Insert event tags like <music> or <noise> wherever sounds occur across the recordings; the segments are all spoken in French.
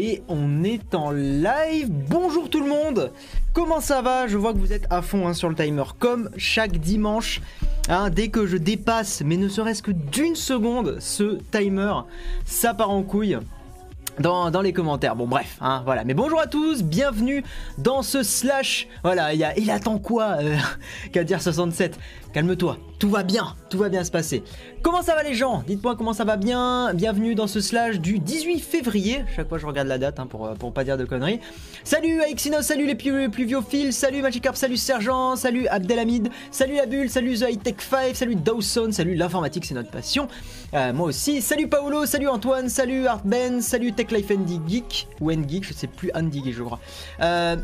Et on est en live. Bonjour tout le monde. Comment ça va? Je vois que vous êtes à fond hein, sur le timer, comme chaque dimanche. Hein, dès que je dépasse, mais ne serait-ce que d'une seconde, ce timer, ça part en couille. Dans, les commentaires. Bon bref, hein, voilà. Mais bonjour à tous, bienvenue dans ce slash. Voilà, il, il attend quoi euh, <laughs> Qu'à dire 67 Calme-toi, tout va bien, tout va bien se passer. Comment ça va les gens? Dites-moi comment ça va bien. Bienvenue dans ce slash du 18 février. Chaque fois je regarde la date hein, pour, pour pas dire de conneries. Salut Aixino, salut les plus, salut Magikarp, salut Sergent, salut Abdelhamid, salut la bulle, salut The High Tech 5, salut Dawson, salut l'informatique c'est notre passion. Euh, moi aussi, salut Paolo, salut Antoine, salut Artben, salut Tech Life Andy Geek, ou Geek, je sais plus, Andy Geek je crois. Euh,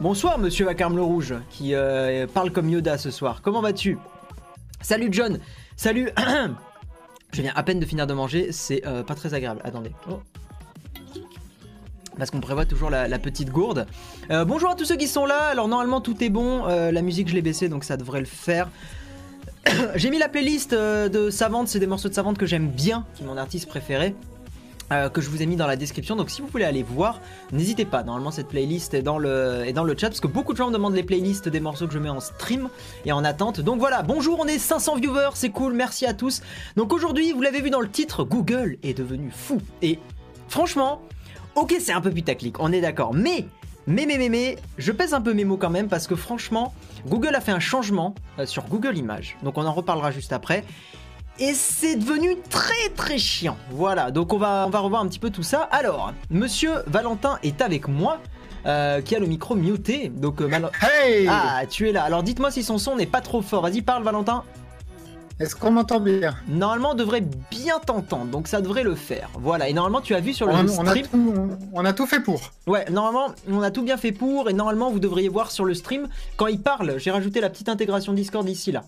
Bonsoir Monsieur Vacarme le Rouge, qui euh, parle comme Yoda ce soir. Comment vas-tu? Salut John Salut <clears throat> Je viens à peine de finir de manger, c'est pas très agréable. Attendez. Oh. Parce qu'on prévoit toujours la, petite gourde. Bonjour à tous ceux qui sont là. Alors normalement tout est bon. La musique je l'ai baissée donc ça devrait le faire. <coughs> J'ai mis la playlist euh, de Savante, c'est des morceaux de Savante que j'aime bien, qui est mon artiste préféré. Euh, que je vous ai mis dans la description. Donc si vous voulez aller voir, n'hésitez pas. Normalement cette playlist est dans, le, chat parce que beaucoup de gens me demandent les playlists des morceaux que je mets en stream et en attente. Donc voilà, bonjour, on est 500 viewers, c'est cool, merci à tous. Donc aujourd'hui, vous l'avez vu dans le titre, Google est devenu fou. Et franchement, ok c'est un peu putaclic, on est d'accord. Mais, mais, mais, mais, mais, je pèse un peu mes mots quand même parce que franchement, Google a fait un changement euh, sur Google Images. Donc on en reparlera juste après et c'est devenu très très chiant. Voilà, donc on va, on va revoir un petit peu tout ça. Alors, monsieur Valentin est avec moi. Euh, qui a le micro muté. Donc, euh, Mal- Hey Ah, tu es là. Alors, dites-moi si son son n'est pas trop fort. Vas-y, parle, Valentin. Est-ce qu'on m'entend bien Normalement, on devrait bien t'entendre. Donc, ça devrait le faire. Voilà. Et normalement, tu as vu sur le on, on a stream. tout, on a tout fait pour. Ouais, normalement, on a tout bien fait pour. Et normalement, vous devriez voir sur le stream quand il parle. J'ai rajouté la petite intégration Discord ici, là.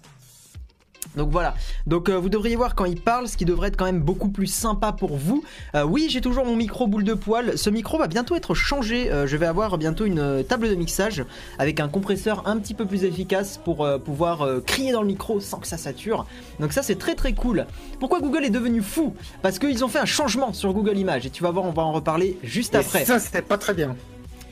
Donc voilà, donc euh, vous devriez voir quand il parle, ce qui devrait être quand même beaucoup plus sympa pour vous. Euh, oui, j'ai toujours mon micro boule de poil. Ce micro va bientôt être changé. Euh, je vais avoir bientôt une table de mixage avec un compresseur un petit peu plus efficace pour pouvoir crier dans le micro sans que ça sature. Donc ça c'est très très cool. Pourquoi Google est devenu fou? Parce qu'ils ont fait un changement sur Google Images et tu vas voir, on va en reparler juste Et après. ça, c'était pas très bien.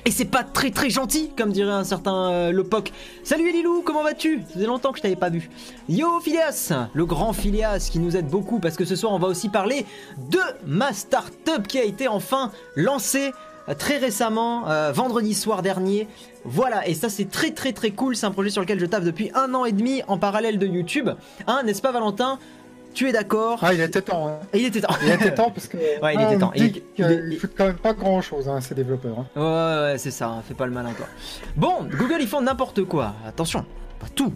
Et c'est pas très très gentil, comme dirait un certain euh, Lopoc. Salut Elilou, comment vas-tu? Ça faisait longtemps que je t'avais pas vu. Yo Phileas, le grand Phileas qui nous aide beaucoup parce que ce soir on va aussi parler de ma startup qui a été enfin lancée euh, très récemment, euh, vendredi soir dernier. Voilà, et ça c'est très très très cool, c'est un projet sur lequel je taffe depuis un an et demi en parallèle de YouTube. Hein, n'est-ce pas Valentin? Tu es d'accord Ah, il était temps. hein. Et il était temps. Il était temps parce que. <laughs> Ouais, il était on temps. Il- il- il- foutent quand même pas grand chose, hein, ces développeurs. hein. Ouais, ouais, ouais, c'est ça, hein, fais pas le malin toi. Bon, Google ils font n'importe quoi, attention, pas tout,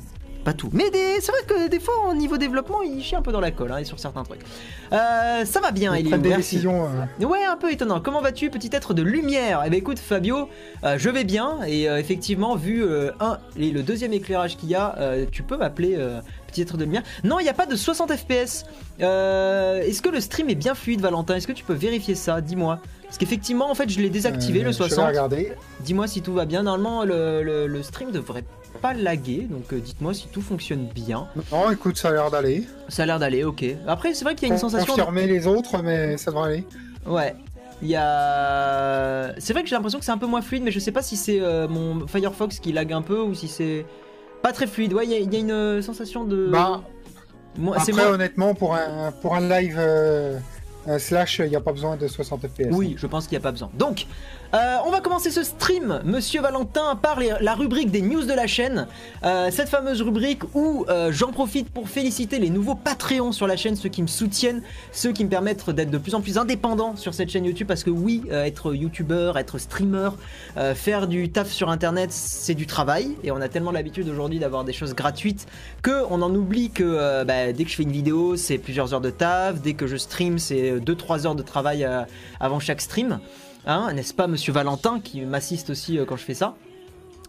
pas tout. Mais des- c'est vrai que des fois, au niveau développement, ils chient un peu dans la colle hein, sur certains trucs. Euh, ça va bien, Elio, des merci. décisions. euh, Ouais, un peu étonnant. Comment vas-tu, petit être de lumière? Eh ben écoute, Fabio, euh, je vais bien. Et effectivement, vu un, et le deuxième éclairage qu'il y a, tu peux m'appeler petit être de lumière. Non, il n'y a pas de 60 FPS. Est-ce que le stream est bien fluide, Valentin? Est-ce que tu peux vérifier ça? Dis-moi. Parce qu'effectivement, en fait, je l'ai désactivé le Je vais 60. regarder. Dis-moi si tout va bien. Normalement, le, le- le stream devrait pas laguer. Donc, euh, dites-moi si tout fonctionne bien. Non, écoute, ça a l'air d'aller. Ça a l'air d'aller, ok. Après, c'est vrai qu'il y a une sensation. de- Confirmer les autres, mais ça devrait aller. Ouais. Il y a. C'est vrai que j'ai l'impression que c'est un peu moins fluide, mais je sais pas si c'est euh, mon Firefox qui lag un peu ou si c'est pas très fluide. Ouais, il y, a- il y a une euh, sensation de. Bah, Moi, c'est après, moi. honnêtement, pour un, pour un live euh, un slash, il n'y a pas besoin de 60 FPS. Oui, je pense qu'il n'y a pas besoin. Donc, euh, on va commencer ce stream, Monsieur Valentin, par la rubrique des news de la chaîne. Euh, cette fameuse rubrique où euh, j'en profite pour féliciter les nouveaux Patreons sur la chaîne, ceux qui me soutiennent, ceux qui me permettent d'être de plus en plus indépendant sur cette chaîne YouTube. Parce que oui, euh, être youtubeur, être streamer, faire du taf sur internet, c'est du travail. Et on a tellement l'habitude aujourd'hui d'avoir des choses gratuites que on en oublie que bah, dès que je fais une vidéo, c'est plusieurs heures de taf. Dès que je stream, c'est 2-3 heures de travail avant chaque stream. Hein, N'est-ce pas, monsieur Valentin, qui m'assiste aussi euh, quand je fais ça?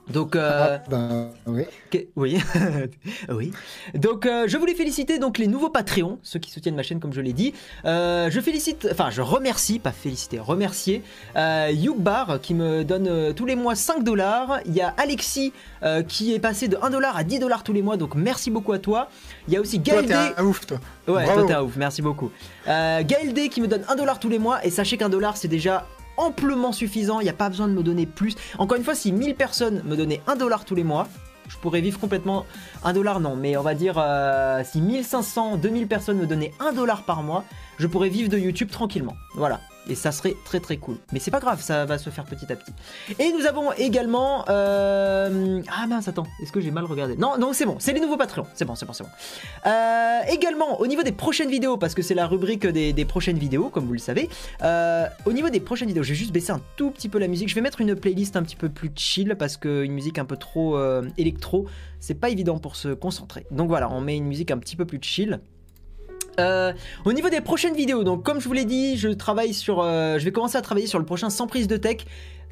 Donc, euh, Ah, ben, oui. que- oui, <laughs> oui. Donc, euh, je voulais féliciter donc les nouveaux Patreons, ceux qui soutiennent ma chaîne comme je l'ai dit. Euh, je félicite, enfin, je remercie, pas féliciter, remercier euh, Yougbar qui me donne euh, tous les mois 5 dollars. Il y a Alexis euh, qui est passé de 1 dollar à 10 dollars tous les mois, donc merci beaucoup à toi. Il y a aussi Toi, Gaël t'es D. un ouf, toi. Ouais, Bravo. toi t'es un ouf, merci beaucoup. Euh, Gaël D qui me donne 1 dollar tous les mois et sachez qu'un dollar c'est déjà amplement suffisant, il n'y a pas besoin de me donner plus. Encore une fois, si 1000 personnes me donnaient 1 dollar tous les mois, je pourrais vivre complètement 1 dollar non, mais on va dire euh, si 1500, 2000 personnes me donnaient 1 dollar par mois, je pourrais vivre de YouTube tranquillement. Voilà et ça serait très très cool. Mais c'est pas grave, ça va se faire petit à petit. Et nous avons également... Euh, ah mince, attends, est-ce que j'ai mal regardé? Non, non, c'est bon, c'est les nouveaux Patreons, c'est bon, c'est bon, c'est bon. Euh, également, au niveau des prochaines vidéos, parce que c'est la rubrique des, prochaines vidéos, comme vous le savez, euh, au niveau des prochaines vidéos, je vais juste baisser un tout petit peu la musique. Je vais mettre une playlist un petit peu plus chill, parce qu'une musique un peu trop électro, c'est pas évident pour se concentrer. Donc voilà, on met une musique un petit peu plus chill. Euh, au niveau des prochaines vidéos, donc comme je vous l'ai dit, je travaille sur, euh, je vais commencer à travailler sur le prochain sans prise de tech.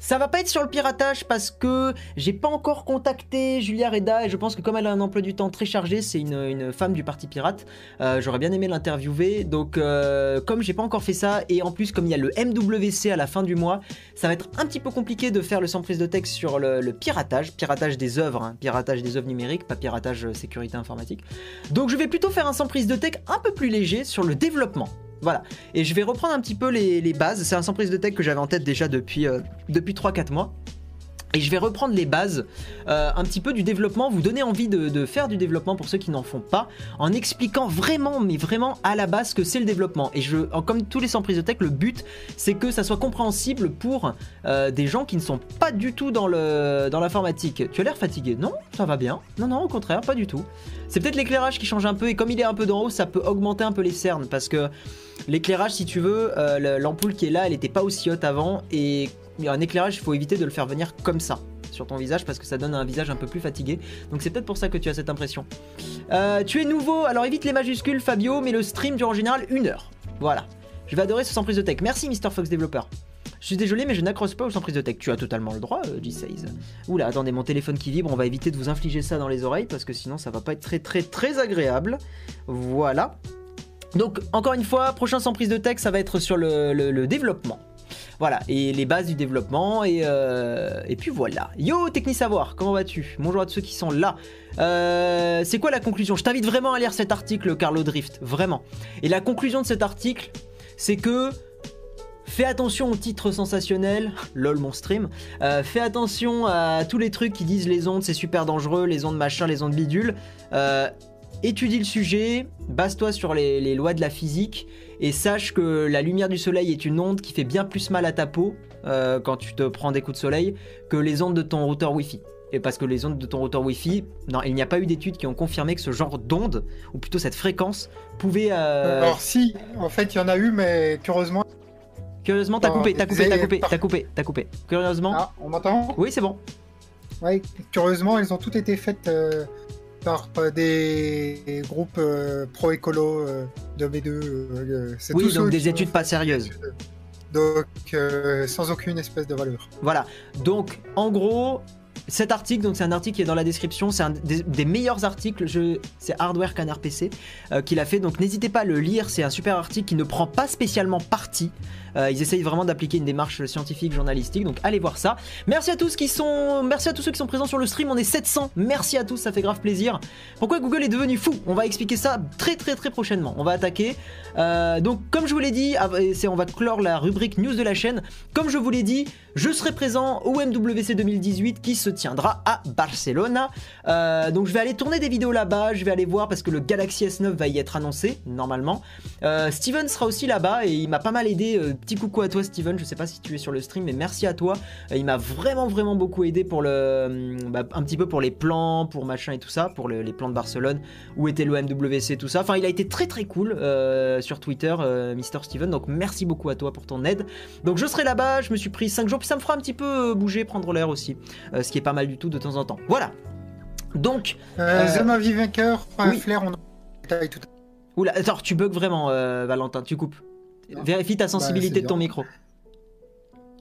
Ça va pas être sur le piratage parce que j'ai pas encore contacté Julia Reda et je pense que comme elle a un emploi du temps très chargé, c'est une, femme du parti pirate, euh, j'aurais bien aimé l'interviewer. Donc euh, comme j'ai pas encore fait ça et en plus comme il y a le MWC à la fin du mois, ça va être un petit peu compliqué de faire le sans prise de texte sur le, piratage, piratage des œuvres, hein. piratage des œuvres numériques, pas piratage euh, sécurité informatique. Donc je vais plutôt faire un sans prise de texte un peu plus léger sur le développement. Voilà. Et je vais reprendre un petit peu les, bases. C'est un sans prise de tech que j'avais en tête déjà depuis, euh, depuis 3-4 mois. Et je vais reprendre les bases euh, un petit peu du développement, vous donner envie de, faire du développement pour ceux qui n'en font pas, en expliquant vraiment, mais vraiment à la base que c'est le développement. Et je, comme tous les sans prise de tech, le but c'est que ça soit compréhensible pour euh, des gens qui ne sont pas du tout dans l'informatique. Dans tu as l'air fatigué Non, ça va bien. Non, non, au contraire, pas du tout. C'est peut-être l'éclairage qui change un peu, et comme il est un peu d'en haut, ça peut augmenter un peu les cernes, parce que l'éclairage, si tu veux, euh, l'ampoule qui est là, elle n'était pas aussi haute avant, et un éclairage, il faut éviter de le faire venir comme ça sur ton visage parce que ça donne un visage un peu plus fatigué. Donc c'est peut-être pour ça que tu as cette impression. Euh, tu es nouveau, alors évite les majuscules Fabio, mais le stream dure en général une heure. Voilà. Je vais adorer ce sans prise de tech. Merci Mr. Fox Developer. Je suis désolé, mais je n'accroche pas au sans prise de tech. Tu as totalement le droit, euh, G-Says. Oula, attendez, mon téléphone qui vibre, on va éviter de vous infliger ça dans les oreilles parce que sinon ça va pas être très très très agréable. Voilà. Donc, encore une fois, prochain sans prise de tech, ça va être sur le développement. Voilà, et les bases du développement, et, euh, et puis voilà. Yo, Techni Savoir, comment vas-tu? Bonjour à tous ceux qui sont là. Euh, c'est quoi la conclusion? Je t'invite vraiment à lire cet article, Carlo Drift, vraiment. Et la conclusion de cet article, c'est que Fais attention aux titres sensationnels, <laughs> lol mon stream. Euh, fais attention à tous les trucs qui disent les ondes c'est super dangereux, les ondes machin, les ondes bidule. Étudie le sujet, base-toi sur les, lois de la physique et sache que la lumière du soleil est une onde qui fait bien plus mal à ta peau euh, quand tu te prends des coups de soleil que les ondes de ton routeur Wi-Fi. Et parce que les ondes de ton routeur Wi-Fi, non, il n'y a pas eu d'études qui ont confirmé que ce genre d'onde, ou plutôt cette fréquence, pouvait. Euh, Alors si, en fait, il y en a eu, mais curieusement. Curieusement, t'as coupé, t'as coupé, t'as coupé, t'as coupé, t'as coupé. Curieusement. Ah, on m'entend? Oui, c'est bon. Ouais, curieusement, elles ont toutes été faites euh, par euh, des groupes euh, pro-écolo euh, de B2. oui, donc des études pas sérieuses. Donc, sans aucune espèce de valeur. Voilà. Donc, en gros, cet article, donc c'est un article qui est dans la description, c'est un des, meilleurs articles, c'est Hardware Canard PC qu'il a fait, donc n'hésitez pas à le lire, c'est un super article qui ne prend pas spécialement parti euh, ils essayent vraiment d'appliquer une démarche scientifique, journalistique. Donc allez voir ça. Merci à tous qui sont, merci à tous ceux qui sont présents sur le stream. On est 700. Merci à tous, ça fait grave plaisir. Pourquoi Google est devenu fou? On va expliquer ça très très très prochainement. On va attaquer. Euh, donc comme je vous l'ai dit, on va clore la rubrique news de la chaîne. Comme je vous l'ai dit, je serai présent au MWC 2018 qui se tiendra à Barcelona. Euh, donc je vais aller tourner des vidéos là-bas. Je vais aller voir parce que le Galaxy S9 va y être annoncé normalement. Steven sera aussi là-bas et il m'a pas mal aidé Petit coucou à toi Steven, je sais pas si tu es sur le stream, mais merci à toi. Euh, il m'a vraiment vraiment beaucoup aidé pour le, euh, bah, un petit peu pour les plans, pour machin et tout ça, pour les plans de Barcelone, où était le MWC, tout ça. Enfin, il a été très très cool euh, sur Twitter, Mister Steven. Donc merci beaucoup à toi pour ton aide. Donc je serai là-bas, je me suis pris 5 jours, puis ça me fera un petit peu bouger, prendre l'air aussi, ce qui est pas mal du tout de temps en temps. Voilà. Donc. Euh, vie vainqueur, oui. flair, on tout. Oula, attends, tu bugs vraiment, Valentin, tu coupes. Vérifie ta bah, sensibilité de ton micro.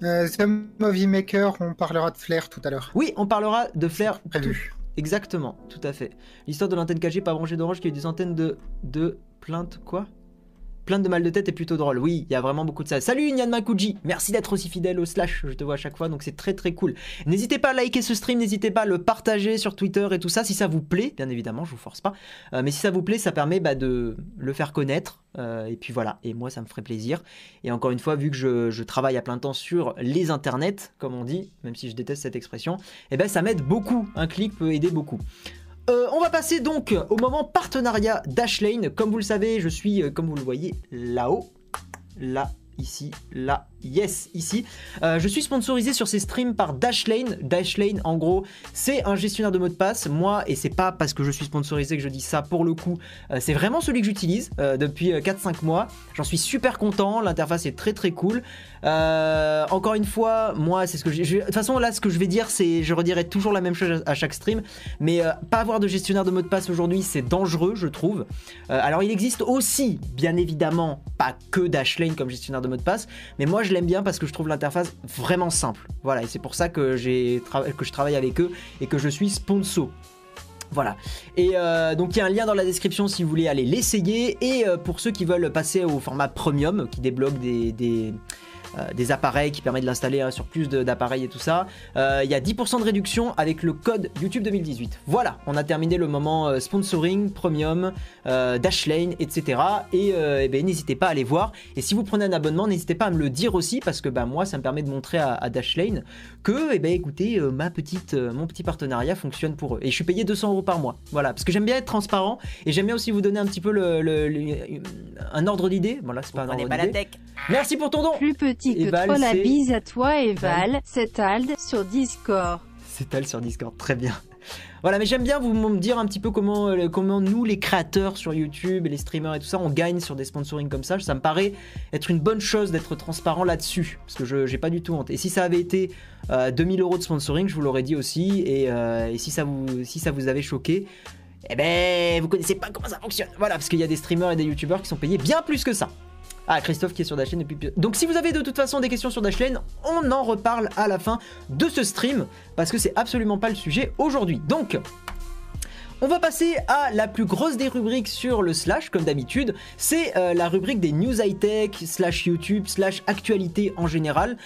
Euh, The Movie Maker, on parlera de Flair tout à l'heure. Oui, on parlera de Flair. Prévu. Exactement, tout à fait. L'histoire de l'antenne KG pas branchée d'orange qui a eu des antennes de, de plainte, quoi? Plein de mal de tête et plutôt drôle. Oui, il y a vraiment beaucoup de ça. Salut Nyan Makuji, merci d'être aussi fidèle au slash, je te vois à chaque fois, donc c'est très très cool. N'hésitez pas à liker ce stream, n'hésitez pas à le partager sur Twitter et tout ça, si ça vous plaît, bien évidemment, je vous force pas. Euh, mais si ça vous plaît, ça permet bah, de le faire connaître. euh, et puis voilà, et moi ça me ferait plaisir. Et encore une fois, vu que je, travaille à plein temps sur les internets, comme on dit, même si je déteste cette expression, eh ben ça m'aide beaucoup. Un clic peut aider beaucoup. Euh, on va passer donc au moment partenariat Dashlane. Comme vous le savez, je suis, euh, comme vous le voyez, là-haut. Là, ici, là, yes, ici. Euh, je suis sponsorisé sur ces streams par Dashlane. Dashlane, en gros, c'est un gestionnaire de mots de passe. Moi, et c'est pas parce que je suis sponsorisé que je dis ça pour le coup, euh, c'est vraiment celui que j'utilise euh, depuis euh, 4-5 mois. J'en suis super content. L'interface est très très cool. Encore une fois, moi, c'est ce que j'ai. De toute façon, là, ce que je vais dire, c'est. Je redirai toujours la même chose à chaque stream. Mais pas avoir de gestionnaire de mots de passe aujourd'hui, c'est dangereux, je trouve. Alors, il existe aussi, bien évidemment, pas que Dashlane comme gestionnaire de mots de passe. Mais moi, je l'aime bien parce que je trouve l'interface vraiment simple. Voilà, et c'est pour ça que, j'ai que je travaille avec eux et que je suis sponsor. Voilà. Et euh, donc il y a un lien dans la description si vous voulez aller l'essayer. Et euh, pour ceux qui veulent passer au format premium, qui débloque des, des appareils, qui permet de l'installer hein, sur plus d'appareils et tout ça, euh, il y a 10% de réduction avec le code YouTube 2018. Voilà, on a terminé le moment euh, sponsoring, premium, euh, Dashlane, etc. Et, euh, eh ben, n'hésitez pas à aller voir. Et si vous prenez un abonnement, n'hésitez pas à me le dire aussi parce que bah, moi, ça me permet de montrer à, à Dashlane que, eh ben, écoutez, euh, ma petite, euh, mon petit partenariat fonctionne pour eux. Et je suis payé 200 euros par mois. Voilà, parce que j'aime bien être transparent et j'aime bien aussi vous donner un petit peu le, le- le- un ordre d'idée. Voilà, c'est pas un On ordre est pas la d'idée. tech. Merci pour ton don. Plus petit Et que Val, trop la bise à toi et Val, c'est Ald sur Discord. C'est elle sur Discord, très bien. <laughs> Voilà, mais j'aime bien vous me dire un petit peu comment, euh, comment nous, les créateurs sur YouTube et les streamers et tout ça, on gagne sur des sponsorings comme ça. Ça me paraît être une bonne chose d'être transparent là-dessus, parce que je j'ai pas du tout honte. Et si ça avait été euh, 2000 euros de sponsoring, je vous l'aurais dit aussi. Et, euh, et si, ça vous, si ça vous avait choqué, eh ben, vous connaissez pas comment ça fonctionne. Voilà, parce qu'il y a des streamers et des youtubeurs qui sont payés bien plus que ça. Ah, Christophe qui est sur Dashlane depuis. Donc, si vous avez de toute façon des questions sur Dashlane, on en reparle à la fin de ce stream parce que c'est absolument pas le sujet aujourd'hui. Donc, on va passer à la plus grosse des rubriques sur le slash, comme d'habitude. C'est euh, la rubrique des news high-tech, slash YouTube, slash actualité en général.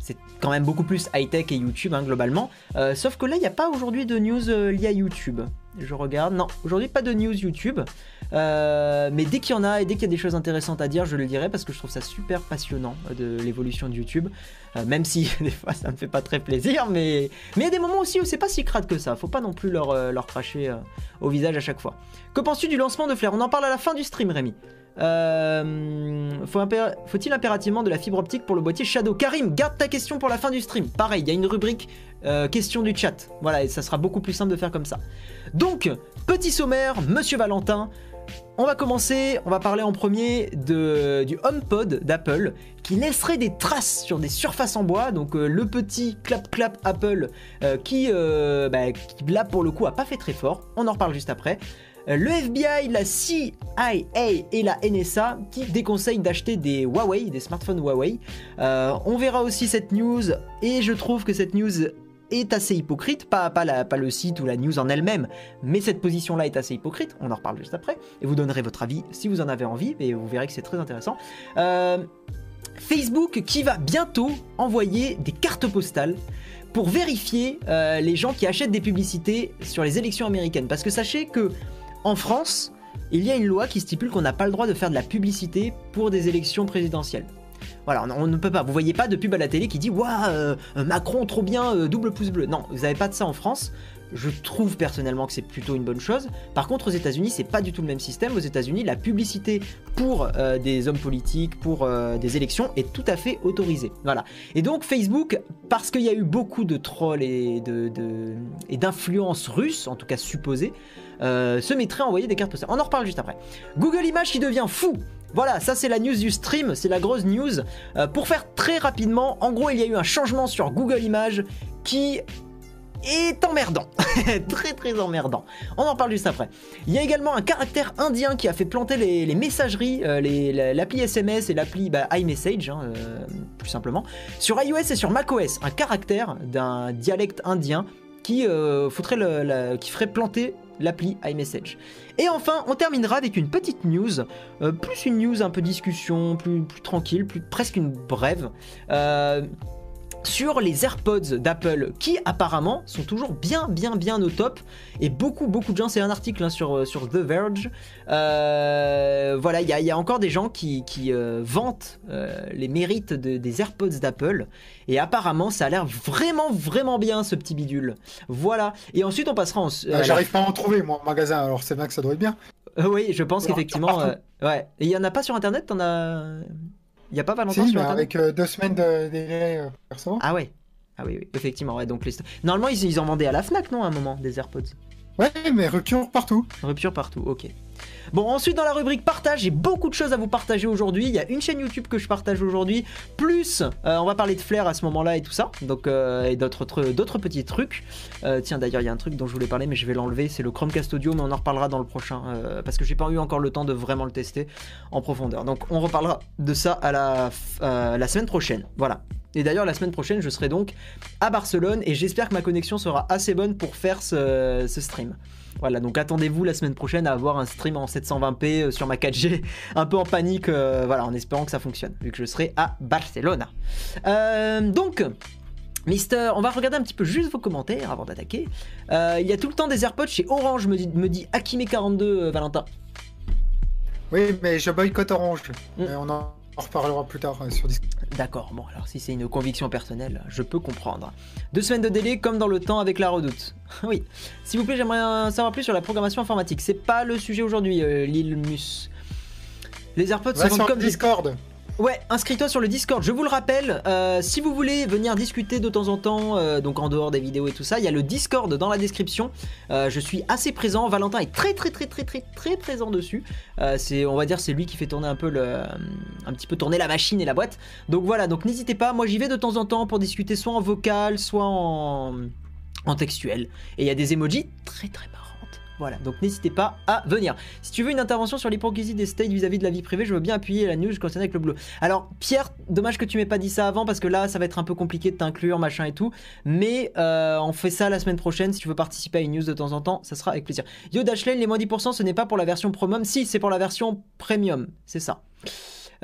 C'est quand même beaucoup plus high-tech et YouTube hein, globalement. Euh, sauf que là, il n'y a pas aujourd'hui de news euh, liées à YouTube. Je regarde. Non, aujourd'hui, pas de news YouTube. Euh, mais dès qu'il y en a et dès qu'il y a des choses intéressantes à dire, je le dirai parce que je trouve ça super passionnant euh, de l'évolution de YouTube. Euh, même si <laughs> des fois ça me fait pas très plaisir, mais mais il y a des moments aussi où c'est pas si crade que ça. Faut pas non plus leur, leur cracher au visage à chaque fois. Que penses-tu du lancement de Flair? On en parle à la fin du stream, Rémi. Faut-il impérativement de la fibre optique pour le boîtier Shadow? Karim, garde ta question pour la fin du stream. Pareil, il y a une rubrique question du chat. Voilà, et ça sera beaucoup plus simple de faire comme ça. Donc, petit sommaire, Monsieur Valentin. On va commencer, on va parler en premier du HomePod d'Apple qui laisserait des traces sur des surfaces en bois. Donc euh, le petit clap-clap Apple euh, qui, euh, bah, qui, là pour le coup a pas fait très fort. On en reparle juste après. Le FBI, la CIA et la NSA qui déconseillent d'acheter des Huawei, des smartphones Huawei. On verra aussi cette news et je trouve que cette news est assez hypocrite, pas, pas, pas le site ou la news en elle-même, mais cette position-là est assez hypocrite, on en reparle juste après, et vous donnerez votre avis si vous en avez envie, et vous verrez que c'est très intéressant. Euh, Facebook qui va bientôt envoyer des cartes postales pour vérifier euh, les gens qui achètent des publicités sur les élections américaines. Parce que sachez que en France, il y a une loi qui stipule qu'on n'a pas le droit de faire de la publicité pour des élections présidentielles. Voilà, on, ne peut pas. Vous voyez pas de pub à la télé qui dit Waouh, Macron trop bien, euh, double pouce bleu. Non, vous n'avez pas de ça en France. Je trouve personnellement que c'est plutôt une bonne chose. Par contre, aux États-Unis, c'est pas du tout le même système. Aux États-Unis, la publicité pour euh, des hommes politiques, pour euh, des élections, est tout à fait autorisée. Voilà. Et donc, Facebook, parce qu'il y a eu beaucoup de trolls et d'influences russes, en tout cas supposées, se mettrait à envoyer des cartes postales. On en reparle juste après. Google Images qui devient fou. Voilà, ça c'est la news du stream, c'est la grosse news. Euh, pour faire très rapidement, en gros, il y a eu un changement sur Google Images qui est emmerdant. <laughs> très très emmerdant. On en parle juste après. Il y a également un caractère indien qui a fait planter les, messageries, euh, l'appli SMS et l'appli bah, iMessage, hein, euh, plus simplement, sur iOS et sur macOS. Un caractère d'un dialecte indien qui ferait planter l'appli iMessage. Et enfin, on terminera avec une petite news, euh, plus une news un peu discussion, plus, plus tranquille, plus, presque une brève, euh, sur les AirPods d'Apple qui apparemment sont toujours bien bien bien au top et beaucoup beaucoup de gens c'est un article hein, sur, sur The Verge euh, voilà il y, a- il y a encore des gens qui, qui, euh, vantent euh, les mérites de- des AirPods d'Apple et apparemment ça a l'air vraiment vraiment bien ce petit bidule voilà et ensuite on passera en, Euh, la J'arrive pas à en trouver, moi, en magasin, alors c'est bien que ça doit être bien. euh, oui, je pense qu'effectivement. euh, ouais. Et il y en a pas sur internet, t'en as. Il y a pas Valentin Si, sur avec euh, deux semaines de délai euh, recevoir. Ah ouais. Ah oui, oui, effectivement. Ouais, donc les... Normalement, ils, ils en vendaient à la Fnac, non, à un moment, des AirPods? Ouais, mais rupture partout. Rupture partout, ok. Bon, ensuite dans la rubrique partage, j'ai beaucoup de choses à vous partager aujourd'hui. Il y a une chaîne YouTube que je partage aujourd'hui, plus euh, on va parler de flair à ce moment-là et tout ça, donc euh, et d'autres petits trucs. Euh, tiens, d'ailleurs, il y a un truc dont je voulais parler, mais je vais l'enlever. C'est le Chromecast Audio, mais on en reparlera dans le prochain parce que j'ai pas eu encore le temps de vraiment le tester en profondeur. Donc, on reparlera de ça à la semaine prochaine. Voilà. Et d'ailleurs, la semaine prochaine, je serai donc à Barcelone et j'espère que ma connexion sera assez bonne pour faire ce stream. Voilà, donc attendez-vous la semaine prochaine à avoir un stream en 720p euh, sur ma 4G, <laughs> un peu en panique, euh, voilà, en espérant que ça fonctionne, vu que je serai à Barcelone. Euh, donc, Mister, on va regarder un petit peu juste vos commentaires avant d'attaquer. Euh, il y a tout le temps des AirPods chez Orange, me dit, me dit Akime42 euh, Valentin. Oui, mais je boycotte Orange. Mm. On en en reparlera plus tard euh, sur Discord. D'accord, bon alors si c'est une conviction personnelle, je peux comprendre. Deux semaines de délai comme dans le temps avec la redoute. <laughs> oui. S'il vous plaît, j'aimerais en savoir plus sur la programmation informatique. C'est pas le sujet aujourd'hui, euh, Lil Mus. Les AirPods se vendent comme des... Ouais, inscris-toi sur le Discord. Je vous le rappelle, euh, si vous voulez venir discuter de temps en temps, euh, donc en dehors des vidéos et tout ça, il y a le Discord dans la description. Euh, je suis assez présent. Valentin est très très très très très très présent dessus. C'est, on va dire, c'est lui qui fait tourner un peu le, un petit peu tourner la machine et la boîte. Donc voilà, donc n'hésitez pas. Moi, j'y vais de temps en temps pour discuter soit en vocal, soit en en textuel. Et il y a des emojis très très marrantes. Voilà, donc n'hésitez pas à venir. Si tu veux une intervention sur l'hypocrisie des states vis-à-vis de la vie privée, je veux bien appuyer la news concernant avec le boulot. Alors, Pierre, dommage que tu m'aies pas dit ça avant parce que là, ça va être un peu compliqué de t'inclure, machin et tout. Mais euh, on fait ça la semaine prochaine. Si tu veux participer à une news de temps en temps, ça sera avec plaisir. Yo Dashlane, les moins 10%, ce n'est pas pour la version premium. Si, c'est pour la version premium. C'est ça.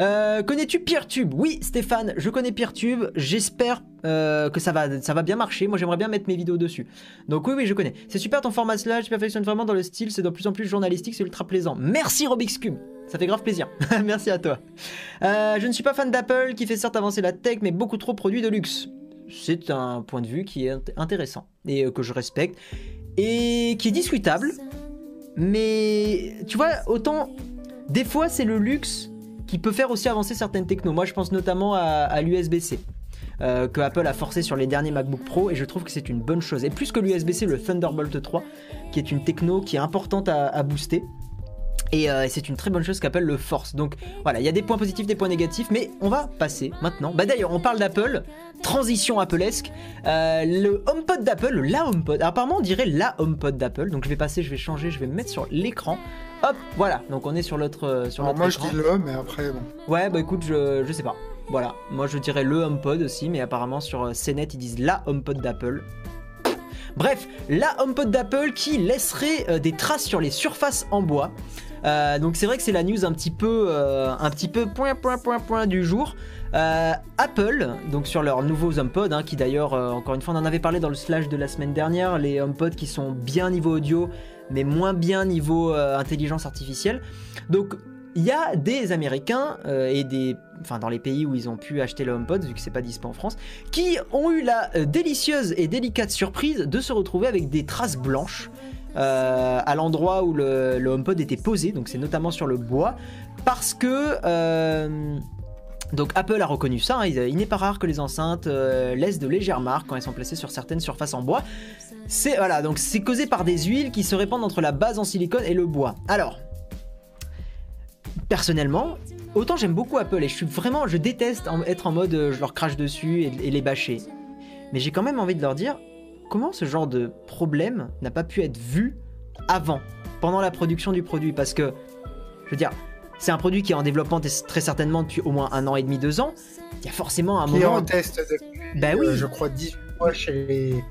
Euh, Connais-tu PeerTube? Oui, Stéphane, je connais PeerTube. J'espère euh, que ça va, ça va bien marcher. Moi, j'aimerais bien mettre mes vidéos dessus. Donc oui, oui, je connais. C'est super ton format slash, tu perfectionnes vraiment dans le style. C'est de plus en plus journalistique, c'est ultra plaisant. Merci Robix Cube. Ça fait grave plaisir. <laughs> Merci à toi. Euh, je ne suis pas fan d'Apple, qui fait certes avancer la tech, mais beaucoup trop produit de luxe. C'est un point de vue qui est int- intéressant et que je respecte et qui est discutable. Mais tu vois, autant des fois c'est le luxe qui peut faire aussi avancer certaines technos. Moi, je pense notamment à, l'USB-C. euh, que Apple a forcé sur les derniers MacBook Pro et je trouve que c'est une bonne chose. Et plus que l'USB-C, le Thunderbolt 3, qui est une techno qui est importante à, booster. Et euh, c'est une très bonne chose qu'Apple le force. Donc voilà, il y a des points positifs, des points négatifs, mais on va passer maintenant. Bah d'ailleurs, on parle d'Apple, transition Applesque. Euh, le HomePod d'Apple, la HomePod. Apparemment, on dirait la HomePod d'Apple. Donc je vais passer, je vais changer, je vais me mettre sur l'écran. Hop, voilà. Donc on est sur l'autre euh, sur Alors l'autre moi, je dis le, mais après, bon. Ouais, bah écoute, je, je sais pas. Voilà, moi je dirais le HomePod aussi, mais apparemment sur euh, CNET ils disent la HomePod d'Apple. Bref, la HomePod d'Apple qui laisserait euh, des traces sur les surfaces en bois. Euh, donc c'est vrai que c'est la news un petit peu, euh, un petit peu point point point point du jour. Euh, Apple, donc sur leurs nouveaux HomePod, hein, qui d'ailleurs, encore une fois, on en avait parlé dans le slash de la semaine dernière, les HomePod qui sont bien niveau audio, mais moins bien niveau euh, intelligence artificielle. Donc il y a des Américains euh, et des, enfin dans les pays où ils ont pu acheter le HomePod, vu que c'est pas dispo en France, qui ont eu la euh, délicieuse et délicate surprise de se retrouver avec des traces blanches à l'endroit où le, HomePod était posé, donc c'est notamment sur le bois, parce que donc Apple a reconnu ça, hein, il, n'est pas rare que les enceintes laissent de légères marques quand elles sont placées sur certaines surfaces en bois. C'est voilà, donc c'est causé par des huiles qui se répandent entre la base en silicone et le bois. Alors, personnellement, autant j'aime beaucoup Apple et je suis vraiment, je déteste en- être en mode euh, je leur crache dessus et, et les bâcher. Mais j'ai quand même envie de leur dire comment ce genre de problème n'a pas pu être vu avant, pendant la production du produit, parce que je veux dire. C'est un produit qui est en développement très certainement depuis au moins un an et demi, deux ans. Il y a forcément un Qui est moment. en test depuis, Bah oui. euh, je crois, 18 mois chez les,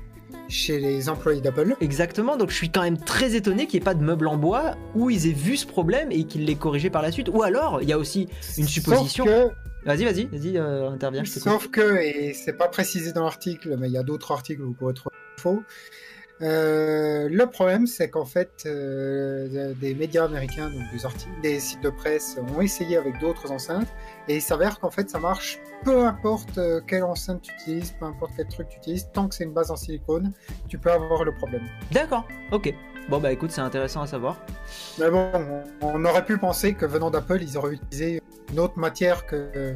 chez les employés d'Apple. Exactement, donc je suis quand même très étonné qu'il n'y ait pas de meubles en bois où ils aient vu ce problème et qu'ils l'aient corrigé par la suite. Ou alors, il y a aussi une supposition. Que, Vas-y, vas-y, vas-y, euh, interviens, je sauf que, et c'est pas précisé dans l'article, mais il y a d'autres articles où vous pourrez trouver faux. Euh, le problème, c'est qu'en fait, euh, des médias américains, donc des, articles, des sites de presse, ont essayé avec d'autres enceintes, et il s'avère qu'en fait, ça marche peu importe euh, quelle enceinte tu utilises, peu importe quel truc tu utilises, tant que c'est une base en silicone, tu peux avoir le problème. D'accord, ok. Bon, bah écoute, c'est intéressant à savoir. Mais bon, on, on aurait pu penser que venant d'Apple, ils auraient utilisé une autre matière que,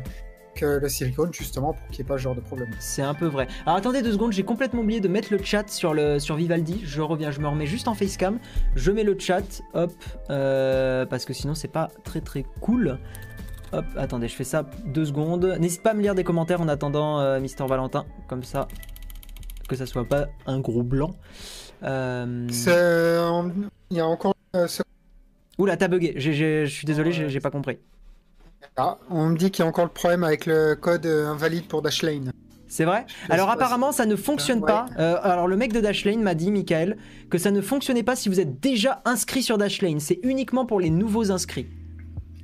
que le silicone, justement, pour qu'il n'y ait pas ce genre de problème. C'est un peu vrai. Alors attendez deux secondes, j'ai complètement oublié de mettre le chat sur, le, sur Vivaldi. Je reviens, je me remets juste en facecam. Je mets le chat, hop, euh, parce que sinon c'est pas très très cool. Hop, attendez, je fais ça deux secondes. N'hésite pas à me lire des commentaires en attendant euh, Mister Valentin, comme ça, que ça soit pas un gros blanc. Euh... Il y a encore euh, Oula, t'as bugué. Je suis désolé, j'ai pas compris. Ah, on me dit qu'il y a encore le problème avec le code euh, invalide pour Dashlane. C'est vrai Alors apparemment ça ne fonctionne Ouais. pas. Euh, alors le mec de Dashlane m'a dit, Michael, que ça ne fonctionnait pas si vous êtes déjà inscrit sur Dashlane. C'est uniquement pour les nouveaux inscrits.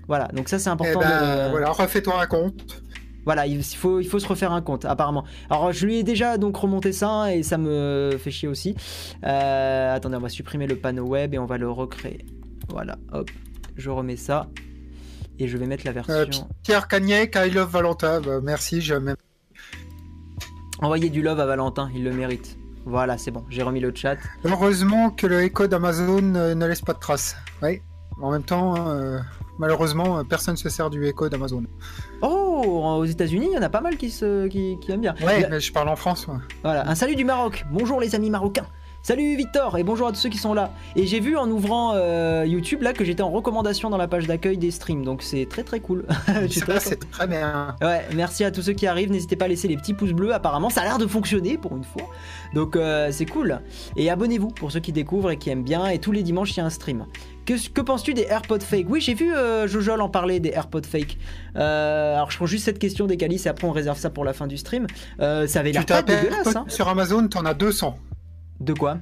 Voilà, donc ça c'est Eh important. ben, de... voilà, refais-toi un compte. Voilà, il faut, il faut se refaire un compte, apparemment. Alors, je lui ai déjà donc remonté ça et ça me fait chier aussi. Euh, attendez, on va supprimer le panneau web et on va le recréer. Voilà, hop, je remets ça et je vais mettre la version. Euh, Pierre Cagnec, I love Valentin. Bah, merci, je même. Envoyez du love à Valentin, il le mérite. Voilà, c'est bon, j'ai remis le chat. Heureusement que le Echo d'Amazon euh, ne laisse pas de traces. Oui. En même temps, euh, malheureusement, personne ne se sert du Echo d'Amazon. Oh, aux États-Unis, il y en a pas mal qui, se, qui, qui aiment bien. Ouais, La- mais je parle en France. Voilà, un salut du Maroc. Bonjour les amis marocains. Salut Victor et bonjour à tous ceux qui sont là. Et j'ai vu en ouvrant euh, YouTube là que j'étais en recommandation dans la page d'accueil des streams, donc c'est très très cool. <laughs> C'est très bien. Ouais, merci à tous ceux qui arrivent. N'hésitez pas à laisser les petits pouces bleus. Apparemment, ça a l'air de fonctionner pour une fois. Donc, euh, c'est cool. Et abonnez-vous pour ceux qui découvrent et qui aiment bien. Et tous les dimanches, il y a un stream. Que, que penses-tu des AirPods fake? Oui, j'ai vu euh, Jojol en parler des AirPods fake. Euh, alors, je prends juste cette question des Calices et après, on réserve ça pour la fin du stream. Euh, ça avait l'air pas dégueulasse. Hein. sur Amazon, t'en as 200. De quoi?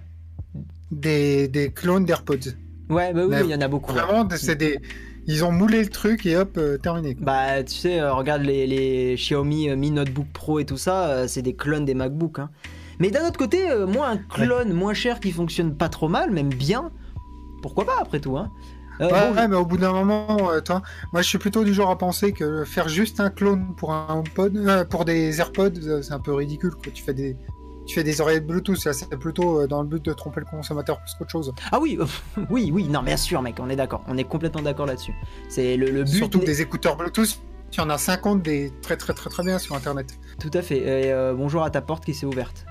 Des, des clones d'AirPods. Ouais, bah oui, il y en a beaucoup. ouais. Vraiment, c'est des. Ils ont moulé le truc et hop, euh, terminé. quoi. Bah, tu sais, euh, regarde les, les Xiaomi euh, Mi Notebook Pro et tout ça, c'est des clones des MacBook. hein. Mais d'un autre côté, moi, un clone moins cher qui fonctionne pas trop mal, même bien, pourquoi pas après tout, hein Ouais, bon, ouais, mais au bout d'un moment, toi, moi je suis plutôt du genre à penser que faire juste un clone pour un euh, pour des AirPods, c'est un peu ridicule. Quoi. Tu fais des, tu fais des oreillettes Bluetooth, là, c'est plutôt euh, dans le but de tromper le consommateur plus qu'autre chose. Ah oui, euh, <laughs> oui, oui, non, bien sûr, mec, on est d'accord, on est complètement d'accord là-dessus. C'est le, le but. Surtout des écouteurs Bluetooth, tu en as 50 des très très très très bien sur Internet. Tout à fait. Et euh, bonjour à ta porte qui s'est ouverte.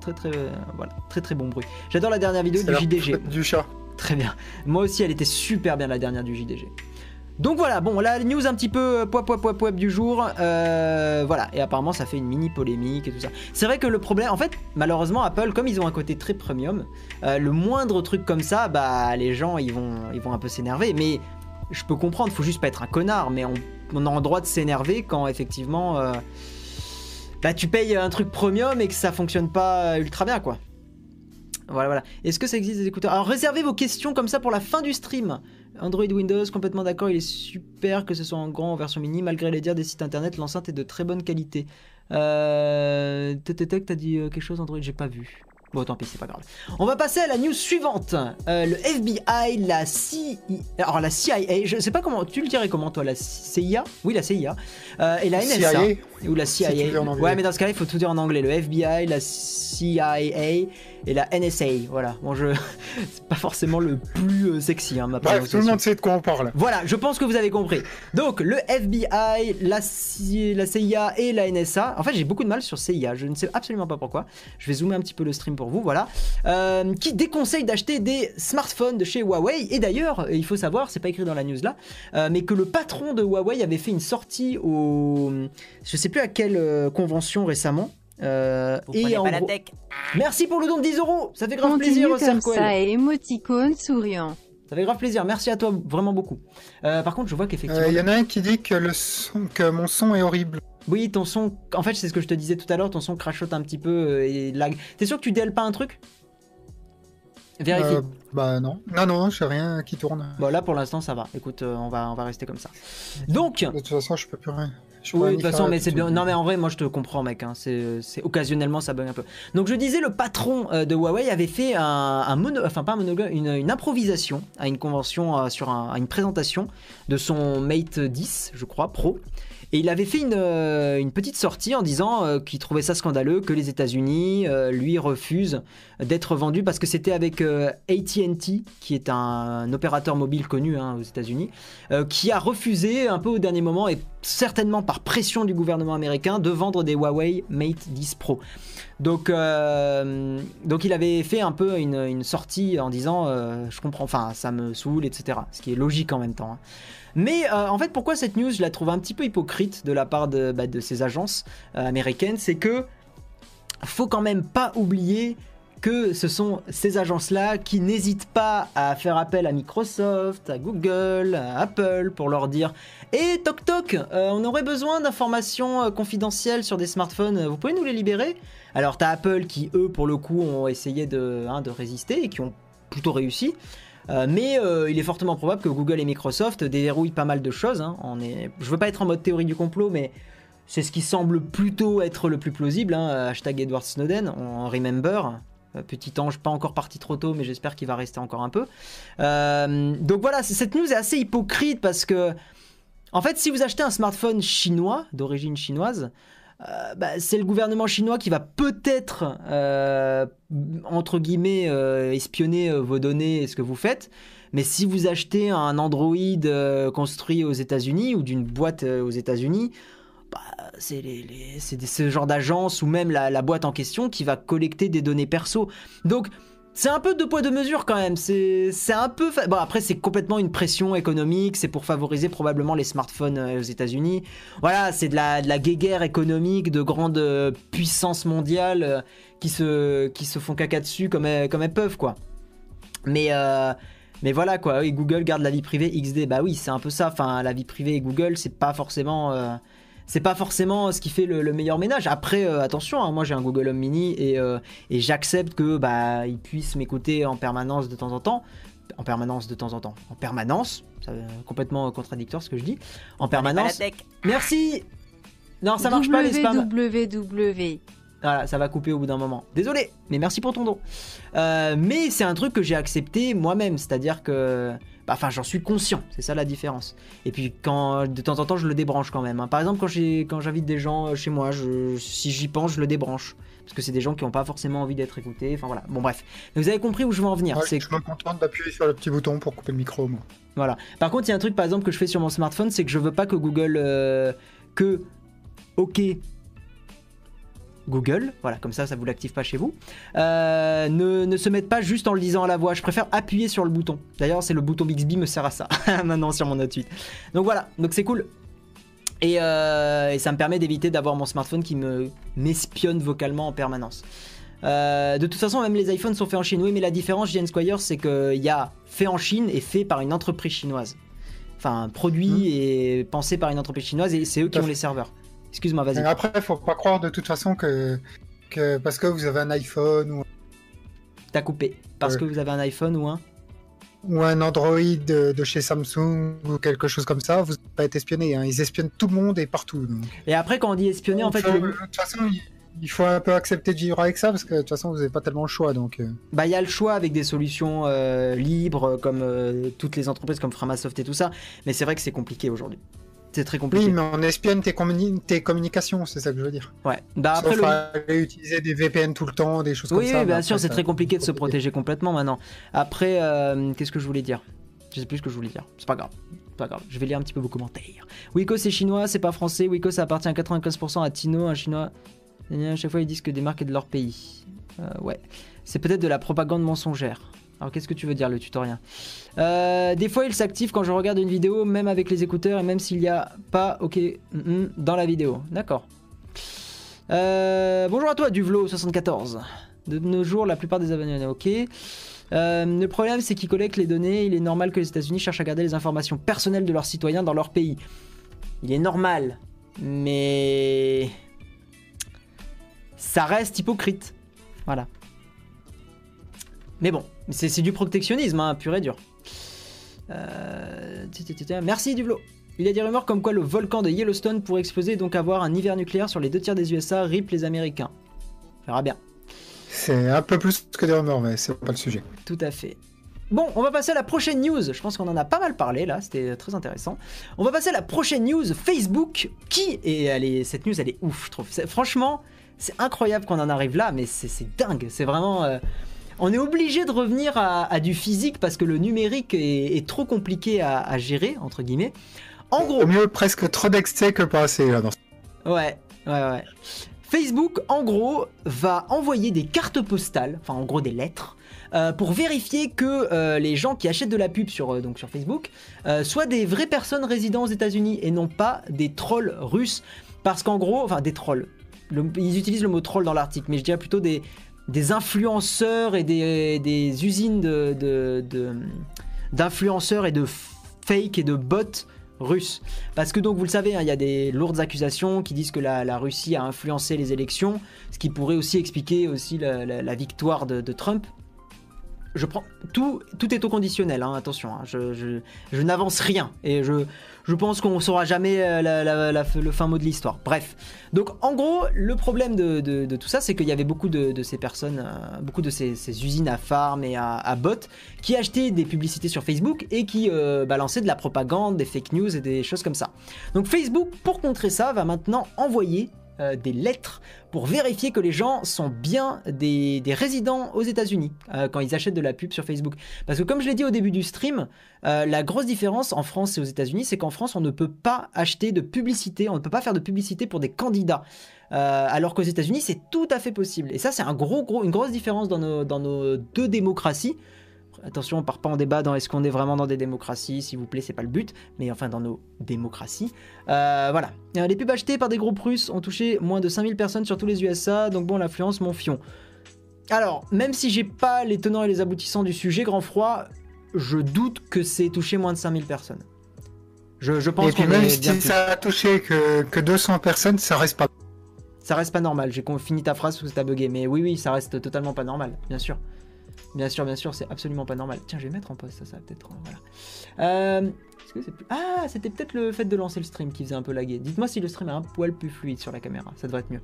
Très très euh, voilà, très très bon bruit. J'adore la dernière vidéo du JDG. du chat. Très bien. Moi aussi, elle était super bien la dernière du JDG. Donc voilà, bon, la news un petit peu euh, poip poip poip poip du jour. euh, voilà, et apparemment ça fait une mini polémique et tout ça. C'est vrai que le problème, en fait, malheureusement, Apple, comme ils ont un côté très premium, euh, le moindre truc comme ça, bah les gens ils vont, ils vont un peu s'énerver. Mais je peux comprendre, faut juste pas être un connard, mais on, a le droit de s'énerver quand effectivement. bah tu payes un truc premium et que ça fonctionne pas ultra bien quoi. Voilà, voilà. Est-ce que ça existe des écouteurs? Alors réservez vos questions comme ça pour la fin du stream. Android Windows, complètement d'accord, il est super que ce soit en grand ou en version mini, malgré les dires des sites internet, l'enceinte est de très bonne qualité. Euh... T'as dit euh, quelque chose Android? J'ai pas vu. Bon, tant pis, c'est pas grave. On va passer à la news suivante. Euh, le FBI, la CIA, alors la CIA, je sais pas comment, tu le dirais comment toi, la CIA Oui, la CIA. Euh, et la NSA. CIA, Ou la CIA. Si ouais, mais dans ce cas-là, il faut tout dire en anglais. Le FBI, la CIA et la NSA. Voilà. Bon, je. <laughs> C'est pas forcément le plus euh, sexy, hein, ma Bref, tout le monde sait de quoi on parle. Voilà, je pense que vous avez compris. Donc, le FBI, la, C- la CIA et la NSA. En fait, j'ai beaucoup de mal sur CIA. Je ne sais absolument pas pourquoi. Je vais zoomer un petit peu le stream pour vous. Voilà. Euh, qui déconseille d'acheter des smartphones de chez Huawei. Et d'ailleurs, il faut savoir, c'est pas écrit dans la news là, euh, mais que le patron de Huawei avait fait une sortie au. Je sais plus à quelle euh, convention récemment. Euh, Vous prenez en pas la gros- tech. Merci pour le don de 10 euros. Ça fait grave Continue plaisir, comme ça et émoticône souriant. Ça fait grave plaisir. Merci à toi, vraiment beaucoup. Euh, par contre, je vois Il qu'effectivement. y en a un qui dit que, le son, que mon son est horrible. Oui, ton son. En fait, c'est ce que je te disais tout à l'heure, ton son crachote un petit peu euh, et lag. T'es sûr que tu DL pas un truc? Vérifie. Euh, bah non. Non, non, je rien qui tourne. Bon, là pour l'instant, ça va. Écoute, euh, on, va, on va rester comme ça. Donc. De toute façon, je peux plus rien. Oui, de toute façon, mais c'est bien. Non, mais en vrai, moi je te comprends, mec. hein. C'est c'est- occasionnellement ça bug un peu. Donc je disais, le patron euh, de Huawei avait fait un, un mono, enfin pas un monologue, une, une improvisation à une convention euh, sur un- à une présentation de son Mate 10, je crois, Pro. Et il avait fait une, euh, petite sortie en disant euh, qu'il trouvait ça scandaleux que les États-Unis euh, lui refusent d'être vendu parce que c'était avec AT&T, qui est un, opérateur mobile connu hein, aux États-Unis, qui a refusé un peu au dernier moment et certainement par pression du gouvernement américain de vendre des Huawei Mate 10 Pro. Donc, il avait fait un peu une, sortie en disant je comprends, enfin ça me saoule, etc. Ce qui est logique en même temps. hein. Mais euh, en fait, pourquoi cette news je la trouve un petit peu hypocrite de la part de, bah, ces agences euh, américaines, c'est que faut quand même pas oublier que ce sont ces agences-là qui n'hésitent pas à faire appel à Microsoft, à Google, à Apple pour leur dire Et toc toc, euh, on aurait besoin d'informations confidentielles sur des smartphones, vous pouvez nous les libérer? Alors t'as Apple qui, eux, pour le coup, ont essayé de, hein, de résister et qui ont plutôt réussi. Euh, mais euh, il est fortement probable que Google et Microsoft déverrouillent pas mal de choses. hein. On est... Je veux pas être en mode théorie du complot, mais c'est ce qui semble plutôt être le plus plausible. hein. Hashtag Edward Snowden, on remember. Euh, Petit ange, pas encore parti trop tôt, mais j'espère qu'il va rester encore un peu. Euh, donc voilà, cette news est assez hypocrite parce que, en fait, si vous achetez un smartphone chinois, d'origine chinoise, euh, bah, c'est le gouvernement chinois qui va peut-être, euh, entre guillemets, euh, espionner vos données et ce que vous faites. Mais si vous achetez un Android construit aux États-Unis ou d'une boîte aux États-Unis, bah, c'est ce genre d'agence ou même la, la boîte en question qui va collecter des données perso. Donc, c'est un peu deux poids deux mesures quand même. C'est un peu. Bon, après, c'est complètement une pression économique. C'est pour favoriser probablement les smartphones euh, aux États-Unis. Voilà, c'est de la, de la guéguerre économique de grandes euh, puissances mondiales euh, qui, se, qui se font caca dessus comme elles, comme elles peuvent, quoi. Mais. mais voilà quoi, oui, Google garde la vie privée XD. Bah oui, c'est un peu ça. Enfin, la vie privée et Google, c'est pas forcément. C'est pas forcément ce qui fait le, le meilleur ménage. Après, euh, attention, hein, moi j'ai un Google Home Mini et, euh, et j'accepte que bah il puisse m'écouter en permanence de temps en temps. En permanence de temps en temps. En permanence, c'est complètement contradictoire ce que je dis. En permanence. Merci. Non, ça marche pas les spams. www. Voilà, ça va couper au bout d'un moment. Désolé, mais merci pour ton don. Euh, mais c'est un truc que j'ai accepté moi-même, c'est-à-dire que. Enfin, j'en suis conscient, c'est ça la différence. Et puis, quand de temps en temps, je le débranche quand même. hein. Par exemple, quand j'invite des gens euh, chez moi, je, si j'y pense, je le débranche. Parce que c'est des gens qui n'ont pas forcément envie d'être écoutés. Enfin voilà, bon bref. Mais vous avez compris où je veux en venir. Ouais, c'est je me contente d'appuyer sur le petit bouton pour couper le micro, moi. voilà. Par contre, il y a un truc, par exemple, que je fais sur mon smartphone, c'est que je veux pas que Google. euh, que. OK. Google, voilà, comme ça, ça vous l'active pas chez vous, euh, ne, ne se mette pas juste en le disant à la voix. Je préfère appuyer sur le bouton. D'ailleurs, c'est le bouton Bixby me sert à ça <laughs> maintenant sur mon Note 8. Donc voilà, donc c'est cool. Et, euh, et ça me permet d'éviter d'avoir mon smartphone qui me m'espionne vocalement en permanence. Euh, de toute façon, même les iPhones sont faits en Chine. Oui, mais la différence, Jens Squire, c'est qu'il y a fait en Chine et fait par une entreprise chinoise. Enfin, produit Mhm. et pensé par une entreprise chinoise et c'est eux qui ont les serveurs. Excuse-moi, vas-y. Après, faut pas croire de toute façon que, que parce que vous avez un iPhone ou, T'as coupé. Parce que vous avez un iPhone ou un. ou un Android de, de chez Samsung ou quelque chose comme ça, vous n'allez pas être espionné. hein. Ils espionnent tout le monde et partout. donc. Et après, quand on dit espionner, en fait, Faut- le- de toute façon, il, il faut un peu accepter de vivre avec ça parce que de toute façon, vous n'avez pas tellement le choix. Donc, euh. bah, il y a le choix avec des solutions euh, libres, comme euh, toutes les entreprises comme Framasoft et tout ça. Mais c'est vrai que c'est compliqué aujourd'hui. C'est très compliqué. Oui, mais on espionne tes, communi- tes communications, c'est ça que je veux dire. Ouais. Bah, après, Sauf le. utiliser des VPN tout le temps, des choses comme ça. oui, bien sûr, c'est très compliqué de se protéger complètement maintenant. Après, euh, qu'est-ce que je voulais dire? Je sais plus ce que je voulais dire. C'est pas grave. C'est Pas grave. Je vais lire un petit peu vos commentaires. Wiko, c'est chinois, c'est pas français. Wiko, ça appartient à 95% à Tino, un chinois. À chaque fois, ils disent que des marques est de leur pays. Euh, ouais. C'est peut-être de la propagande mensongère. Alors, qu'est-ce que tu veux dire, le tutoriel? Euh, Des fois, il s'active quand je regarde une vidéo, même avec les écouteurs et même s'il n'y a pas OK mm, mm, dans la vidéo. D'accord. Euh, bonjour à toi, Duvlo74. De nos jours, la plupart des abonnés, ok. Euh, le problème, c'est qu'ils collectent les données. Il est normal que les États-Unis cherchent à garder les informations personnelles de leurs citoyens dans leur pays. Il est normal mais ça reste hypocrite. Voilà. Mais bon, c'est du protectionnisme, hein, pur et dur. Euh. Merci Duvlo. Il y a des rumeurs comme quoi le volcan de Yellowstone pourrait exploser et donc avoir un hiver nucléaire sur les deux tiers des USA, rip les Américains. On verra bien. C'est un peu plus que des rumeurs, mais c'est pas le sujet. Tout à fait. Bon, on va passer à la prochaine news. Je pense qu'on en a pas mal parlé là, c'était très intéressant. On va passer à la prochaine news Facebook qui et elle est, cette news elle est ouf, je trouve. Franchement, c'est incroyable qu'on en arrive là, mais c'est c'est dingue. C'est vraiment. euh, on est obligé de revenir à, à du physique parce que le numérique est, est trop compliqué à, à gérer entre guillemets. En gros, Au mieux, presque trop d'excès que pas assez. Là, dans ce- Ouais, ouais, ouais. Facebook, en gros, va envoyer des cartes postales, enfin en gros des lettres, euh, pour vérifier que euh, les gens qui achètent de la pub sur, euh, donc sur Facebook soient des vraies personnes résidant aux États-Unis et non pas des trolls russes. Parce qu'en gros, enfin des trolls. Le- ils utilisent le mot troll dans l'article, mais je dirais plutôt des, des influenceurs et des, des usines de, de- de- d'influenceurs et de fake et de bots russes. Parce que donc vous le savez, hein, il y a des lourdes accusations qui disent que la, la Russie a influencé les élections, ce qui pourrait aussi expliquer aussi la, victoire de Trump. Je prends tout, tout est au conditionnel, hein, attention. hein, je je, n'avance rien et je, je pense qu'on saura jamais euh, le fin mot de l'histoire. Bref, donc en gros, le problème de, de- tout ça, c'est qu'il y avait beaucoup de, de ces personnes, euh, beaucoup de ces, ces usines à farm et à, à bots qui achetaient des publicités sur Facebook et qui euh, balançaient de la propagande, des fake news et des choses comme ça. Donc Facebook, pour contrer ça, va maintenant envoyer euh, des lettres pour vérifier que les gens sont bien des, résidents aux États-Unis euh, quand ils achètent de la pub sur Facebook. Parce que comme je l'ai dit au début du stream, euh, la grosse différence en France et aux États-Unis, c'est qu'en France, on ne peut pas acheter de publicité, on ne peut pas faire de publicité pour des candidats. Alors qu'aux États-Unis, c'est tout à fait possible. Et ça, c'est un gros, gros, une grosse différence dans nos, dans nos deux démocraties. Attention, on part pas en débat dans est-ce qu'on est vraiment dans des démocraties, s'il vous plaît, c'est pas le but, mais enfin dans nos démocraties. Euh, voilà. Euh, Les pubs achetées par des groupes russes ont touché moins de 5000 personnes sur tous les USA, donc bon, l'influence, mon fion. Alors, même si j'ai pas les tenants et les aboutissants du sujet, grand froid, je doute que c'est touché moins de 5000 personnes. Je, je pense Et puis qu'on même est si bien ça a touché que, que 200 personnes, ça reste pas. Ça reste pas normal. J'ai fini ta phrase parce que t'as bugué. Mais oui, oui, ça reste totalement pas normal, bien sûr. Bien sûr, bien sûr, c'est absolument pas normal. Tiens, je vais mettre en pause ça, ça va peut-être. euh. Euh, Ah, c'était peut-être le fait de lancer le stream qui faisait un peu laguer. Dites-moi si le stream est un poil plus fluide sur la caméra. Ça devrait être mieux.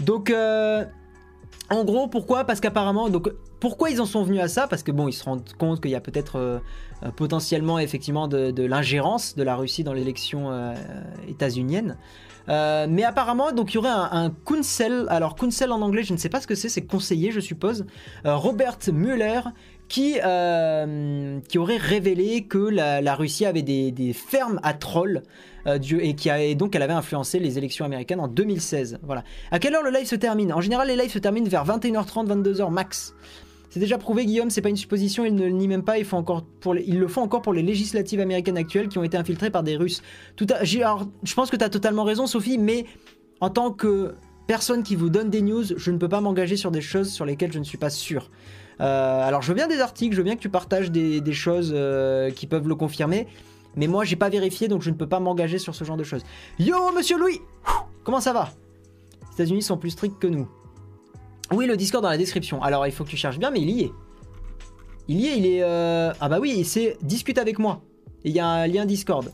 Donc, euh, en gros, pourquoi? Parce qu'apparemment, donc, pourquoi ils en sont venus à ça? Parce que bon, ils se rendent compte qu'il y a peut-être potentiellement effectivement de, l'ingérence de la Russie dans l'élection états-unienne. Euh, mais apparemment, donc il y aurait un, un. Alors counsel en anglais, je ne sais pas ce que c'est. C'est conseiller, je suppose. Euh, Robert Mueller qui euh, qui aurait révélé que la, Russie avait des, fermes à trolls et qui a, donc elle avait influencé les élections américaines en 2016. Voilà. À quelle heure le live se termine? En général, les lives se terminent vers 21h30, 22h max. C'est déjà prouvé, Guillaume, c'est pas une supposition, ils ne le même pas, ils le font encore pour les législatives américaines actuelles qui ont été infiltrées par des Russes. Alors, je pense que tu as totalement raison, Sophie, mais en tant que personne qui vous donne des news, je ne peux pas m'engager sur des choses sur lesquelles je ne suis pas sûr. Euh, alors, je veux bien des articles, je veux bien que tu partages des, des choses euh, qui peuvent le confirmer, mais moi, j'ai pas vérifié, donc je ne peux pas m'engager sur ce genre de choses. Yo, monsieur Louis Comment ça va? Les États-Unis sont plus stricts que nous. Oui, le Discord dans la description. Alors, il faut que tu cherches bien, mais il y est. Il y est, il est. euh, Ah bah oui, c'est discute avec moi. Il y a un lien Discord.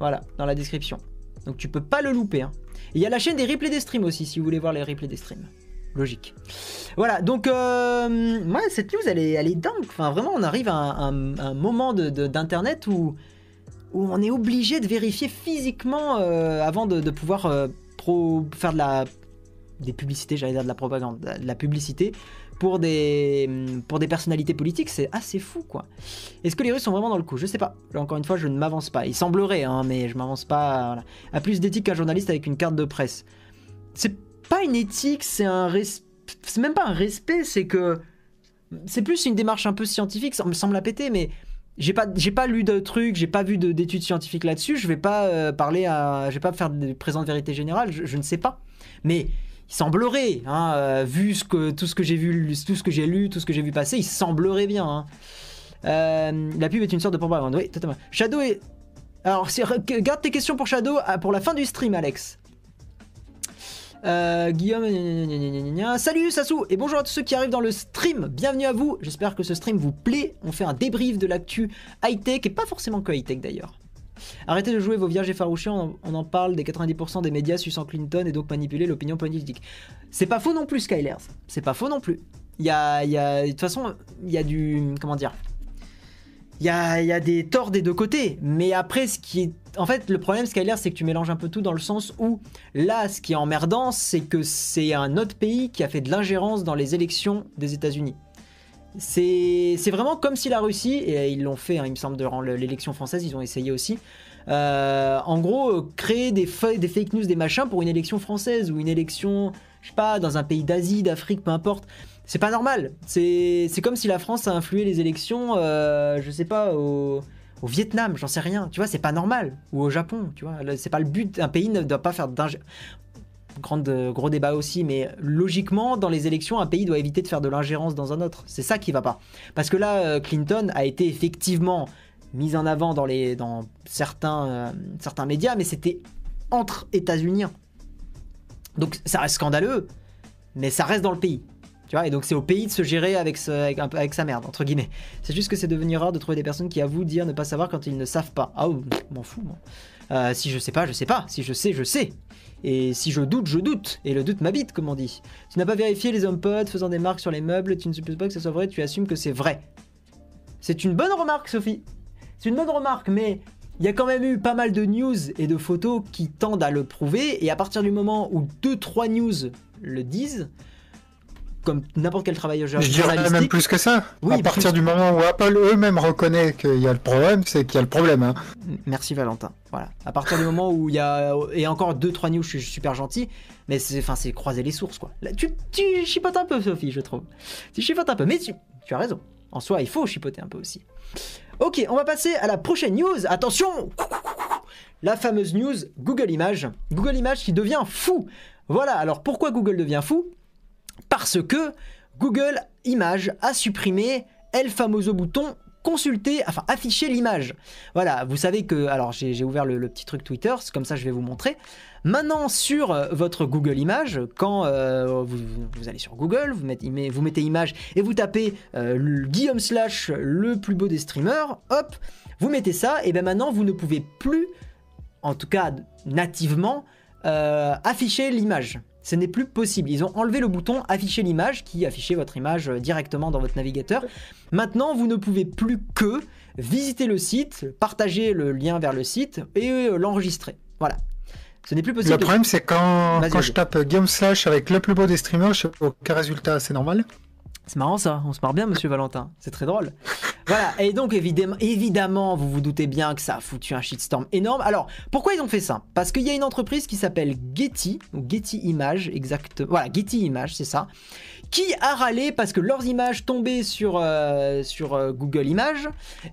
Voilà, dans la description. Donc tu peux pas le louper. hein. Et il y a la chaîne des replays des streams aussi, si vous voulez voir les replays des streams. Logique. Voilà, donc euh, ouais, cette news, elle est, dingue. Enfin, vraiment, on arrive à un, moment de- de- d'internet où, où on est obligé de vérifier physiquement euh, avant de, pouvoir euh, faire de la des publicités, j'allais dire de la propagande, de la publicité pour des, pour des personnalités politiques, c'est assez fou quoi. Est-ce que les Russes sont vraiment dans le coup? Je sais pas. Encore une fois, je ne m'avance pas. Il semblerait, hein, mais je m'avance pas. Voilà. À plus d'éthique qu'un journaliste avec une carte de presse. C'est pas une éthique, c'est un respect. C'est même pas un respect, c'est que. C'est plus une démarche un peu scientifique, ça me semble la péter, mais j'ai pas, j'ai pas lu de trucs, j'ai pas vu de- d'études scientifiques là-dessus, je vais pas euh, parler à. Je vais pas faire de présente vérité générale, je ne sais pas. Mais il semblerait, hein, euh, vu ce que, tout ce que j'ai vu, tout ce que j'ai lu, tout ce que j'ai vu passer, il semblerait bien. hein. Euh, la pub est une sorte de propagande, oui, totalement. Shadow est. Alors, garde tes questions pour Shadow pour la fin du stream, Alex. Euh, Guillaume, salut Sassou et bonjour à tous ceux qui arrivent dans le stream. Bienvenue à vous. J'espère que ce stream vous plaît. On fait un débrief de l'actu high tech et pas forcément que high tech d'ailleurs. Arrêtez de jouer vos vierges effarouchés. On, on en parle des 90% des médias suçant Clinton et donc manipuler l'opinion politique. C'est pas faux non plus, Skyler. C'est pas faux non plus. Il y a, y a- de toute façon, il y a du, comment dire. Il y a, y a des torts des deux côtés, mais après, ce qui est. En fait, le problème, Skyler, c'est que tu mélanges un peu tout dans le sens où, là, ce qui est emmerdant, c'est que c'est un autre pays qui a fait de l'ingérence dans les élections des États-Unis. C'est vraiment comme si la Russie, et ils l'ont fait, hein, il me semble, durant le- l'élection française, ils ont essayé aussi, euh, en gros, euh, créer des, des fake news, des machins pour une élection française ou une élection, je sais pas, dans un pays d'Asie, d'Afrique, peu importe. C'est pas normal. C'est comme si la France a influé les élections, euh, je sais pas, au, au Vietnam, j'en sais rien. Tu vois, c'est pas normal. Ou au Japon, tu vois. C'est pas le but. Un pays ne doit pas faire d'ingé- Grande, gros débat aussi, mais logiquement, dans les élections, un pays doit éviter de faire de l'ingérence dans un autre. C'est ça qui va pas. Parce que là, euh, Clinton a été effectivement mise en avant dans, les, dans certains, euh, certains médias, mais c'était entre États-Uniens. Donc ça reste scandaleux, mais ça reste dans le pays. Tu vois, et donc c'est au pays de se gérer avec, ce- avec sa merde, entre guillemets. C'est juste que c'est devenu rare de trouver des personnes qui avouent dire ne pas savoir quand ils ne savent pas. Ah, oh, m'en fous, moi. Euh, si je sais pas, je sais pas. Si je sais, je sais. Et si je doute, je doute. Et le doute m'habite, comme on dit. Tu n'as pas vérifié les hommes faisant des marques sur les meubles, tu ne supposes pas que ce soit vrai, tu assumes que c'est vrai. C'est une bonne remarque, Sophie. C'est une bonne remarque, mais il y a quand même eu pas mal de news et de photos qui tendent à le prouver. Et à partir du moment où 2-3 news le disent, comme n'importe quel travailleur Je dirais même plus que ça. Oui, à partir plus. du moment où Apple eux-mêmes reconnaît qu'il y a le problème, c'est qu'il y a le problème. hein. Merci Valentin. Voilà. À partir du moment où il y a et encore deux trois news, je suis super gentil, mais c'est enfin c'est croiser les sources quoi. Là, tu tu chipotes un peu Sophie, je trouve. Tu chipotes un peu, mais tu, tu as raison. En soi, il faut chipoter un peu aussi. Ok, on va passer à la prochaine news. Attention, la fameuse news Google Images. Google Images qui devient fou. Voilà. Alors pourquoi Google devient fou? Parce que Google Images a supprimé El famoso bouton consulter, enfin afficher l'image. Voilà, vous savez que, alors j'ai ouvert le, petit truc Twitter, c'est comme ça je vais vous montrer. Maintenant sur euh, votre Google Images, quand euh, vous, allez sur Google, vous mettez, vous mettez image et vous tapez euh, Guillaume slash le plus beau des streamers, hop, vous mettez ça, et bien maintenant vous ne pouvez plus, en tout cas nativement, afficher l'image. Ce n'est plus possible. Ils ont enlevé le bouton afficher l'image qui affichait votre image euh, directement dans votre navigateur. Maintenant, vous ne pouvez plus que visiter le site, partager le lien vers le site et euh, l'enregistrer. Voilà. Ce n'est plus possible. Le problème, c'est quand, quand je tape Game Slash avec le plus beau des streamers, je sais aucun résultat, c'est normal? C'est marrant ça, on se marre bien, monsieur Valentin. C'est très drôle. Voilà, et donc évidemment, vous vous doutez bien que ça a foutu un shitstorm énorme. Alors, pourquoi ils ont fait ça? Parce qu'il y a une entreprise qui s'appelle Getty, ou Getty Images, exactement. Voilà, Getty Images, c'est ça. Qui a râlé parce que leurs images tombaient sur, euh, sur euh, Google Images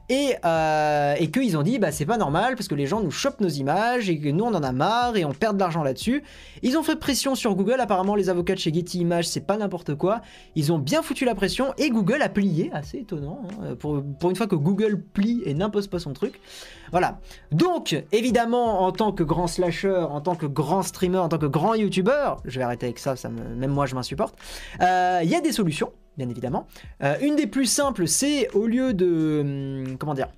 et, euh, et qu'ils ont dit bah c'est pas normal parce que les gens nous chopent nos images et que nous on en a marre et on perd de l'argent là-dessus. Ils ont fait pression sur Google, apparemment les avocats de chez Getty Images c'est pas n'importe quoi. Ils ont bien foutu la pression et Google a plié, assez étonnant, hein, pour, pour une fois que Google plie et n'impose pas son truc. Voilà. Donc, évidemment, en tant que grand slasher, en tant que grand streamer, en tant que grand youtubeur, je vais arrêter avec ça, ça me, même moi je m'insupporte, euh, y a des solutions, bien évidemment. Euh, une des plus simples, c'est au lieu de... hum, comment dire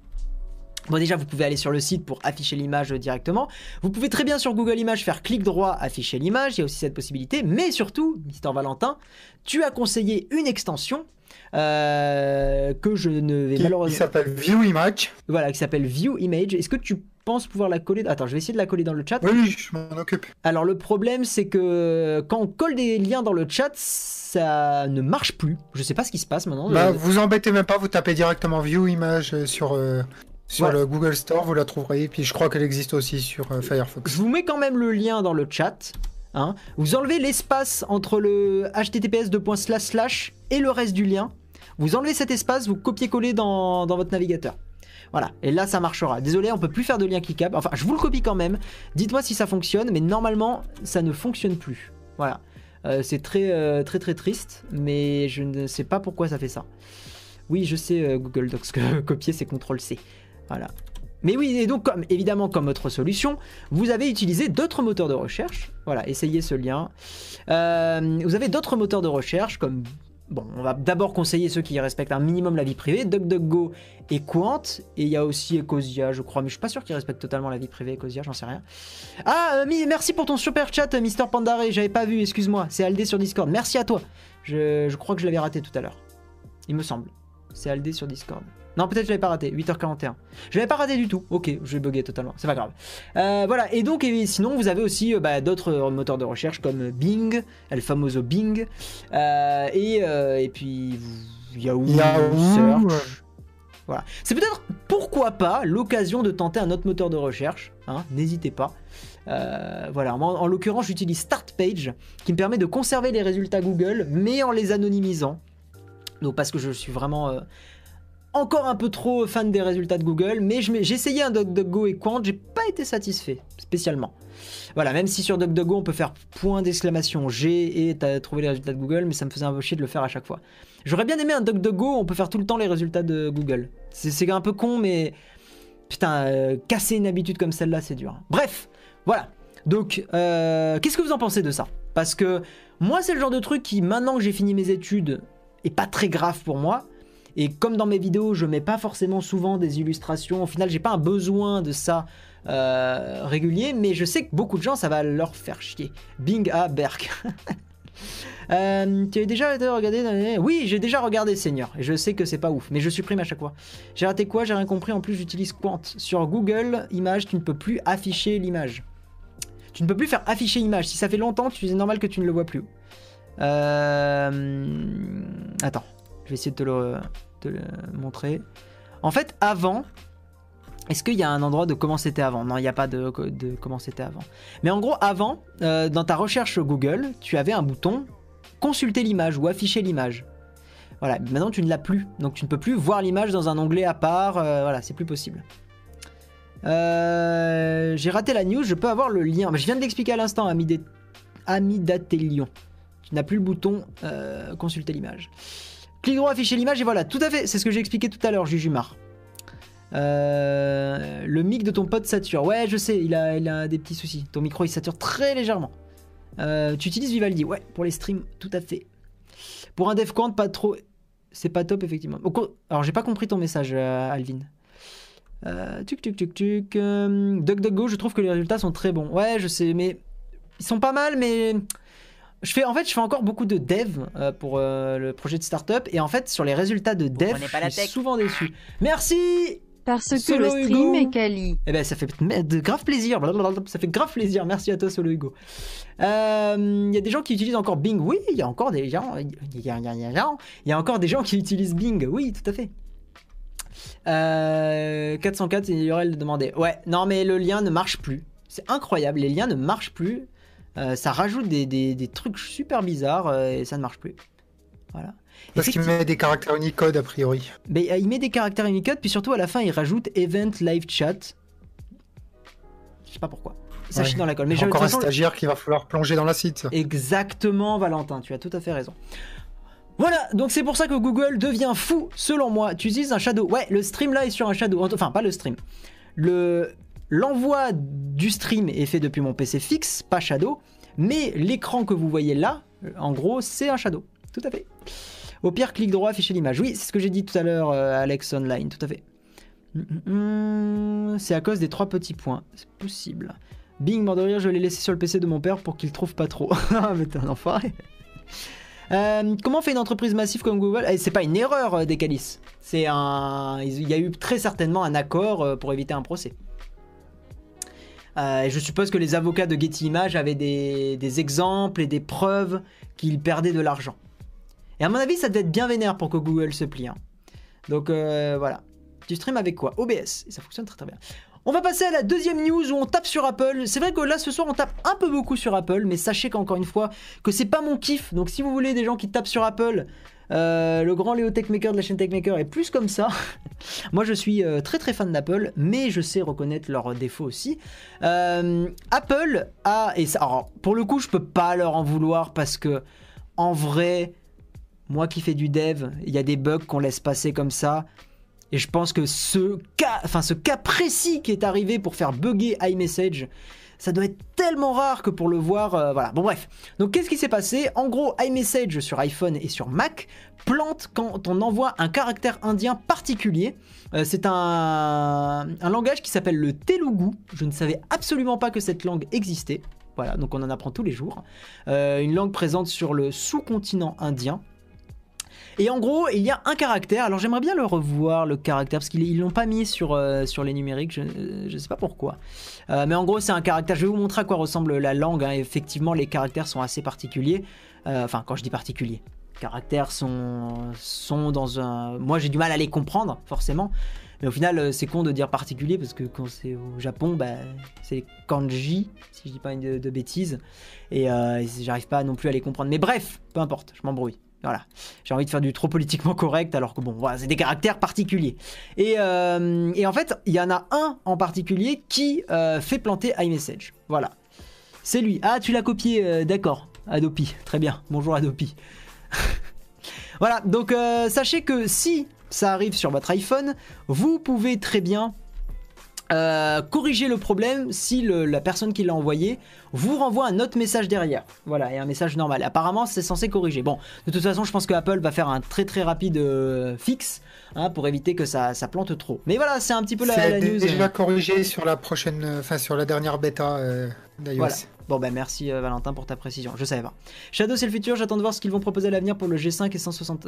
Bon déjà vous pouvez aller sur le site pour afficher l'image directement. Vous pouvez très bien sur Google Images faire clic droit afficher l'image, il y a aussi cette possibilité. Mais surtout, Mister Valentin, tu as conseillé une extension euh, que je ne vais Qui, malheureusement... qui s'appelle View Image. Voilà, qui s'appelle View Image. Est-ce que tu penses pouvoir la coller Attends, je vais essayer de la coller dans le chat. Oui, je m'en occupe. Alors le problème c'est que quand on colle des liens dans le chat, ça ne marche plus. Je sais pas ce qui se passe maintenant. Bah, vous embêtez même pas, vous tapez directement View Image sur, euh, sur Voilà. le Google Store, vous la trouverez. Puis je crois qu'elle existe aussi sur euh, Firefox. Je vous mets quand même le lien dans le chat. hein. Vous enlevez l'espace entre le https et le reste du lien. Vous enlevez cet espace, vous copiez-collez dans, dans votre navigateur. Voilà, et là ça marchera. Désolé, on peut plus faire de lien cliquable. Enfin, je vous le copie quand même. Dites-moi si ça fonctionne, mais normalement ça ne fonctionne plus. Voilà, Euh, c'est très euh, très très triste, mais je ne sais pas pourquoi ça fait ça. Oui, je sais euh, Google Docs que <laughs> copier c'est CTRL C. Voilà. Mais oui, et donc comme, évidemment comme autre solution, vous avez utilisé d'autres moteurs de recherche. Voilà, essayez ce lien. Vous avez d'autres moteurs de recherche comme Bon, on va d'abord conseiller ceux qui respectent un minimum la vie privée, DuckDuckGo et Quant, et il y a aussi Ecosia, je crois, mais je suis pas sûr qu'ils respectent totalement la vie privée, Ecosia, j'en sais rien. Ah, euh, merci pour ton super chat, Mister Pandaré, j'avais pas vu, excuse-moi, c'est Aldé sur Discord, merci à toi. Je, je crois que je l'avais raté tout à l'heure, il me semble. C'est Aldé sur Discord. Non, peut-être je l'avais pas raté. 8h41. Je l'avais pas raté du tout. Ok, je vais bugger totalement. C'est pas grave. Euh, voilà. Et donc, et sinon, vous avez aussi euh, bah, d'autres moteurs de recherche comme Bing, El Famoso Bing, euh, et, euh, et puis Yahoo, Yahoo, Search. Voilà. C'est peut-être pourquoi pas l'occasion de tenter un autre moteur de recherche. hein, N'hésitez pas. Euh, voilà, moi en l'occurrence j'utilise Start Page qui me permet de conserver les résultats Google mais en les anonymisant. Donc parce que je suis vraiment euh, encore un peu trop fan des résultats de Google, mais j'ai essayé un DuckDuckGo et Quant, j'ai pas été satisfait spécialement. Voilà, même si sur DuckDuckGo on peut faire point d'exclamation G et t'as trouvé les résultats de Google, mais ça me faisait un peu chier de le faire à chaque fois. J'aurais bien aimé un DuckDuckGo, on peut faire tout le temps les résultats de Google. C'est c'est un peu con, mais putain, euh, casser une habitude comme celle-là, c'est dur. Bref, voilà. Donc, euh, qu'est-ce que vous en pensez de ça? Parce que moi, c'est le genre de truc qui, maintenant que j'ai fini mes études, est pas très grave pour moi. Et comme dans mes vidéos, je mets pas forcément souvent des illustrations. Au final, j'ai pas un besoin de ça euh, régulier, mais je sais que beaucoup de gens, ça va leur faire chier. Bing à Berk. <laughs> Euh, tu as déjà regardé Oui, j'ai déjà regardé Seigneur, et je sais que c'est pas ouf, mais je supprime à chaque fois. J'ai raté quoi? J'ai rien compris. En plus, j'utilise Quant. Sur Google Images, tu ne peux plus afficher l'image. Tu ne peux plus faire afficher image. Si ça fait longtemps, c'est normal que tu ne le vois plus. Euh, Attends, je vais essayer de te le, te le montrer. En fait, avant, est-ce qu'il y a un endroit de comment c'était avant? Non, il n'y a pas de, comment c'était avant. Mais en gros, avant, euh, dans ta recherche Google, tu avais un bouton consulter l'image ou afficher l'image. Voilà, maintenant tu ne l'as plus, donc tu ne peux plus voir l'image dans un onglet à part. euh, voilà, c'est plus possible. Euh, J'ai raté la news, je peux avoir le lien. Je viens de l'expliquer à l'instant, Amidé- Amidatelion. Tu n'as plus le bouton consulter l'image. Clic droit, afficher l'image, et voilà, tout à fait, c'est ce que j'ai expliqué tout à l'heure, Jujumar. Euh, le mic de ton pote sature. Ouais, je sais, il a, il a des petits soucis. Ton micro, il sature très légèrement. Euh, tu utilises Vivaldi Ouais, pour les streams, tout à fait. Pour un dev quant, pas trop. C'est pas top, effectivement. Alors, j'ai pas compris ton message, euh, Alvin. Euh, tuc, tuc, tuc, tuc. DuckDuckGo, je trouve que les résultats sont très bons. Ouais, je sais, mais ils sont pas mal, mais je fais, en fait, je fais encore beaucoup de dev euh, pour euh, le projet de startup, et en fait, sur les résultats de dev, je suis souvent déçu. Merci. Parce que Solo le stream Hugo. est quali. Eh ben, ça fait de grave plaisir. Blablabla, Ça fait grave plaisir. Merci à toi, Solo Hugo. Euh, Il y a des gens qui utilisent encore Bing. Oui, il y a encore des gens. Il y a, il y a- il y a- il y a encore des gens qui utilisent Bing. Oui, tout à fait. Euh, 404, il y aurait le demandé. Ouais, non, mais le lien ne marche plus. C'est incroyable. Les liens ne marchent plus. Euh, ça rajoute des, des- des trucs super bizarres euh, et ça ne marche plus. Voilà. Parce qu'il met des caractères Unicode a priori. mais, euh, il met des caractères Unicode, puis surtout à la fin, il rajoute Event Live Chat. Je sais pas pourquoi. Ça Ouais. dans la colle. Mais encore un stagiaire qu'il va falloir plonger dans la site. Exactement, Valentin, tu as tout à fait raison. Voilà, donc c'est pour ça que Google devient fou, selon moi. Tu utilises un shadow. Ouais, le stream là est sur un shadow. Enfin, pas le stream. Le l'envoi du stream est fait depuis mon PC fixe, pas shadow. Mais l'écran que vous voyez là, en gros, c'est un shadow. Tout à fait. Au pire, clic droit, afficher l'image. Oui, c'est ce que j'ai dit tout à l'heure, euh, Alex Online, tout à fait. Hum, hum, hum, C'est à cause des trois petits points. C'est possible. Bing, mort de rire, je l'ai laissé sur le PC de mon père pour qu'il trouve pas trop. <laughs> Ah, mais t'es un enfoiré. <laughs> Euh, comment fait une entreprise massive comme Google? Eh, C'est pas une erreur euh. C'est un. Il y a eu très certainement un accord euh, pour éviter un procès. Euh, et je suppose que les avocats de Getty Images avaient des, exemples et des preuves qu'ils perdaient de l'argent. Et à mon avis, ça devait être bien vénère pour que Google se plie. hein. Donc euh, voilà. Tu stream avec quoi? OBS. Et ça fonctionne très très bien. On va passer à la deuxième news où on tape sur Apple. C'est vrai que là ce soir on tape un peu beaucoup sur Apple, mais sachez qu'encore une fois que c'est pas mon kiff. Donc si vous voulez des gens qui tapent sur Apple, euh, le grand Léo Techmaker de la chaîne Techmaker est plus comme ça. <laughs> Moi je suis euh, très très fan d'Apple, mais je sais reconnaître leurs défauts aussi. Euh, Apple a et alors, pour le coup je peux pas leur en vouloir parce que en vrai, moi qui fais du dev, il y a des bugs qu'on laisse passer comme ça. Et je pense que ce cas, enfin ce cas précis qui est arrivé pour faire bugger iMessage, ça doit être tellement rare que pour le voir, euh, voilà. Bon bref. Donc qu'est-ce qui s'est passé? En gros, iMessage sur iPhone et sur Mac plante quand on envoie un caractère indien particulier. Euh, c'est un, langage qui s'appelle le Telugu. Je ne savais absolument pas que cette langue existait. Voilà, donc on en apprend tous les jours. Euh, une langue présente sur le sous-continent indien. Et en gros, il y a un caractère. Alors j'aimerais bien le revoir, le caractère, parce qu'ils l'ont pas mis sur, euh, sur les numériques. Je ne sais pas pourquoi. Euh, mais en gros, c'est un caractère. Je vais vous montrer à quoi ressemble la langue. hein. Effectivement, les caractères sont assez particuliers. Euh, Enfin, quand je dis particuliers, caractères sont, sont dans un. Moi, j'ai du mal à les comprendre, forcément. Mais au final, euh, c'est con de dire particulier parce que quand c'est au Japon, bah, c'est kanji, si je dis pas une de, de bêtises. Et euh, j'arrive pas non plus à les comprendre. Mais bref, peu importe, je m'embrouille. Voilà. J'ai envie de faire du trop politiquement correct alors que bon, voilà, c'est des caractères particuliers. Et, euh, en fait, il y en a un en particulier qui euh, fait planter iMessage. Voilà. C'est lui. Ah, tu l'as copié, euh, d'accord. Adopi. Très bien. Bonjour Adopi. <laughs> voilà, donc sachez que si ça arrive sur votre iPhone, vous pouvez très bien euh, corriger le problème si le- la personne qui l'a envoyé vous renvoie un autre message derrière. Voilà, et un message normal. Apparemment, c'est censé corriger. Bon, de toute façon, je pense que Apple va faire un très très rapide euh, fixe hein, pour éviter que ça, ça plante trop. Mais voilà, c'est un petit peu la, C'est la news. déjà corrigé sur la prochaine, euh, enfin sur la dernière bêta euh, d'iOS. Voilà. Bon bah merci euh, Valentin pour ta précision, je savais pas. Shadow c'est le futur, j'attends de voir ce qu'ils vont proposer à l'avenir pour le G5 et 160.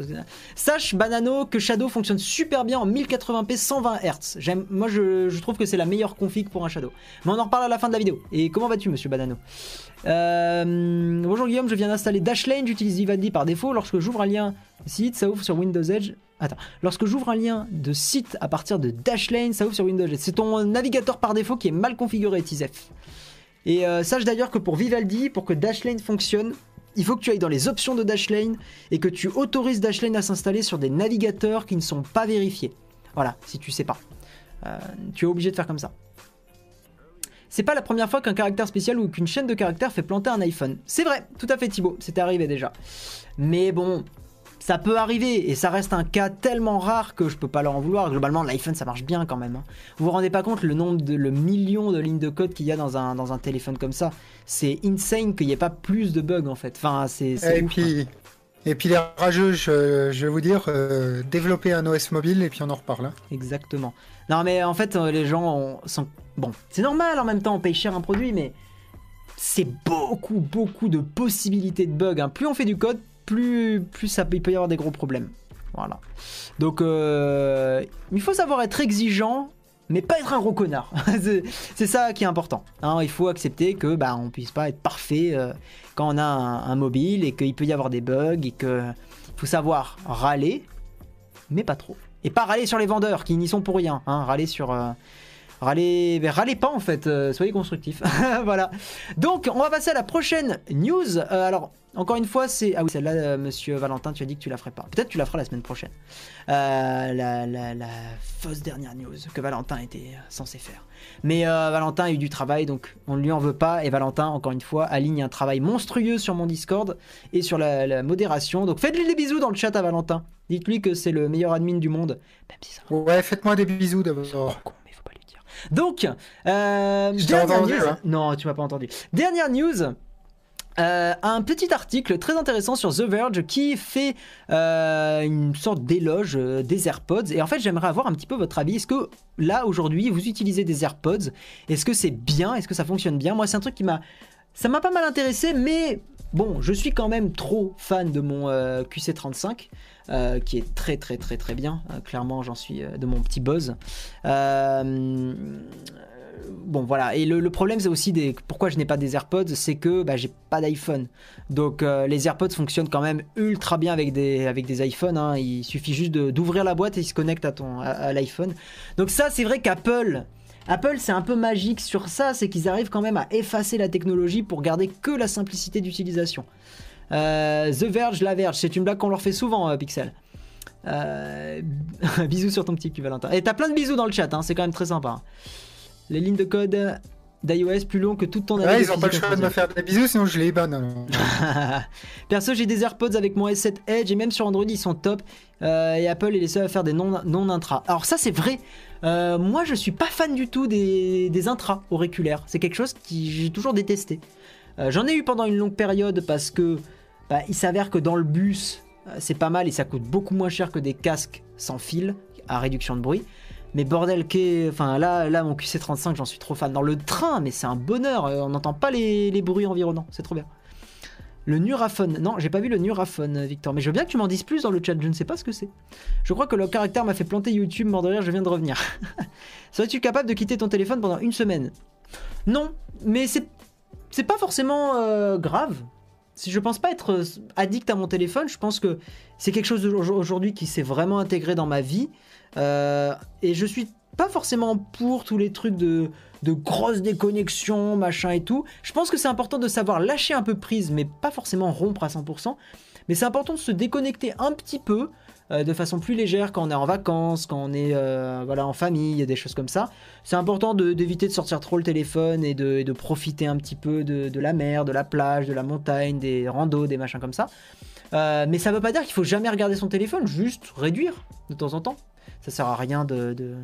Sache Banano que Shadow fonctionne super bien en 1080p 120 Hz. Moi je, je trouve que c'est la meilleure config pour un Shadow. Mais on en reparle à la fin de la vidéo. Et comment vas-tu Monsieur Banano? Euh, Bonjour Guillaume, je viens d'installer Dashlane, j'utilise Vivaldi par défaut. Lorsque j'ouvre un lien site, ça ouvre sur Windows Edge. Attends, lorsque j'ouvre un lien de site à partir de Dashlane, ça ouvre sur Windows Edge. C'est ton navigateur par défaut qui est mal configuré, Tizef. Et euh, sache d'ailleurs que pour Vivaldi, pour que Dashlane fonctionne, il faut que tu ailles dans les options de Dashlane et que tu autorises Dashlane à s'installer sur des navigateurs qui ne sont pas vérifiés. Voilà, si tu sais pas. Euh, tu es obligé de faire comme ça. C'est pas la première fois qu'un caractère spécial ou qu'une chaîne de caractères fait planter un iPhone. C'est vrai, tout à fait Thibaut, c'était arrivé déjà. Mais bon, ça peut arriver et ça reste un cas tellement rare que je peux pas leur en vouloir. Globalement, l'iPhone ça marche bien quand même. hein. Vous vous rendez pas compte le nombre de le million de lignes de code qu'il y a dans un, dans un téléphone comme ça? C'est insane qu'il n'y ait pas plus de bugs en fait. Enfin, c'est. Et ouf, hein. puis, et puis les rageux, je, je vais vous dire, euh, développer un OS mobile et puis on en reparle. hein. Exactement. Non, mais en fait, euh, les gens ont- sont. Bon, c'est normal en même temps, on paye cher un produit, mais c'est beaucoup, beaucoup de possibilités de bugs. hein. Plus on fait du code, plus, plus il peut y avoir des gros problèmes. Voilà. Donc, euh, il faut savoir être exigeant, mais pas être un gros connard. <laughs> c'est ça qui est important. hein. Il faut accepter que bah, on puisse pas être parfait euh, quand on a un, un mobile et qu'il peut y avoir des bugs et que faut savoir râler, mais pas trop. Et pas râler sur les vendeurs qui n'y sont pour rien. Hein, râler sur. euh, mais râlez pas en fait, euh, soyez constructifs. <laughs> voilà. Donc, on va passer à la prochaine news. Euh, alors, encore une fois, c'est. Ah oui, celle-là, euh, monsieur Valentin, tu as dit que tu la ferais pas. Peut-être tu la feras la semaine prochaine. La, la- la fausse dernière news que Valentin était censé faire. Mais Valentin a eu du travail, donc on ne lui en veut pas. Et Valentin, encore une fois, aligne un travail monstrueux sur mon Discord et sur la, modération. Donc faites-lui des bisous dans le chat à Valentin. Dites-lui que c'est le meilleur admin du monde. Ouais, faites-moi des bisous d'abord. Donc, euh, Je dernière entendu, news- hein. Non, tu m'as pas entendu. Dernière news. euh, un petit article très intéressant sur The Verge qui fait euh, une sorte d'éloge euh, des AirPods. Et en fait, j'aimerais avoir un petit peu votre avis. Est-ce que là, aujourd'hui, vous utilisez des AirPods? Est-ce que c'est bien? Est-ce que ça fonctionne bien? Moi, c'est un truc qui m'a. Ça m'a pas mal intéressé, mais bon, je suis quand même trop fan de mon euh, QC35. euh, qui est très très très très bien. Euh, clairement, j'en suis de mon petit buzz. Bon voilà, et le, problème c'est aussi des, pourquoi je n'ai pas des AirPods, c'est que bah, j'ai pas d'iPhone. Donc les AirPods fonctionnent quand même ultra bien avec des, avec des iPhones. hein. Il suffit juste d'ouvrir la boîte et ils se connectent à, à l'iPhone. Donc ça c'est vrai qu'Apple... Apple, c'est un peu magique sur ça, c'est qu'ils arrivent quand même à effacer la technologie pour garder que la simplicité d'utilisation. Euh, The Verge, La Verge, c'est une blague qu'on leur fait souvent, euh, Pixel. Euh, <laughs> bisous sur ton petit cul, Valentin. Et t'as plein de bisous dans le chat, hein, c'est quand même très sympa. hein. Les lignes de code d'iOS plus long que toute ton année. Ouais, ils ont pas le choix de me faire des bisous, sinon je les banne. alors. <laughs> Perso, j'ai des AirPods avec mon S7 Edge et même sur Android, ils sont top. Et Apple est les seuls à faire des non, non intra. Alors, ça, c'est vrai. Euh, moi, je suis pas fan du tout des, des intras auriculaires. C'est quelque chose que j'ai toujours détesté. Euh, J'en ai eu pendant une longue période parce que bah, il s'avère que dans le bus, euh, c'est pas mal et ça coûte beaucoup moins cher que des casques sans fil à réduction de bruit. Mais bordel qu'est, enfin là, mon QC35, j'en suis trop fan. Dans le train, mais c'est un bonheur. On n'entend pas les bruits environnants, c'est trop bien. Le Nuraphone. Non, j'ai pas vu le Nuraphone, Victor. Mais je veux bien que tu m'en dises plus dans le chat. Je ne sais pas ce que c'est. Je crois que le caractère m'a fait planter YouTube. Mort de rire, je viens de revenir. <laughs> Serais-tu capable de quitter ton téléphone pendant une semaine? Non, mais c'est c'est pas forcément euh, grave. Si je pense pas être euh, addict à mon téléphone, je pense que c'est quelque chose aujourd'hui qui s'est vraiment intégré dans ma vie. Euh, et je suis pas forcément pour tous les trucs de, de grosses déconnexions, machin et tout. Je pense que c'est important de savoir lâcher un peu prise, mais pas forcément rompre à 100%. Mais c'est important de se déconnecter un petit peu, euh, de façon plus légère quand on est en vacances, quand on est euh, voilà, en famille, des choses comme ça. C'est important de- d'éviter de, sortir trop le téléphone et de, de profiter un petit peu de, de la mer, de la plage, de la montagne, des randos, des machins comme ça. Euh, mais ça veut pas dire qu'il faut jamais regarder son téléphone, juste réduire de temps en temps. Ça sert à rien de, de-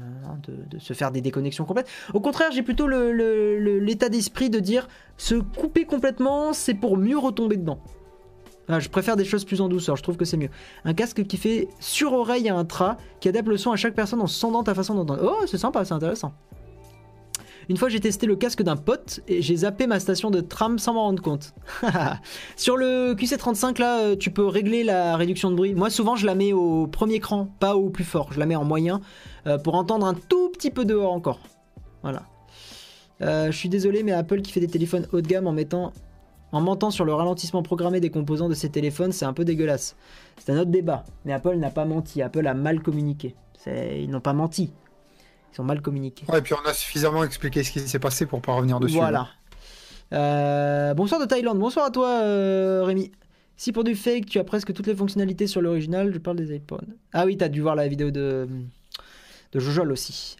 se faire des déconnexions complètes. Au contraire, j'ai plutôt l'état d'esprit de dire se couper complètement, c'est pour mieux retomber dedans. Je préfère des choses plus en douceur, je trouve que c'est mieux. Un casque qui fait sur oreille à un tra, qui adapte le son à chaque personne en sondant ta façon d'entendre. Oh, c'est sympa, c'est intéressant. Une fois, j'ai testé le casque d'un pote et j'ai zappé ma station de tram sans m'en rendre compte. <laughs> Sur le QC35, là, euh, tu peux régler la réduction de bruit. Moi, souvent, je la mets au premier cran, pas au plus fort. Je la mets en moyen euh, pour entendre un tout petit peu dehors encore. Voilà. Euh, je suis désolé, mais Apple qui fait des téléphones haut de gamme en mettant. En mentant sur le ralentissement programmé des composants de ses téléphones, c'est un peu dégueulasse. C'est un autre débat. Mais Apple n'a pas menti. Apple a mal communiqué. Ils n'ont pas menti. Ils ont mal communiqué. Ouais, et puis on a suffisamment expliqué ce qui s'est passé pour pas revenir dessus. Voilà. Euh, bonsoir de Thaïlande. Bonsoir à toi, euh, Rémi. Si pour du fake, tu as presque toutes les fonctionnalités sur l'original, je parle des iPhones. Ah oui, t'as dû voir la vidéo de, de Jojol aussi.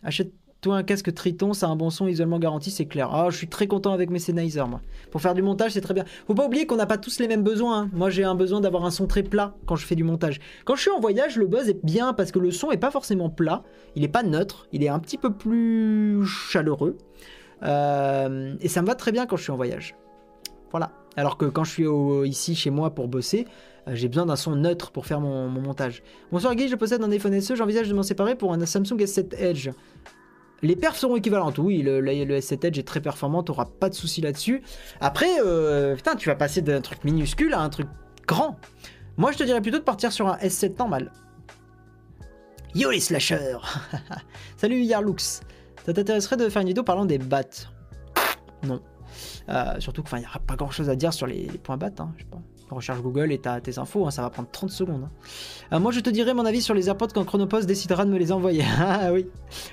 Achète-toi un casque Triton, ça a un bon son, isolement garanti, c'est clair. Ah, je suis très content avec mes Sennheiser, moi. Pour faire du montage, c'est très bien. Faut pas oublier qu'on n'a pas tous les mêmes besoins. hein. Moi, j'ai un besoin d'avoir un son très plat quand je fais du montage. Quand je suis en voyage, le buzz est bien parce que le son est pas forcément plat. Il est pas neutre. Il est un petit peu plus chaleureux. Euh, et ça me va très bien quand je suis en voyage. Voilà. Alors que quand je suis ici chez moi pour bosser, euh, j'ai besoin d'un son neutre pour faire mon, mon montage. Bonsoir Guy, je possède un iPhone SE, j'envisage de m'en séparer pour un Samsung S7 Edge. Les perfs seront équivalentes, oui, le, le- le S7 Edge est très performant, t'auras pas de souci là-dessus. Après, euh, putain, tu vas passer d'un truc minuscule à un truc grand. Moi, je te dirais plutôt de partir sur un S7 normal. Yo les slashers <laughs> Salut Yarlux Ça t'intéresserait de faire une vidéo parlant des bats Non. Euh, surtout qu'il n'y aura pas grand chose à dire sur les, points BAT. Hein. Recherche Google et t'as tes infos, hein, ça va prendre 30 secondes. hein. Euh, moi, je te dirai mon avis sur les AirPods quand Chronopost décidera de me les envoyer. <laughs> ah oui,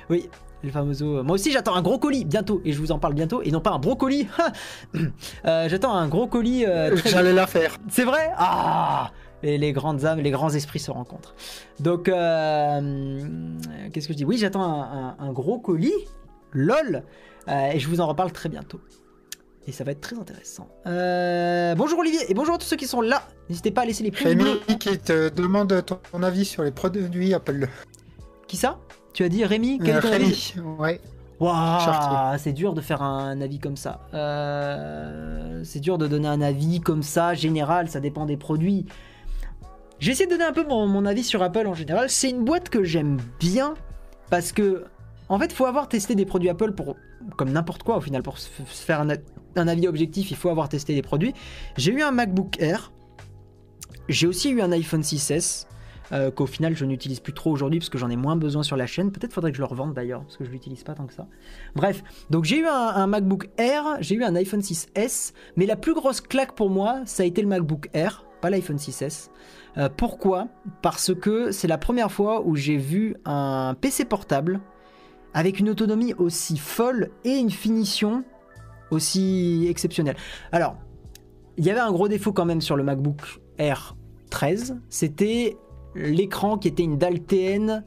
oui, le fameux. Moi aussi, j'attends un gros colis bientôt et je vous en parle bientôt. Et non pas un brocoli. <laughs> <clears throat> Euh, j'attends un gros colis. euh, J'allais la faire. c'est vrai? Ah les, les grandes âmes, les grands esprits se rencontrent. Donc, euh, qu'est-ce que je dis? Oui, j'attends un, un- un gros colis. LOL Euh, Et je vous en reparle très bientôt. Et ça va être très intéressant. Euh, bonjour Olivier et bonjour à tous ceux qui sont là. N'hésitez pas à laisser les pouces bleus. qui te demande ton avis sur les produits Apple. Qui ça? Tu as dit Rémi Quel Euh, est ton avis Rémi, ouais. Waouh, Chartier. c'est dur de faire un avis comme ça. Euh, c'est dur de donner un avis comme ça, général, ça dépend des produits. J'ai essayé de donner un peu mon, mon avis sur Apple en général. C'est une boîte que j'aime bien parce que, en fait, faut avoir testé des produits Apple pour, comme n'importe quoi au final, pour se faire un avis objectif, il faut avoir testé des produits. J'ai eu un MacBook Air, j'ai aussi eu un iPhone 6S. Euh, qu'au final je n'utilise plus trop aujourd'hui parce que j'en ai moins besoin sur la chaîne. Peut-être faudrait que je le revende d'ailleurs parce que je l'utilise pas tant que ça. Bref, donc j'ai eu un, MacBook Air, j'ai eu un iPhone 6S, mais la plus grosse claque pour moi, ça a été le MacBook Air, pas l'iPhone 6S. Euh, pourquoi? Parce que c'est la première fois où j'ai vu un PC portable avec une autonomie aussi folle et une finition aussi exceptionnelle. Alors, il y avait un gros défaut quand même sur le MacBook Air 13, c'était l'écran qui était une dalle TN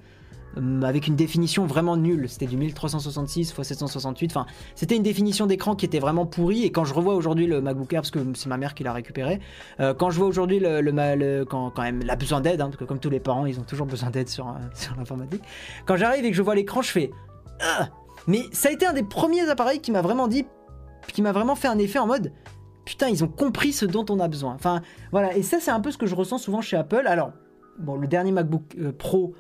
hum, avec une définition vraiment nulle. C'était du 1366 x 768. Enfin, c'était une définition d'écran qui était vraiment pourrie. Et quand je revois aujourd'hui le MacBook Air, parce que c'est ma mère qui l'a récupéré, euh, quand je vois aujourd'hui le, le, quand, quand même, la besoin d'aide, hein, parce que comme tous les parents, ils ont toujours besoin d'aide sur, euh, <laughs> sur l'informatique. Quand j'arrive et que je vois l'écran, je fais. Ah Mais ça a été un des premiers appareils qui m'a vraiment dit, qui m'a vraiment fait un effet en mode. Putain, ils ont compris ce dont on a besoin. Enfin, voilà. Et ça, c'est un peu ce que je ressens souvent chez Apple. Alors, bon, le dernier MacBook euh, Pro,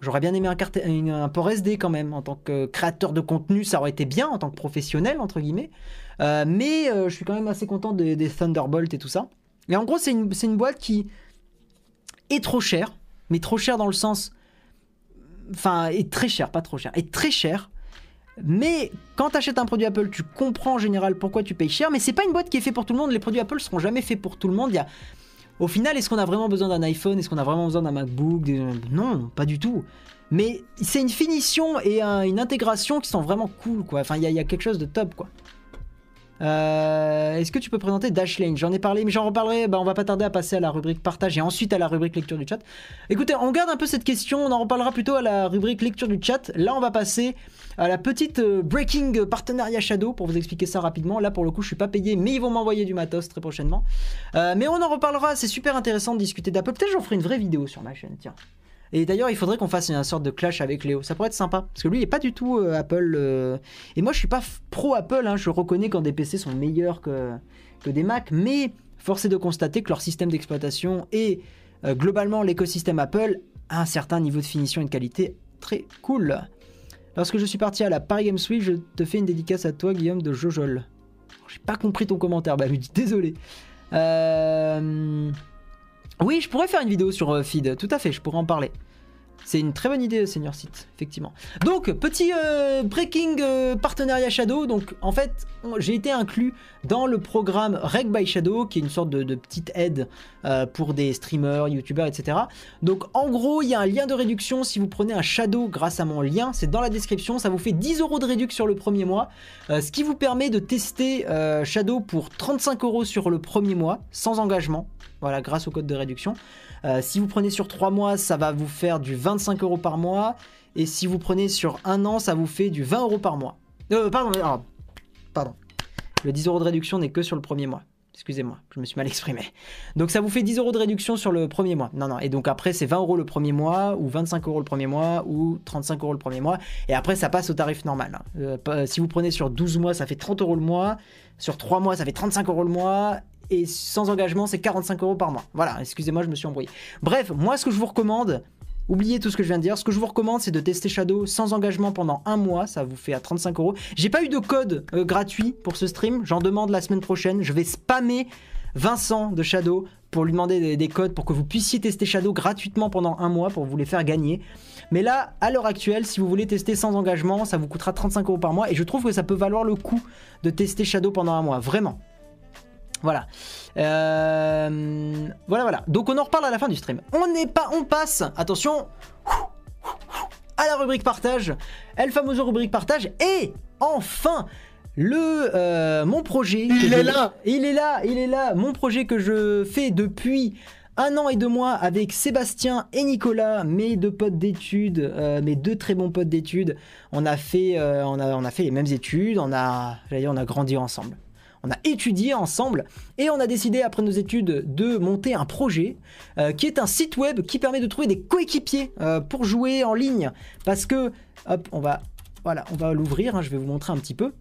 j'aurais bien aimé un, un port SD quand même. En tant que créateur de contenu, ça aurait été bien en tant que professionnel, entre guillemets. Euh, mais euh, je suis quand même assez content des, des Thunderbolt et tout ça. Et en gros, c'est une, c'est une boîte qui est trop chère, mais trop chère dans le sens. Enfin, est très chère, pas trop chère, est très chère. Mais quand tu achètes un produit Apple, tu comprends en général pourquoi tu payes cher. Mais c'est pas une boîte qui est faite pour tout le monde. Les produits Apple seront jamais faits pour tout le monde. Il y a... Au final, est-ce qu'on a vraiment besoin d'un iPhone? Est-ce qu'on a vraiment besoin d'un MacBook Non, pas du tout. Mais c'est une finition et un- une intégration qui sont vraiment cool, quoi. Enfin, il y, y a quelque chose de top, quoi. Euh, Est-ce que tu peux présenter Dashlane J'en ai parlé, mais j'en reparlerai. Bah, on va pas tarder à passer à la rubrique partage et ensuite à la rubrique lecture du chat. Écoutez, on garde un peu cette question. On en reparlera plutôt à la rubrique lecture du chat. Là, on va passer à la petite euh, breaking partenariat Shadow pour vous expliquer ça rapidement. Là, pour le coup, je suis pas payé, mais ils vont m'envoyer du matos très prochainement. Euh, mais on en reparlera. C'est super intéressant de discuter d'Apple. Peut-être j'en ferai une vraie vidéo sur ma chaîne. Tiens. Et d'ailleurs, il faudrait qu'on fasse une sorte de clash avec Léo. Ça pourrait être sympa. Parce que lui, il est pas du tout euh, Apple. euh, Et moi, je suis pas pro Apple. hein. Je reconnais quand des PC sont meilleurs que, que des Mac. Mais force est de constater que leur système d'exploitation et euh, globalement l'écosystème Apple a un certain niveau de finition et de qualité très cool. Lorsque je suis parti à la Paris Games Week, je te fais une dédicace à toi, Guillaume de Jojol. J'ai pas compris ton commentaire, bah dis désolé. Euh... Oui, je pourrais faire une vidéo sur euh, Feed, tout à fait, je pourrais en parler. C'est une très bonne idée, Senior Site, effectivement. Donc, petit euh, breaking euh, partenariat Shadow. Donc, en fait, j'ai été inclus dans le programme Reg by Shadow, qui est une sorte de, petite aide pour des streamers, youtubeurs, etc. Donc, en gros, il y a un lien de réduction si vous prenez un Shadow grâce à mon lien. C'est dans la description. Ça vous fait 10 euros de réduction sur le premier mois. ce qui vous permet de tester Shadow pour 35 euros sur le premier mois, sans engagement. Voilà, grâce au code de réduction. Euh, si vous prenez sur 3 mois, ça va vous faire du 25 euros par mois. Et si vous prenez sur un an, ça vous fait du 20 euros par mois. Euh, pardon, ah, pardon. Le 10 euros de réduction n'est que sur le premier mois. Excusez-moi, je me suis mal exprimé. Donc ça vous fait 10 euros de réduction sur le premier mois. Non, non. Et donc après, c'est 20 euros le premier mois, ou 25 euros le premier mois, ou 35 euros le premier mois. Et après, ça passe au tarif normal. hein. Euh, pas- si vous prenez sur 12 mois, ça fait 30 euros le mois. Sur 3 mois, ça fait 35 euros le mois. Et sans engagement, c'est 45 euros par mois. Voilà, excusez-moi, je me suis embrouillé. Bref, moi, ce que je vous recommande, oubliez tout ce que je viens de dire. Ce que je vous recommande, c'est de tester Shadow sans engagement pendant un mois. Ça vous fait à 35 euros. J'ai pas eu de code euh, gratuit pour ce stream. J'en demande la semaine prochaine. Je vais spammer Vincent de Shadow pour lui demander des, des codes pour que vous puissiez tester Shadow gratuitement pendant un mois pour vous les faire gagner. Mais là, à l'heure actuelle, si vous voulez tester sans engagement, ça vous coûtera 35 euros par mois. Et je trouve que ça peut valoir le coup de tester Shadow pendant un mois. Vraiment. Voilà. Euh, voilà, voilà. Donc on en reparle à la fin du stream. On n'est pas, on passe. Attention. À la rubrique partage. El famoso rubrique partage. Et enfin, le euh, mon projet. Il est je- là. Il est là. Il est là. Mon projet que je fais depuis un an et deux mois avec Sébastien et Nicolas, mes deux potes d'études, euh, mes deux très bons potes d'études. On a fait, euh, on a, on a fait les mêmes études. On a, j'allais dire, on a grandi ensemble. On a étudié ensemble et on a décidé après nos études de monter un projet euh, qui est un site web qui permet de trouver des coéquipiers euh, pour jouer en ligne. Parce que, hop, on va, voilà, on va l'ouvrir. hein, je vais vous montrer un petit peu.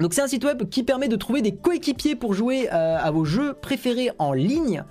Donc c'est un site web qui permet de trouver des coéquipiers pour jouer euh, à vos jeux préférés en ligne.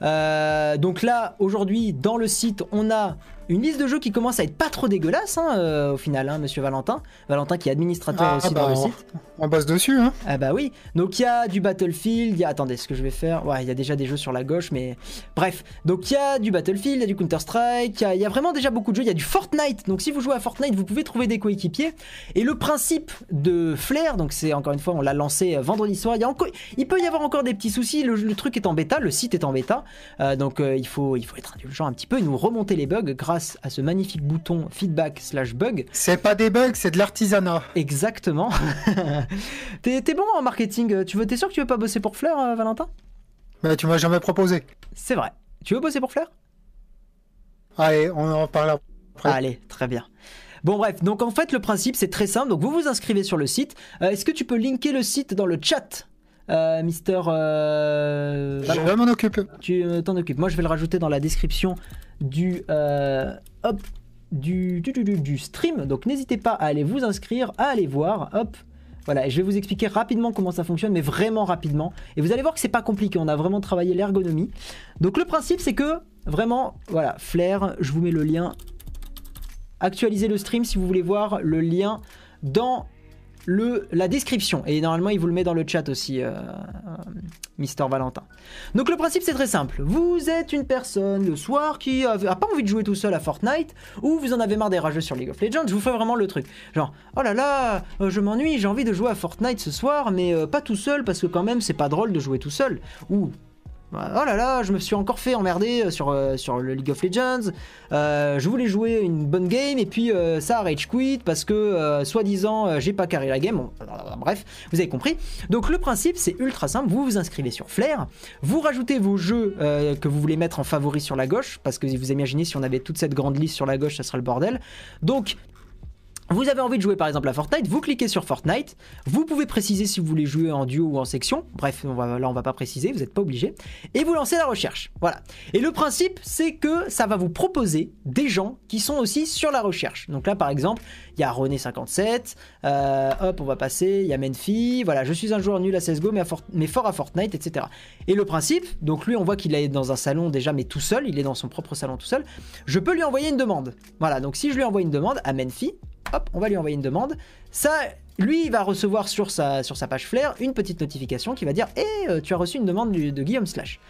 Donc là, aujourd'hui, dans le site, on a une liste de jeux qui commence à être pas trop dégueulasse hein, euh, au final, hein, monsieur Valentin. Valentin qui est administrateur Ah, aussi bah, dans le on- site. On bosse dessus, hein. Ah bah oui. Donc il y a du Battlefield, il y a attendez, ce que je vais faire, ouais, il y a déjà des jeux sur la gauche mais bref. Donc il y a du Battlefield, il y a du Counter-Strike, il y a- il y, a vraiment déjà beaucoup de jeux, il y a du Fortnite. Donc si vous jouez à Fortnite, vous pouvez trouver des coéquipiers et le principe de Flair, donc c'est encore une fois on l'a lancé euh, vendredi soir, il y a encore il peut y avoir encore des petits soucis, le, le truc est en bêta, le site est en bêta. Euh, donc euh, il faut il faut être indulgent un petit peu et nous remonter les bugs grâce à ce magnifique bouton feedback slash bug. C'est pas des bugs, c'est de l'artisanat. Exactement. <laughs> t'es, bon en marketing. Tu veux, t'es sûr que tu veux pas bosser pour Flair, euh, Valentin? Mais tu m'as jamais proposé. C'est vrai. Tu veux bosser pour Flair Allez, on en parlera après. Allez, très bien. Bon bref, donc en fait le principe c'est très simple, donc vous vous inscrivez sur le site. Euh, Est-ce que tu peux linker le site dans le chat, euh, Mister euh, Je m'en occupe. Tu euh, t'en occupes. Moi je vais le rajouter dans la description du, euh, hop, du, du, du- du- du stream, donc n'hésitez pas à aller vous inscrire, à aller voir, hop. Voilà, et je vais vous expliquer rapidement comment ça fonctionne, mais vraiment rapidement. Et vous allez voir que c'est pas compliqué, on a vraiment travaillé l'ergonomie. Donc le principe c'est que, vraiment, voilà, Flair, je vous mets le lien. Actualisez le stream si vous voulez voir le lien dans le, la description. Et normalement, il vous le met dans le chat aussi, euh, euh, Mister Valentin. Donc le principe c'est très simple. Vous êtes une personne le soir qui a, a pas envie de jouer tout seul à Fortnite ou vous en avez marre des rageux sur League of Legends. Je vous fais vraiment le truc. Genre oh là là, euh, je m'ennuie, j'ai envie de jouer à Fortnite ce soir, mais pas tout seul parce que quand même c'est pas drôle de jouer tout seul. Ou oh là là, je me suis encore fait emmerder euh, sur, euh, sur le League of Legends. Euh, je voulais jouer une bonne game et puis euh, ça rage quit parce que soi-disant j'ai pas carré la game. Bref, vous avez compris. Donc le principe c'est ultra simple. Vous vous inscrivez sur Flair, vous rajoutez vos jeux que vous voulez mettre en favori sur la gauche parce que vous imaginez si on avait toute cette grande liste sur la gauche, ça serait le bordel. Donc vous avez envie de jouer par exemple à Fortnite, vous cliquez sur Fortnite, vous pouvez préciser si vous voulez jouer en duo ou en section, bref, là on va pas préciser, vous n'êtes pas obligé, et vous lancez la recherche. Voilà. Et le principe, c'est que ça va vous proposer des gens qui sont aussi sur la recherche. Donc là par exemple, il y a René57, euh, hop, on va passer, il y a Menfi, voilà, je suis un joueur nul à CSGO mais fort à Fortnite, etc. Et le principe, donc lui on voit qu'il est dans un salon déjà, mais tout seul, il est dans son propre salon tout seul, je peux lui envoyer une demande. Voilà, donc si je lui envoie une demande à Menfi, hop, on va lui envoyer une demande. Ça, lui, il va recevoir sur sa, sur sa page Flair une petite notification qui va dire Eh, euh, tu as reçu une demande du- de Guillaume Slash.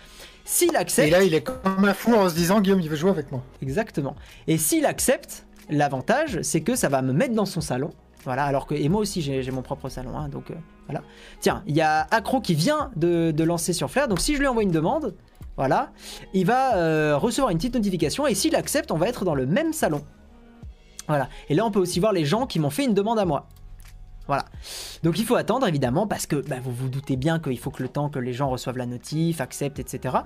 S'il Et accepte, là, il est comme un fou en se disant Guillaume, il veut jouer avec moi. exactement. Et s'il accepte, l'avantage, c'est que ça va me mettre dans son salon. Voilà, alors que. Et moi aussi, j'ai j'ai mon propre salon, hein, donc euh, voilà. Tiens, il y a Acro qui vient de, de lancer sur Flair, donc si je lui envoie une demande, voilà, il va euh, recevoir une petite notification et s'il accepte, on va être dans le même salon. Voilà. Et là, on peut aussi voir les gens qui m'ont fait une demande à moi. Voilà. Donc il faut attendre évidemment parce que bah, vous vous doutez bien qu'il faut que le temps que les gens reçoivent la notif, acceptent, etc.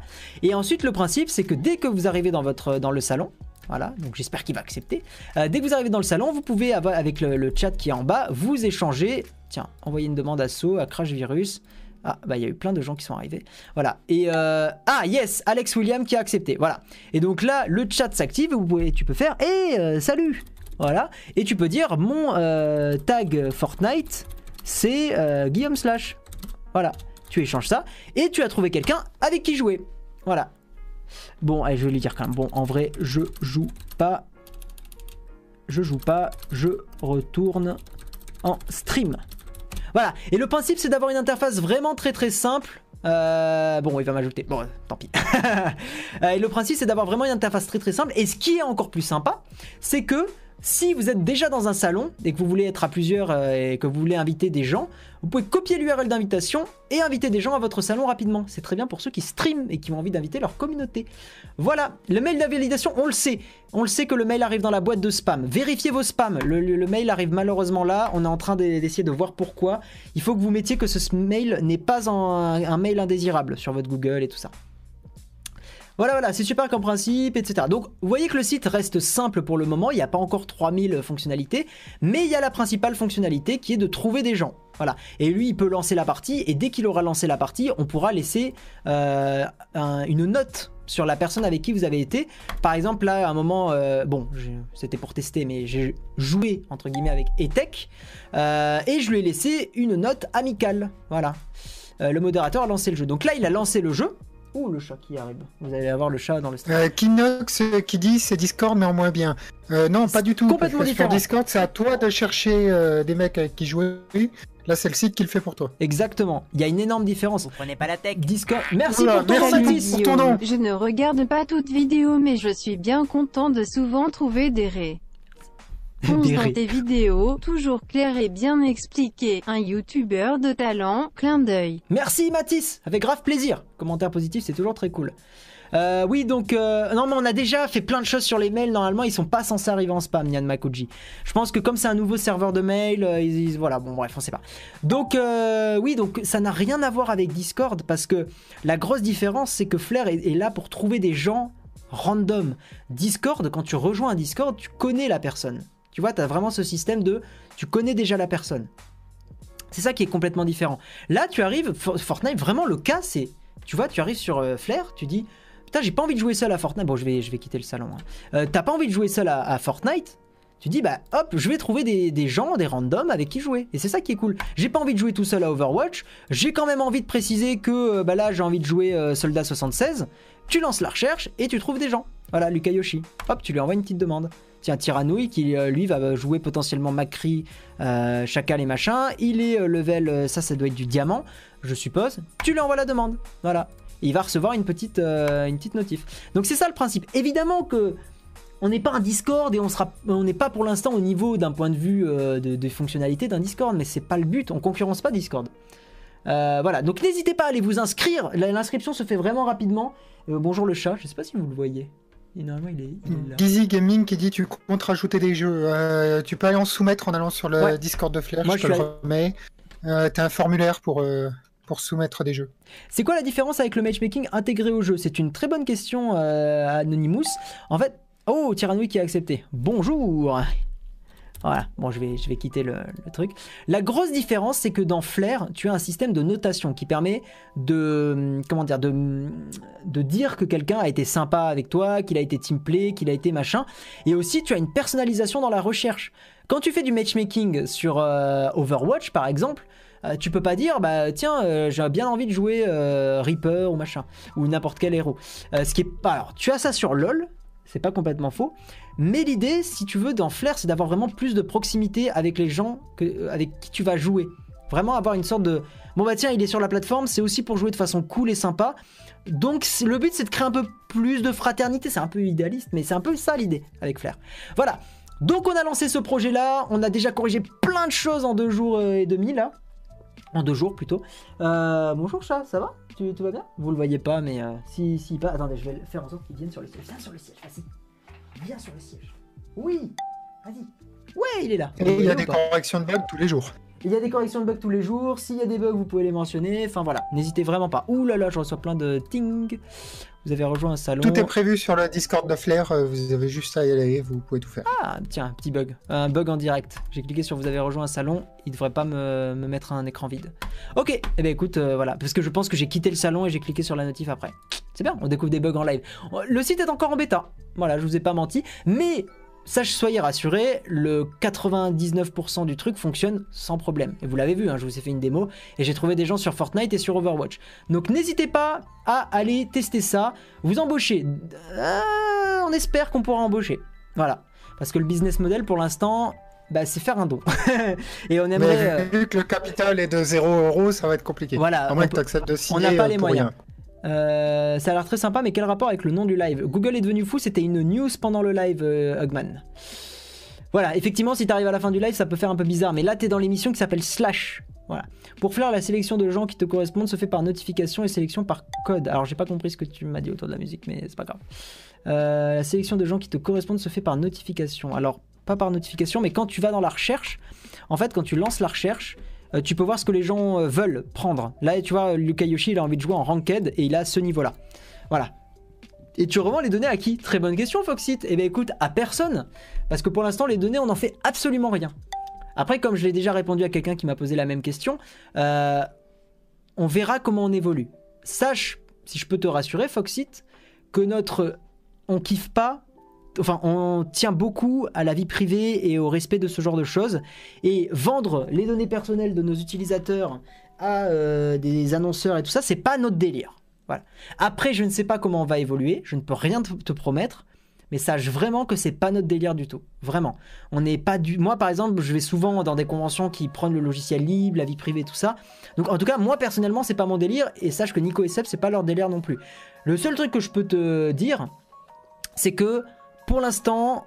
Et ensuite le principe c'est que dès que vous arrivez dans votre dans le salon, voilà, donc j'espère qu'il va accepter. euh, dès que vous arrivez dans le salon, vous pouvez avec le, chat qui est en bas, vous échanger. Tiens, envoyer une demande à So, à Crash Virus. Ah, bah il y a eu plein de gens qui sont arrivés. Voilà. Et euh, ah yes, Alex William qui a accepté. Voilà. Et donc là, le chat s'active. et tu peux faire, hé, euh, salut. Voilà. Et tu peux dire mon euh, tag Fortnite, c'est euh, Guillaume Slash. Voilà. Tu échanges ça et tu as trouvé quelqu'un avec qui jouer. Voilà. Bon, allez, je vais lui dire quand même. Bon, en vrai, je joue pas. Je joue pas. Je retourne en stream. Voilà. Et le principe, c'est d'avoir une interface vraiment très très simple. Euh, bon, il va m'ajouter. Bon, tant pis. <laughs> Et le principe, c'est d'avoir vraiment une interface très très simple. Et ce qui est encore plus sympa, c'est que si vous êtes déjà dans un salon et que vous voulez être à plusieurs euh, et que vous voulez inviter des gens, vous pouvez copier l'URL d'invitation et inviter des gens à votre salon rapidement. C'est très bien pour ceux qui streament et qui ont envie d'inviter leur communauté. Voilà, le mail de validation, on le sait. On le sait que le mail arrive dans la boîte de spam. Vérifiez vos spams. Le, mail arrive malheureusement là. On est en train d'e- d'essayer de voir pourquoi. Il faut que vous mettiez que ce mail n'est pas un mail indésirable sur votre Google et tout ça. Voilà, voilà, c'est super comme principe, etc. Donc, vous voyez que le site reste simple pour le moment, il n'y a pas encore 3000 fonctionnalités, mais il y a la principale fonctionnalité qui est de trouver des gens. Voilà. Et lui, il peut lancer la partie, et dès qu'il aura lancé la partie, on pourra laisser euh, un- une note sur la personne avec qui vous avez été. Par exemple, là, à un moment, euh, bon, c'était pour tester, mais j'ai joué, entre guillemets, avec Etech, euh, et je lui ai laissé une note amicale. Voilà. Euh, le modérateur a lancé le jeu. Donc là, il a lancé le jeu. Ouh, le chat qui arrive? Vous allez avoir le chat dans le stream. Euh, Kinox euh, qui dit c'est Discord mais en moins bien. Euh, non, pas du tout. complètement parce que différent. Sur Discord, c'est à toi de chercher euh, des mecs avec qui jouer. Là, c'est le site qui le fait pour toi. Exactement. Il y a une énorme différence. Prenez pas la tech. Discord. Merci pour ton merci pour ton nom. Je ne regarde pas toutes vidéos mais je suis bien content de souvent trouver des ré. Ré. tes vidéos, toujours clair et bien expliqué. Un youtubeur de talent, clin d'œil. Merci Mathis. Avec grave plaisir. Commentaire positif, c'est toujours très cool. Euh, oui, donc, euh, non, mais on a déjà fait plein de choses sur les mails. Normalement, ils sont pas censés arriver en spam, Nian Makuji. Je pense que comme c'est un nouveau serveur de mail, euh, ils, ils- voilà, bon, bref, on sait pas. Donc, oui, donc ça n'a rien à voir avec Discord parce que la grosse différence, c'est que Flair est, est là pour trouver des gens random. Discord, quand tu rejoins un Discord, tu connais la personne. Tu vois, tu as vraiment ce système de tu connais déjà la personne. C'est ça qui est complètement différent. Là, tu arrives, Fortnite, vraiment le cas, c'est, tu vois, tu arrives sur euh, Flair, tu dis, putain, j'ai pas envie de jouer seul à Fortnite. Bon, je vais, je vais quitter le salon. Hein. Euh, T'as pas envie de jouer seul à, Fortnite? Tu dis bah hop, je vais trouver des, gens, des randoms avec qui jouer. Et c'est ça qui est cool. J'ai pas envie de jouer tout seul à Overwatch. J'ai quand même envie de préciser que euh, bah là j'ai envie de jouer Soldat 76. Tu lances la recherche et tu trouves des gens. Voilà, Luka Yoshi. Hop, tu lui envoies une petite demande. Tiens, Tyranouille, qui euh, lui va jouer potentiellement Macri, euh, Chacal et machin. Il est euh, level, ça, ça doit être du diamant, je suppose. Tu lui envoies la demande. Voilà. il va recevoir une petite, une notif. Donc c'est ça le principe. Évidemment que on n'est pas un Discord et on n'est pas pour l'instant au niveau d'un point de vue de, de, fonctionnalité d'un Discord, mais c'est pas le but. On concurrence pas Discord. voilà, donc n'hésitez pas à aller vous inscrire. L'inscription se fait vraiment rapidement. bonjour le chat, je sais pas si vous le voyez. Et normalement, il est, Dizzy Gaming qui dit tu comptes rajouter des jeux. Euh, tu peux aller en soumettre en allant sur le Discord de Flair, je, te le remets. Euh, T'as un formulaire pour, euh, pour soumettre des jeux. C'est quoi la différence avec le matchmaking intégré au jeu? C'est une très bonne question, euh, Anonymous. En fait, oh, Tyrannoui qui a accepté. Bonjour voilà, bon, je vais, je vais quitter le, truc. La grosse différence, c'est que dans Flair, tu as un système de notation qui permet de, comment dire, de, de dire que quelqu'un a été sympa avec toi, qu'il a été teamplay, qu'il a été machin. Et aussi, tu as une personnalisation dans la recherche. Quand tu fais du matchmaking sur euh, Overwatch, par exemple, euh, tu peux pas dire bah tiens euh, j'ai bien envie de jouer Reaper ou machin ou n'importe quel héros. ce qui est alors tu as ça sur LoL, c'est pas complètement faux. Mais l'idée, si tu veux, dans Flair, c'est d'avoir vraiment plus de proximité avec les gens que, euh, avec qui tu vas jouer. Vraiment avoir une sorte de. Bon bah tiens, il est sur la plateforme, c'est aussi pour jouer de façon cool et sympa. Donc le but, c'est de créer un peu plus de fraternité. C'est un peu idéaliste, mais c'est un peu ça l'idée avec Flair. Voilà. Donc on a lancé ce projet-là. On a déjà corrigé plein de choses en deux jours euh, et demi là. En deux jours plutôt. Euh, bonjour chat, ça va? Tu, Tout va bien? Vous le voyez pas, mais si, si pas. Attendez, je vais faire en sorte qu'il vienne sur le siège. Viens sur le siège, vas-y. Viens sur le siège. Oui Vas-y. Ouais, il est là. Et il y a des corrections de bugs tous les jours. Il y a des corrections de bugs tous les jours. S'il y a des bugs, vous pouvez les mentionner. Enfin voilà, n'hésitez vraiment pas. Ouh là là, je reçois plein de ting. Vous avez rejoint un salon. Tout est prévu sur le Discord de Flair. Euh, vous avez juste à y aller. Vous pouvez tout faire. Ah, tiens, un petit bug. Un bug en direct. J'ai cliqué sur vous avez rejoint un salon. Il devrait pas me, mettre un écran vide. Ok, et eh ben écoute, euh, voilà. Parce que je pense que j'ai quitté le salon et j'ai cliqué sur la notif après. C'est bien, on découvre des bugs en live. Le site est encore en bêta. Voilà, je vous ai pas menti. Mais Sachez, soyez rassurés, le 99% du truc fonctionne sans problème. Et vous l'avez vu, hein, je vous ai fait une démo et j'ai trouvé des gens sur Fortnite et sur Overwatch. Donc n'hésitez pas à aller tester ça. Vous embauchez. Euh, on espère qu'on pourra embaucher. Voilà. Parce que le business model pour l'instant, bah, c'est faire un don. <laughs> et on aimerait. Mais vu que le capital est de 0 euros, ça va être compliqué. Voilà. À moins que tu acceptes de signer. On n'a pas les moyens. Euh, ça a l'air très sympa, mais quel rapport avec le nom du live? Google est devenu fou, c'était une news pendant le live, euh, Hugman. Voilà, effectivement, si t'arrives à la fin du live, ça peut faire un peu bizarre, mais là, t'es dans l'émission qui s'appelle Slash. Voilà. Pour faire la sélection de gens qui te correspondent se fait par notification et sélection par code. Alors, j'ai pas compris ce que tu m'as dit autour de la musique, mais c'est pas grave. Euh, la sélection de gens qui te correspondent se fait par notification. Alors, pas par notification, mais quand tu vas dans la recherche, en fait, quand tu lances la recherche, tu peux voir ce que les gens euh, veulent prendre. Là, tu vois, Luka Yoshi, il a envie de jouer en ranked et il a ce niveau-là. Voilà. Et tu revends les données à qui? Très bonne question, Foxit. Eh bien, écoute, à personne. Parce que pour l'instant, les données, on n'en fait absolument rien. Après, comme je l'ai déjà répondu à quelqu'un qui m'a posé la même question, euh, on verra comment on évolue. Sache, si je peux te rassurer, Foxit, que notre. On kiffe pas enfin, on tient beaucoup à la vie privée et au respect de ce genre de choses. Et vendre les données personnelles de nos utilisateurs à euh, des annonceurs et tout ça, c'est pas notre délire. Voilà. Après, je ne sais pas comment on va évoluer, je ne peux rien te, promettre, mais sache vraiment que c'est pas notre délire du tout. Vraiment. On n'est pas du. Moi, par exemple, je vais souvent dans des conventions qui prennent le logiciel libre, la vie privée, tout ça. Donc, en tout cas, moi personnellement, c'est pas mon délire, et sache que Nico et Seb, c'est pas leur délire non plus. Le seul truc que je peux te dire, c'est que pour l'instant,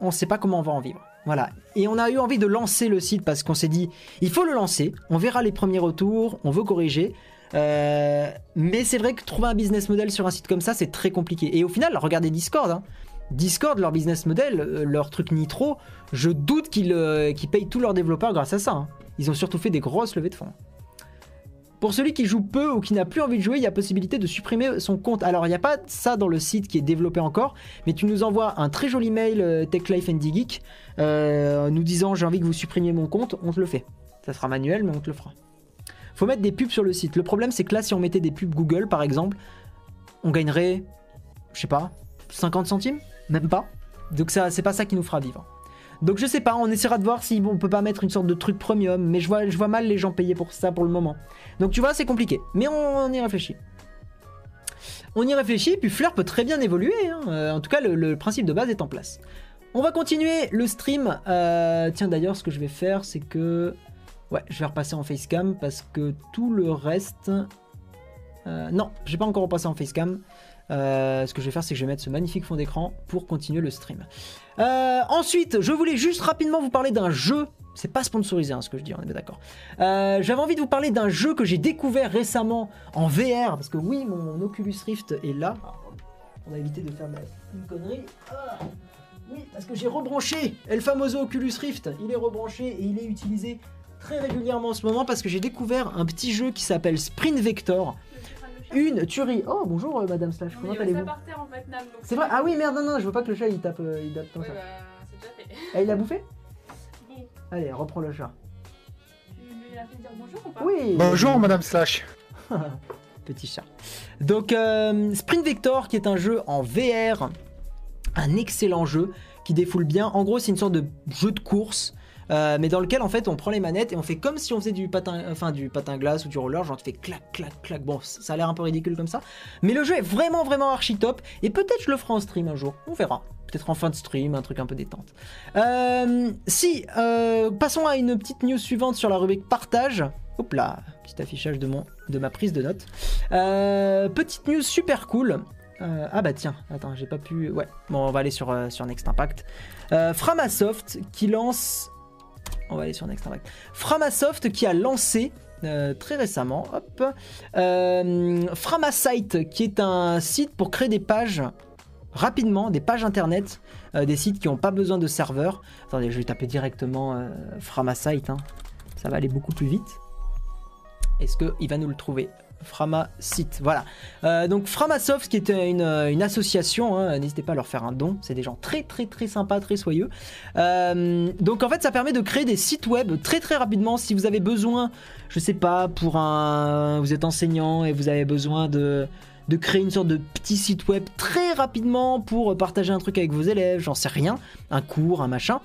on ne sait pas comment on va en vivre. Voilà. Et on a eu envie de lancer le site parce qu'on s'est dit, il faut le lancer. On verra les premiers retours, on veut corriger. Euh, mais c'est vrai que trouver un business model sur un site comme ça, c'est très compliqué. Et au final, regardez Discord. Hein. Discord, leur business model, euh, leur truc Nitro, je doute qu'ils euh, payent tous leurs développeurs grâce à ça. Hein. Ils ont surtout fait des grosses levées de fonds. Pour celui qui joue peu ou qui n'a plus envie de jouer, il y a possibilité de supprimer son compte. Alors, il n'y a pas ça dans le site qui est développé encore, mais tu nous envoies un très joli mail euh, Tech Life and Geek euh, nous disant j'ai envie que vous supprimiez mon compte, on te le fait. Ça sera manuel, mais on te le fera. Faut mettre des pubs sur le site. Le problème, c'est que là, si on mettait des pubs Google, par exemple, on gagnerait, je sais pas, 50 centimes? Même pas. Donc ça, c'est pas ça qui nous fera vivre. Donc je sais pas, on essaiera de voir si on peut pas mettre une sorte de truc premium, mais je vois, mal les gens payer pour ça pour le moment. Donc tu vois, c'est compliqué, mais on, y réfléchit. On y réfléchit, puis Fleur peut très bien évoluer. hein. Euh, en tout cas, le, principe de base est en place. On va continuer le stream. Euh, tiens, d'ailleurs, ce que je vais faire, c'est que. Ouais, je vais repasser en facecam parce que tout le reste. Euh, non, je vais pas encore repasser en facecam. Euh, ce que je vais faire, c'est que je vais mettre ce magnifique fond d'écran pour continuer le stream. Euh, ensuite, je voulais juste rapidement vous parler d'un jeu. C'est pas sponsorisé, hein, ce que je dis, on est bien d'accord. Euh, J'avais envie de vous parler d'un jeu que j'ai découvert récemment en VR, parce que oui, mon Oculus Rift est là. On va éviter de faire de la- une connerie. Ah, oui, parce que j'ai rebranché El Famoso Oculus Rift. Il est rebranché et il est utilisé très régulièrement en ce moment parce que j'ai découvert un petit jeu qui s'appelle Sprint Vector. Une tuerie. Oh, bonjour euh, Madame Slash, comment avait allez-vous C'est vrai Ah oui, merde, non, non, je veux pas que le chat il tape, euh, il tape comme Ouais, ça. bah, c'est déjà fait. Ah, il l'a bouffé <laughs> Bon, Allez, reprends le chat. tu lui as fait dire bonjour ou pas Oui Bonjour Madame Slash. <laughs> Petit chat. Donc, euh, Sprint Vector, qui est un jeu en VR, un excellent jeu qui défoule bien. En gros, c'est une sorte de jeu de course. Euh, mais dans lequel en fait on prend les manettes et on fait comme si on faisait du patin, enfin du patin glace ou du roller, genre tu fais clac clac clac. Bon, ça a l'air un peu ridicule comme ça, mais le jeu est vraiment vraiment archi top et peut-être je le ferai en stream un jour, on verra. Peut-être en fin de stream, un truc un peu détente. Euh, si, euh, passons à une petite news suivante sur la rubrique partage. Hop là, petit affichage de, mon, de ma prise de notes. Petite news super cool. Ah bah tiens, attends, j'ai pas pu. Ouais, bon, on va aller sur, sur Next Impact. Framasoft qui lance. On va aller sur Next Impact. Framasoft qui a lancé euh, très récemment, hop, euh, Framasite qui est un site pour créer des pages rapidement, des pages internet, euh, des sites qui n'ont pas besoin de serveur. Attendez, je vais taper directement Framasite, hein. ça va aller beaucoup plus vite. Est-ce qu'il va nous le trouver? Framasite, voilà. Euh, donc Framasoft qui est une, une association, hein, n'hésitez pas à leur faire un don, c'est des gens très très très sympas, très soyeux. Euh, donc en fait ça permet de créer des sites web très très rapidement si vous avez besoin, je sais pas, pour un... Vous êtes enseignant et vous avez besoin de de créer une sorte de petit site web très rapidement pour partager un truc avec vos élèves, j'en sais rien, un cours, un machin.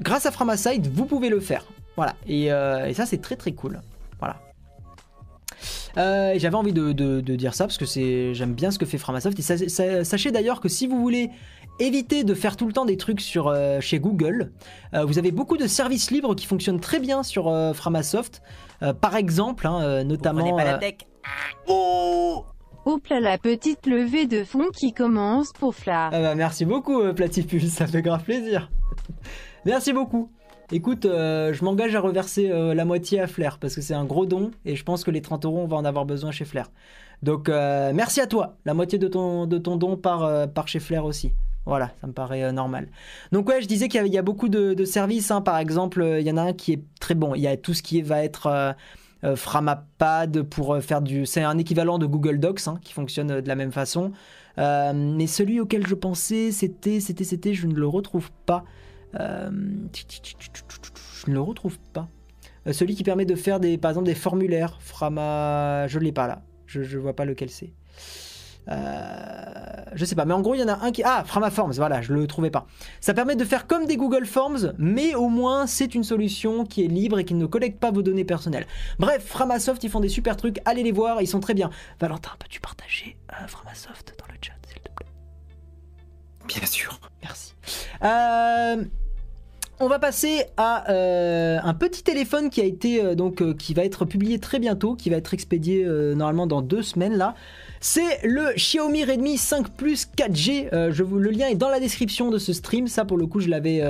Grâce à Framasite, vous pouvez le faire. Voilà, euh, et ça c'est très très cool. Euh, J'avais envie de, de- de dire ça parce que j'aime bien ce que fait Framasoft. Et sa- sa- sachez d'ailleurs que si vous voulez éviter de faire tout le temps des trucs sur, euh, chez Google, euh, vous avez beaucoup de services libres qui fonctionnent très bien sur euh, Framasoft. Euh, par exemple, hein, euh, notamment. euh, Oh Hop là la petite levée de fond qui commence pour Fla. Ah bah, merci beaucoup, euh, Platypus, <laughs> ça fait grave plaisir. <laughs> merci beaucoup. Écoute, euh, je m'engage à reverser euh, la moitié à Flair parce que c'est un gros don et je pense que les 30 euros, on va en avoir besoin chez Flair. Donc, euh, merci à toi. La moitié de ton, de ton don par, euh, par chez Flair aussi. Voilà, ça me paraît normal. Donc, ouais, je disais qu'il y, a- beaucoup de, services. hein. Par exemple, il y en a un qui est très bon. Il y a tout ce qui va être. Framapad pour faire du. C'est un équivalent de Google Docs hein, qui fonctionne de la même façon. Mais celui auquel je pensais, c'était, c'était, c'était, je ne le retrouve pas. Euh, je ne le retrouve pas. Euh, celui qui permet de faire des, par exemple, des formulaires. Frama, je l'ai pas là. Je, je vois pas lequel c'est. Euh, je sais pas, mais en gros, il y en a un qui. Ah, Framaforms, voilà, je le trouvais pas. Ça permet de faire comme des Google Forms, mais au moins, c'est une solution qui est libre et qui ne collecte pas vos données personnelles. Bref, Framasoft, ils font des super trucs, allez les voir, ils sont très bien. Valentin, peux-tu partager euh, Framasoft dans le chat, s'il te plaît? Bien sûr. Merci. Euh, on va passer à euh, un petit téléphone qui a été euh, donc euh, qui va être publié très bientôt, qui va être expédié normalement dans deux semaines là. C'est le Xiaomi Redmi 5 Plus 4G. Euh, je vous, le lien est dans la description de ce stream. Ça, pour le coup, je l'avais,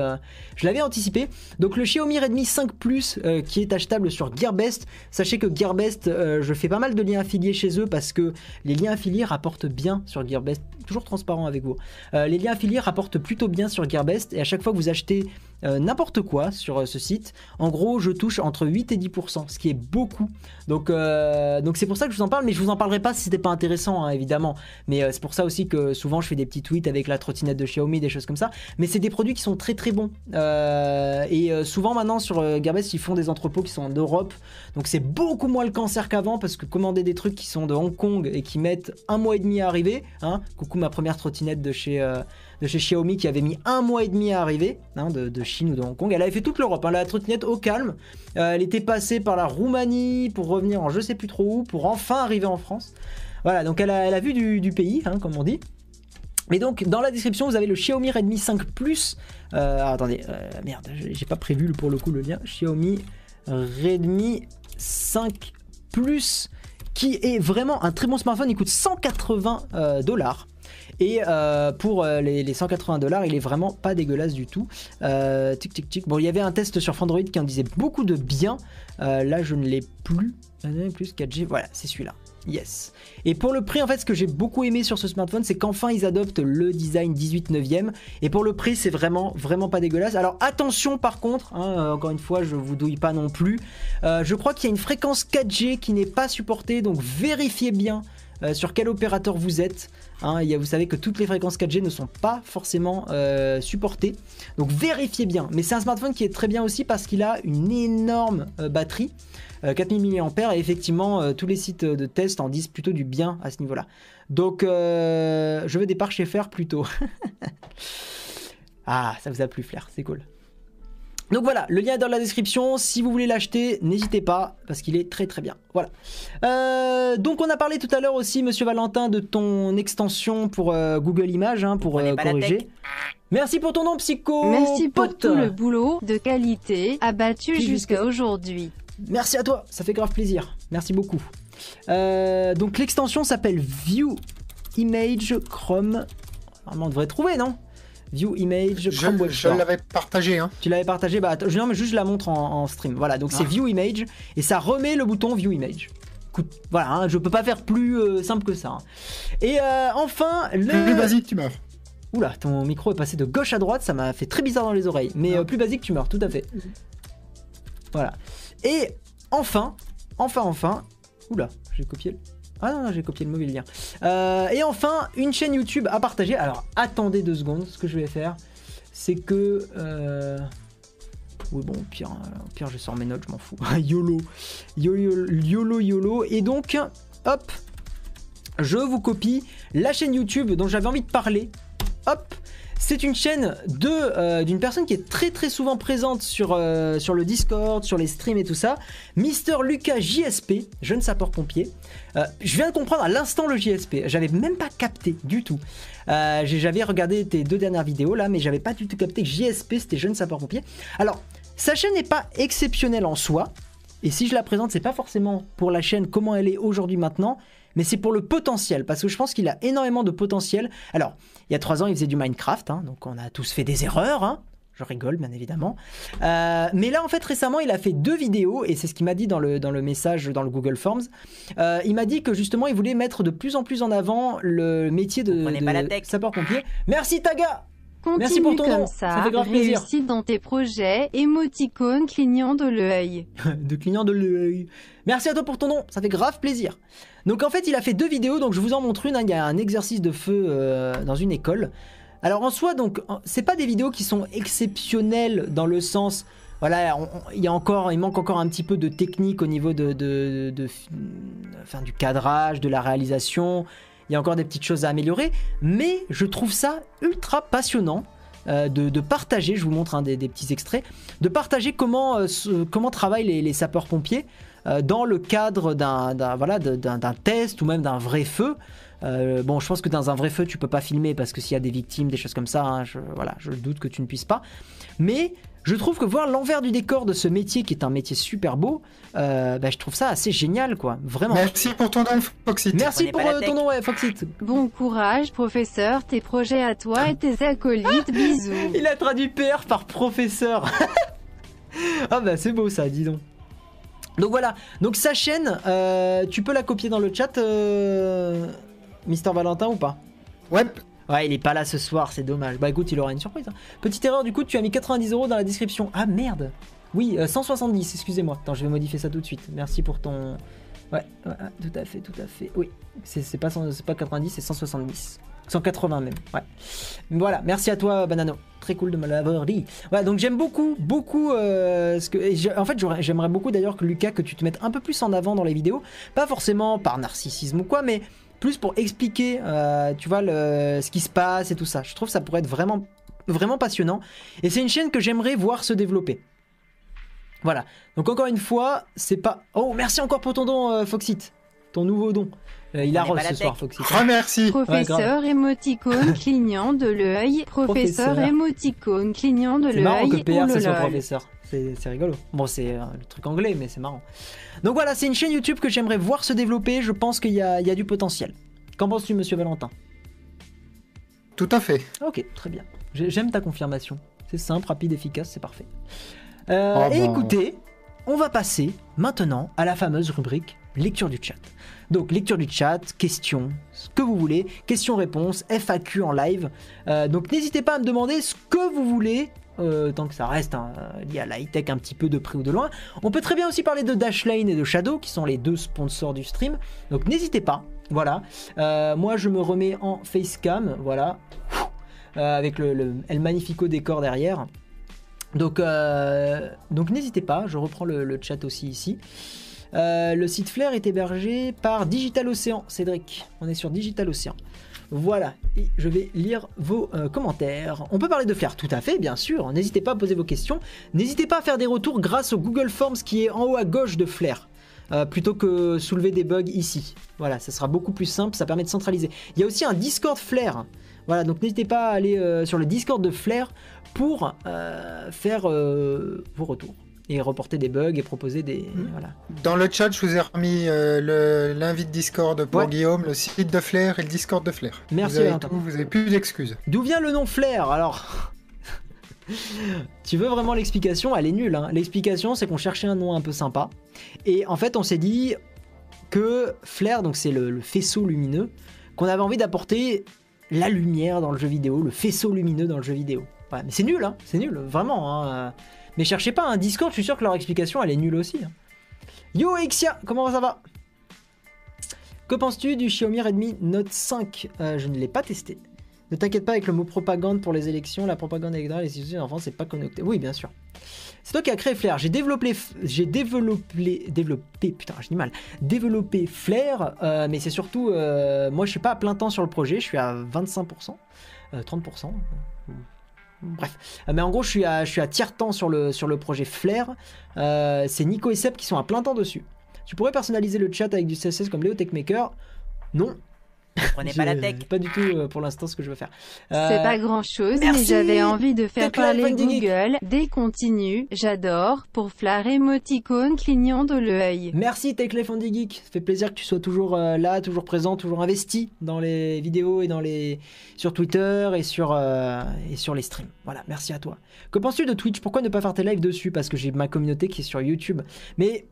je l'avais anticipé. Donc, le Xiaomi Redmi 5 Plus qui est achetable sur Gearbest. Sachez que Gearbest, je fais pas mal de liens affiliés chez eux parce que les liens affiliés rapportent bien sur Gearbest. toujours transparent avec vous. Les liens affiliés rapportent plutôt bien sur Gearbest et à chaque fois que vous achetez euh, n'importe quoi sur euh, ce site, en gros, je touche entre 8 et 10%, ce qui est beaucoup. Donc, euh, donc c'est pour ça que je vous en parle, mais je vous en parlerai pas si c'était pas intéressant, hein, évidemment. Mais c'est pour ça aussi que souvent je fais des petits tweets avec la trottinette de Xiaomi, des choses comme ça. Mais c'est des produits qui sont très très bons. Et souvent maintenant sur Gearbest, ils font des entrepôts qui sont en Europe, donc c'est beaucoup moins le cancer qu'avant parce que commander des trucs qui sont de Hong Kong et qui mettent un mois et demi à arriver, hein, coucou ma première trottinette de chez de chez Xiaomi qui avait mis un mois et demi à arriver, hein, de, Chine ou de Hong Kong. Elle avait fait toute l'Europe, hein, la trottinette au calme. Euh, elle était passée par la Roumanie pour revenir en je sais plus trop où, pour enfin arriver en France. Voilà, donc elle a, vu du, pays, hein, comme on dit. Mais donc, dans la description, vous avez le Xiaomi Redmi 5 Plus. Euh, attendez, euh, merde, j'ai pas prévu pour le coup le lien. Xiaomi Redmi 5 Plus, qui est vraiment un très bon smartphone. Il coûte 180 euh, dollars. Et euh, pour euh, les, les 180 dollars, il est vraiment pas dégueulasse du tout. Euh, tic tic tic. Bon, il y avait un test sur Android qui en disait beaucoup de bien. Là, je ne l'ai plus. Plus 4G. Voilà, c'est celui-là. Yes. Et pour le prix, en fait, ce que j'ai beaucoup aimé sur ce smartphone, c'est qu'enfin ils adoptent le design 18 neuvième. Et pour le prix, c'est vraiment, vraiment pas dégueulasse. Alors attention, par contre, hein, encore une fois, je vous douille pas non plus. Je crois qu'il y a une fréquence 4G qui n'est pas supportée, donc vérifiez bien sur quel opérateur vous êtes. Hein, vous savez que toutes les fréquences 4G ne sont pas forcément euh, supportées. Donc vérifiez bien. Mais c'est un smartphone qui est très bien aussi parce qu'il a une énorme euh, batterie. euh, 4000 mAh et effectivement euh, tous les sites de test en disent plutôt du bien à ce niveau-là. Donc euh, je veux des parts chez Fer plutôt. <laughs> ah, ça vous a plu Flair, c'est cool. Donc voilà, le lien est dans la description. Si vous voulez l'acheter, n'hésitez pas parce qu'il est très très bien. Voilà. Euh, donc on a parlé tout à l'heure aussi, Monsieur Valentin, de ton extension pour euh, Google Images, hein, pour euh, corriger. Merci pour ton nom, Psycho. Merci pour pote. tout le boulot de qualité abattu jusqu'à aujourd'hui. Merci à toi, ça fait grave plaisir. Merci beaucoup. Euh, donc l'extension s'appelle View Image Chrome. Normalement, on devrait trouver, non? View Image Je, Chrome Web je Store. l'avais partagé. Hein. Tu l'avais partagé Bah attends, je, non, mais juste je la montre en, en stream. Voilà, donc c'est Ah. View Image et ça remet le bouton View Image. Écoute, voilà, hein, je peux pas faire plus euh, simple que ça. hein. Et euh, enfin, Plus le. basique, tu meurs. Oula, ton micro est passé de gauche à droite, ça m'a fait très bizarre dans les oreilles. Mais Ah. euh, plus basique, tu meurs, tout à fait. Voilà. Et enfin, enfin, enfin. Oula, j'ai copié. le- Ah non, j'ai copié le mauvais lien. Euh, et enfin, une chaîne YouTube à partager. Alors, attendez deux secondes. Ce que je vais faire, c'est que. euh, Oui, bon, au pire, euh, pire, je sors mes notes, je m'en fous. <laughs> YOLO. YOLO, YOLO, YOLO. Et donc, hop, je vous copie la chaîne YouTube dont j'avais envie de parler. Hop, c'est une chaîne de euh, d'une personne qui est très très souvent présente sur, euh, sur le Discord, sur les streams et tout ça. Mister Lucas JSP, jeune sapeur-pompier. Euh, je viens de comprendre à l'instant le JSP. J'avais même pas capté du tout. J'avais regardé tes deux dernières vidéos là, mais j'avais pas du tout capté que JSP c'était jeune sapeur-pompier. Alors, sa chaîne n'est pas exceptionnelle en soi. Et si je la présente, c'est pas forcément pour la chaîne comment elle est aujourd'hui maintenant, mais c'est pour le potentiel, parce que je pense qu'il a énormément de potentiel. Alors, il y a trois ans, il faisait du Minecraft, hein, donc on a tous fait des erreurs, hein. Je rigole, bien évidemment. Euh, mais là, en fait, récemment, il a fait deux vidéos, et c'est ce qu'il m'a dit dans le, dans le message dans le Google Forms. Euh, il m'a dit que justement, il voulait mettre de plus en plus en avant le métier de, Comprenez pas la de sapeur-pompier. Merci, Taga Continue Merci pour ton comme nom, ça, ça fait grave plaisir. réussite dans tes projets, émoticône clignant de l'œil. <laughs> de clignant de l'œil. Merci à toi pour ton nom, ça fait grave plaisir. Donc en fait, il a fait deux vidéos, donc je vous en montre une. hein. Il y a un exercice de feu euh, dans une école. Alors en soi, donc c'est pas des vidéos qui sont exceptionnelles dans le sens. Voilà, il manque encore un petit peu de technique au niveau de, de, du cadrage, de la réalisation. Il y a encore des petites choses à améliorer, mais je trouve ça ultra passionnant. euh, de, partager, je vous montre un des, petits extraits, de partager comment, euh, travaillent les, sapeurs-pompiers dans le cadre d'un voilà, test ou même d'un vrai feu. Euh, bon, je pense que dans un vrai feu, tu peux pas filmer parce que s'il y a des victimes, des choses comme ça, hein, je, voilà, je doute que tu ne puisses pas. Mais je trouve que voir l'envers du décor de ce métier, qui est un métier super beau, euh, bah, je trouve ça assez génial, quoi. Vraiment. Merci pour ton nom, Foxit. Merci pour euh, ton nom, ouais, Foxit. Bon courage, professeur, tes projets à toi et tes acolytes, <laughs> bisous. Il a traduit PR par professeur. <laughs> ah bah c'est beau ça, dis donc. Donc voilà, donc sa chaîne, euh, tu peux la copier dans le chat, euh, Mister Valentin ou pas Ouais, Ouais, il est pas là ce soir, c'est dommage. Bah écoute, il aura une surprise. hein. Petite erreur, du coup, tu as mis 90 euros dans la description. Ah merde Oui, euh, 170, excusez-moi. Attends, je vais modifier ça tout de suite. Merci pour ton. Ouais, ouais, tout à fait, tout à fait. Oui, c'est c'est pas, 100 c'est pas 90, c'est 170. 180 même, ouais. Voilà, merci à toi, Banano. Très cool de me l'avoir dit. Voilà, donc j'aime beaucoup, beaucoup euh, ce que. en fait, j'aimerais beaucoup d'ailleurs que Lucas, que tu te mettes un peu plus en avant dans les vidéos. Pas forcément par narcissisme ou quoi, mais plus pour expliquer, euh, tu vois, ce qui se passe et tout ça. Je trouve ça pourrait être vraiment, vraiment passionnant. Et c'est une chaîne que j'aimerais voir se développer. Voilà. Donc encore une fois, c'est pas. Oh, merci encore pour ton don, euh, Foxit. Ton nouveau don. Euh, il a la ce soir. Foxit. remercie. Professeur émoticône clignant de l'œil. Professeur émoticône clignant de C'est marrant que l'œil. PR c'est son professeur. C'est c'est rigolo. Bon, c'est euh, le truc anglais, mais c'est marrant. Donc voilà, c'est une chaîne YouTube que j'aimerais voir se développer. Je pense qu'il y a, il y a du potentiel. Qu'en penses-tu, monsieur Valentin? Tout à fait. Ok, très bien. J'ai- J'aime ta confirmation. C'est simple, rapide, efficace, c'est parfait. Euh, Oh et ben. écoutez, on va passer maintenant à la fameuse rubrique lecture du chat. Donc lecture du chat, questions, ce que vous voulez, questions-réponses, FAQ en live. Euh, donc n'hésitez pas à me demander ce que vous voulez. euh, tant que ça reste hein, lié à l'high-tech un petit peu de près ou de loin. On peut très bien aussi parler de Dashlane et de Shadow, qui sont les deux sponsors du stream. Donc n'hésitez pas. Voilà. Euh, moi, je me remets en facecam. Voilà. Avec le, le El Magnifico décor derrière. Donc, n'hésitez pas, je reprends le chat aussi ici. Euh, le site Flair est hébergé par Digital Océan, Cédric. On est sur Digital Océan. Voilà, et je vais lire vos euh, commentaires. On peut parler de Flair, tout à fait, bien sûr. N'hésitez pas à poser vos questions. N'hésitez pas à faire des retours grâce au Google Forms qui est en haut à gauche de Flair. euh, plutôt que soulever des bugs ici. Voilà, ça sera beaucoup plus simple, ça permet de centraliser. Il y a aussi un Discord Flair. Voilà, donc n'hésitez pas à aller sur le Discord de Flair pour faire vos retours et reporter des bugs et proposer des. Voilà. Dans le chat, je vous ai remis euh, l'invite Discord pour Ouais. Guillaume, le site de Flair et le Discord de Flair. Merci, Vous avez tout, vous avez plus d'excuses. D'où vient le nom Flair Alors? <laughs> tu veux vraiment l'explication? Elle est nulle. hein. L'explication, c'est qu'on cherchait un nom un peu sympa. Et en fait, on s'est dit que Flair, donc c'est le, le faisceau lumineux, qu'on avait envie d'apporter la lumière dans le jeu vidéo, le faisceau lumineux dans le jeu vidéo. Voilà, mais c'est nul, hein, c'est nul, vraiment. hein. Mais cherchez pas un Discord, je suis sûr que leur explication, elle est nulle aussi. hein. Yo Exia, comment ça va? Que penses-tu du Xiaomi Redmi Note 5 Euh, Je ne l'ai pas testé. Ne t'inquiète pas avec le mot propagande pour les élections, la propagande électorale les institutions en France, c'est pas connecté. Oui, bien sûr. C'est toi qui as créé Flair. J'ai développé, j'ai développé, développé, putain, j'ai du mal, développé Flair, euh, mais c'est surtout, euh, moi, je suis pas à plein temps sur le projet, je suis à 25%, euh, 30%. Bref, Euh, mais en gros, je suis à, je suis à tiers temps sur le, sur le projet Flair. Euh, c'est Nico et Seb qui sont à plein temps dessus. Tu pourrais personnaliser le chat avec du CSS comme Léo Techmaker? Non, Prenez pas la tech. Pas du tout euh, pour l'instant ce que je veux faire. C'est Euh, pas grand chose, mais merci. j'avais envie de faire parler. Google. Des continues, j'adore. Pour Flair émoticône clignant de l'œil. Merci Techlef Geek, ça fait plaisir que tu sois toujours euh, là, toujours présent, toujours investi dans les vidéos et dans les sur Twitter et sur euh, et sur les streams. Voilà, merci à toi. Que penses-tu de Twitch? Pourquoi ne pas faire tes lives dessus? Parce que j'ai ma communauté qui est sur YouTube. Mais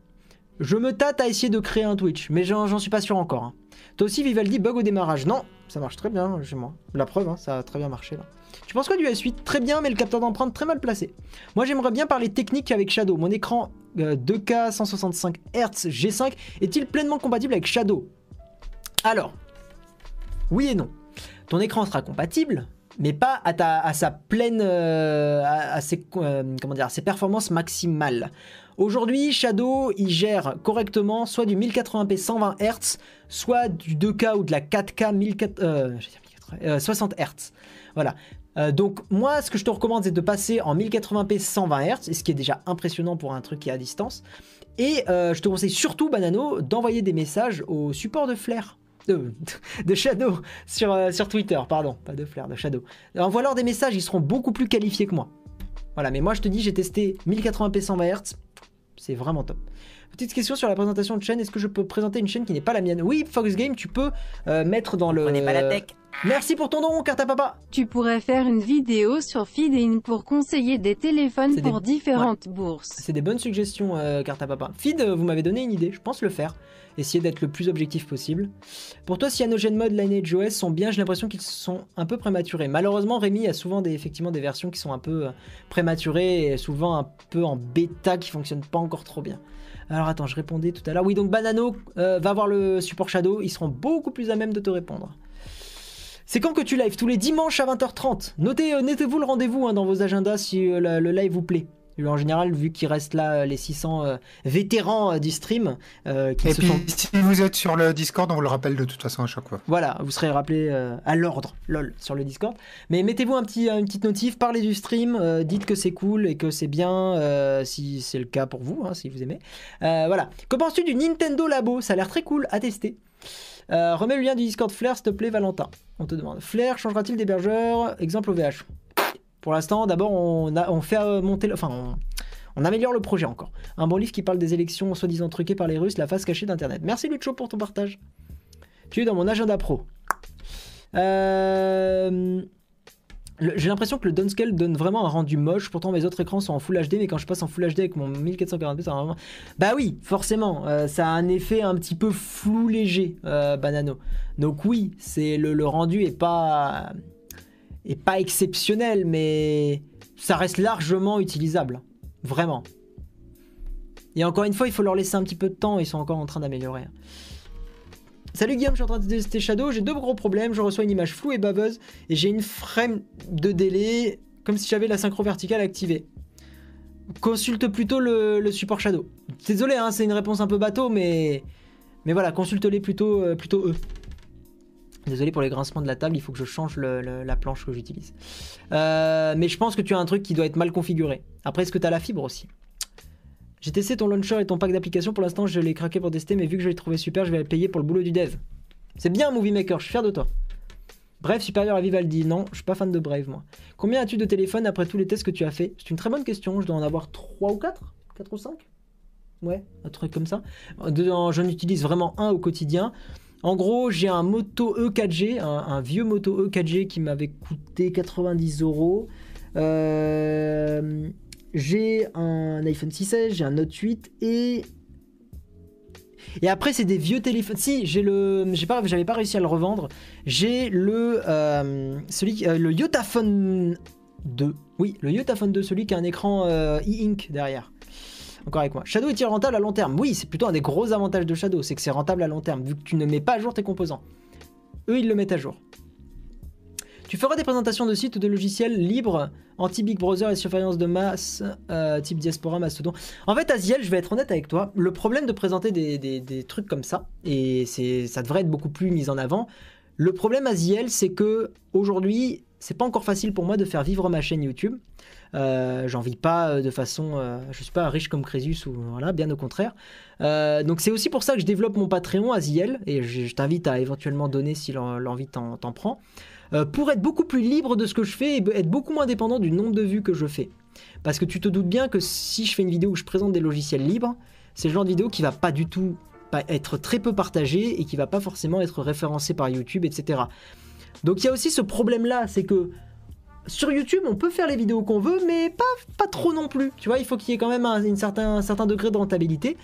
je me tâte à essayer de créer un Twitch, mais j'en j'en suis pas sûr encore. hein. Toi aussi Vivaldi bug au démarrage Non, ça marche très bien chez moi. La preuve, hein, ça a très bien marché là. Tu penses quoi du S8 Très bien, mais le capteur d'empreinte très mal placé. Moi j'aimerais bien parler technique avec Shadow. Mon écran euh, 2K 165 Hz G5 est-il pleinement compatible avec Shadow? Alors, oui et non. Ton écran sera compatible, mais pas à, ta, à sa pleine, euh, à ses, euh, comment dire, à ses performances maximales. Aujourd'hui, Shadow, il gère correctement soit du 1080p 120 Hz, soit du 2K ou de la 4K 1004, euh, j'allais dire 1080, euh, 60 Hz. Voilà. Euh, donc moi, ce que je te recommande, c'est de passer en 1080p 120 Hz, ce qui est déjà impressionnant pour un truc qui est à distance. Et euh, je te conseille surtout, Banano, d'envoyer des messages au support de Flair. De, <laughs> Shadow sur, euh, sur Twitter, pardon, pas de Flair, de Shadow. Envoie leur des messages, ils seront beaucoup plus qualifiés que moi. Voilà, mais moi je te dis, j'ai testé 1080p 120 Hz, c'est vraiment top. Petite question sur la présentation de chaîne. Est-ce que je peux présenter une chaîne qui n'est pas la mienne? Oui, Fox Game, tu peux euh, mettre dans le. Prenez pas la tech. Merci pour ton don, carte à papa. Tu pourrais faire une vidéo sur Feedin pour conseiller des téléphones des- pour différentes bourses. C'est des bonnes suggestions, euh, carte à papa. Feed, euh, vous m'avez donné une idée. Je pense le faire. Essayer d'être le plus objectif possible. Pour toi, Cyanogen Mode, Lineage OS sont bien, j'ai l'impression qu'ils sont un peu prématurés. Malheureusement, Rémi a souvent des, effectivement des versions qui sont un peu euh, prématurées et souvent un peu en bêta qui fonctionnent pas encore trop bien. Alors attends, je répondais tout à l'heure. Oui, donc Banano euh, va voir le support Shadow. Ils seront beaucoup plus à même de te répondre. C'est quand que tu live? Tous les dimanches à 20h30. Notez, euh, notez-vous le rendez-vous hein, dans vos agendas si euh, le live vous plaît. En général, vu qu'il reste là euh, les 600 euh, vétérans euh, du stream, euh, qui Et se puis, sont si vous êtes sur le Discord, on vous le rappelle de toute façon à chaque fois. voilà, vous serez rappelé à l'ordre, lol, sur le Discord. Mais mettez-vous un petit, une petite notif, parlez du stream, dites que c'est cool et que c'est bien, si c'est le cas pour vous, hein, si vous aimez. Voilà. Que penses-tu du Nintendo Labo? Ça a l'air très cool à tester. Remets le lien du Discord Flair, s'il te plaît, Valentin. On te demande. Flair changera-t-il d'hébergeur? Exemple OVH. Pour l'instant, d'abord, on, fait euh, monter. le- Enfin, on, améliore le projet encore. Un bon livre qui parle des élections soi-disant truquées par les Russes, la face cachée d'Internet. Merci Lucho pour ton partage. Tu es dans mon agenda pro. Euh, J'ai l'impression que le downscale donne vraiment un rendu moche. Pourtant, mes autres écrans sont en Full HD, mais quand je passe en Full HD avec mon 1440p, ça vraiment. Bah oui, forcément, euh, ça a un effet un petit peu flou léger, Banano. Donc oui, c'est le, le rendu est pas pas exceptionnel, mais ça reste largement utilisable, vraiment. Et encore une fois, il faut leur laisser un petit peu de temps. Ils sont encore en train d'améliorer. Salut Guillaume, je suis en train de tester Shadow. J'ai deux gros problèmes. Je reçois une image floue et baveuse et j'ai une frame de délai comme si j'avais la synchro verticale activée. Consulte plutôt le, le support Shadow. Désolé, hein, c'est une réponse un peu bateau, mais mais voilà, consulte-les plutôt euh, plutôt eux. Désolé pour les grincements de la table, il faut que je change la planche que j'utilise. Euh, mais je pense que tu as un truc qui doit être mal configuré. Après, est-ce que tu as la fibre aussi? J'ai testé ton launcher et ton pack d'applications. Pour l'instant, je l'ai craqué pour tester, mais vu que je l'ai trouvé super, je vais le payer pour le boulot du dev. C'est bien, Movie Maker, je suis fier de toi. Bref, supérieur à Vivaldi. Non, je suis pas fan de Brave, moi. Combien as-tu de téléphone après tous les tests que tu as fait C'est une très bonne question. Je dois en avoir 3 ou 4 4 ou 5 Ouais, un truc comme ça. Dedans, J'en utilise vraiment un au quotidien. En gros, j'ai un Moto E4G, un, vieux Moto E4G qui m'avait coûté 90 euros. Euh, j'ai un iPhone 6S, j'ai un Note 8 et et après c'est des vieux téléphones. Si j'ai le, j'avais pas réussi à le revendre. J'ai le euh, celui, euh, le Yotaphone 2. Oui, le Yotaphone 2, celui qui a un écran e-ink derrière. Encore avec moi. Shadow est-il rentable à long terme? Oui, c'est plutôt un des gros avantages de Shadow, c'est que c'est rentable à long terme, vu que tu ne mets pas à jour tes composants. Eux, ils le mettent à jour. Tu feras des présentations de sites ou de logiciels libres, anti-Big Brother et surveillance de masse, euh, type Diaspora, Mastodon. En fait, Aziel, je vais être honnête avec toi, le problème de présenter des, trucs comme ça, et ça devrait être beaucoup plus mis en avant, le problème Aziel, c'est que aujourd'hui, c'est pas encore facile pour moi de faire vivre ma chaîne YouTube. Euh, j'en vis pas euh, de façon. euh, je suis pas riche comme Crésus ou voilà, bien au contraire. Donc c'est aussi pour ça que je développe mon Patreon Aziel et je, t'invite à éventuellement donner si l'en- l'envie t'en, t'en prend. pour être beaucoup plus libre de ce que je fais et être beaucoup moins dépendant du nombre de vues que je fais. Parce que tu te doutes bien que si je fais une vidéo où je présente des logiciels libres, c'est le genre de vidéo qui va pas du tout être très peu partagé et qui va pas forcément être référencé par YouTube, etc. Donc il y a aussi ce problème-là, c'est que sur YouTube, on peut faire les vidéos qu'on veut, mais pas, pas trop non plus. Tu vois, il faut qu'il y ait quand même un, certain, degré de rentabilité.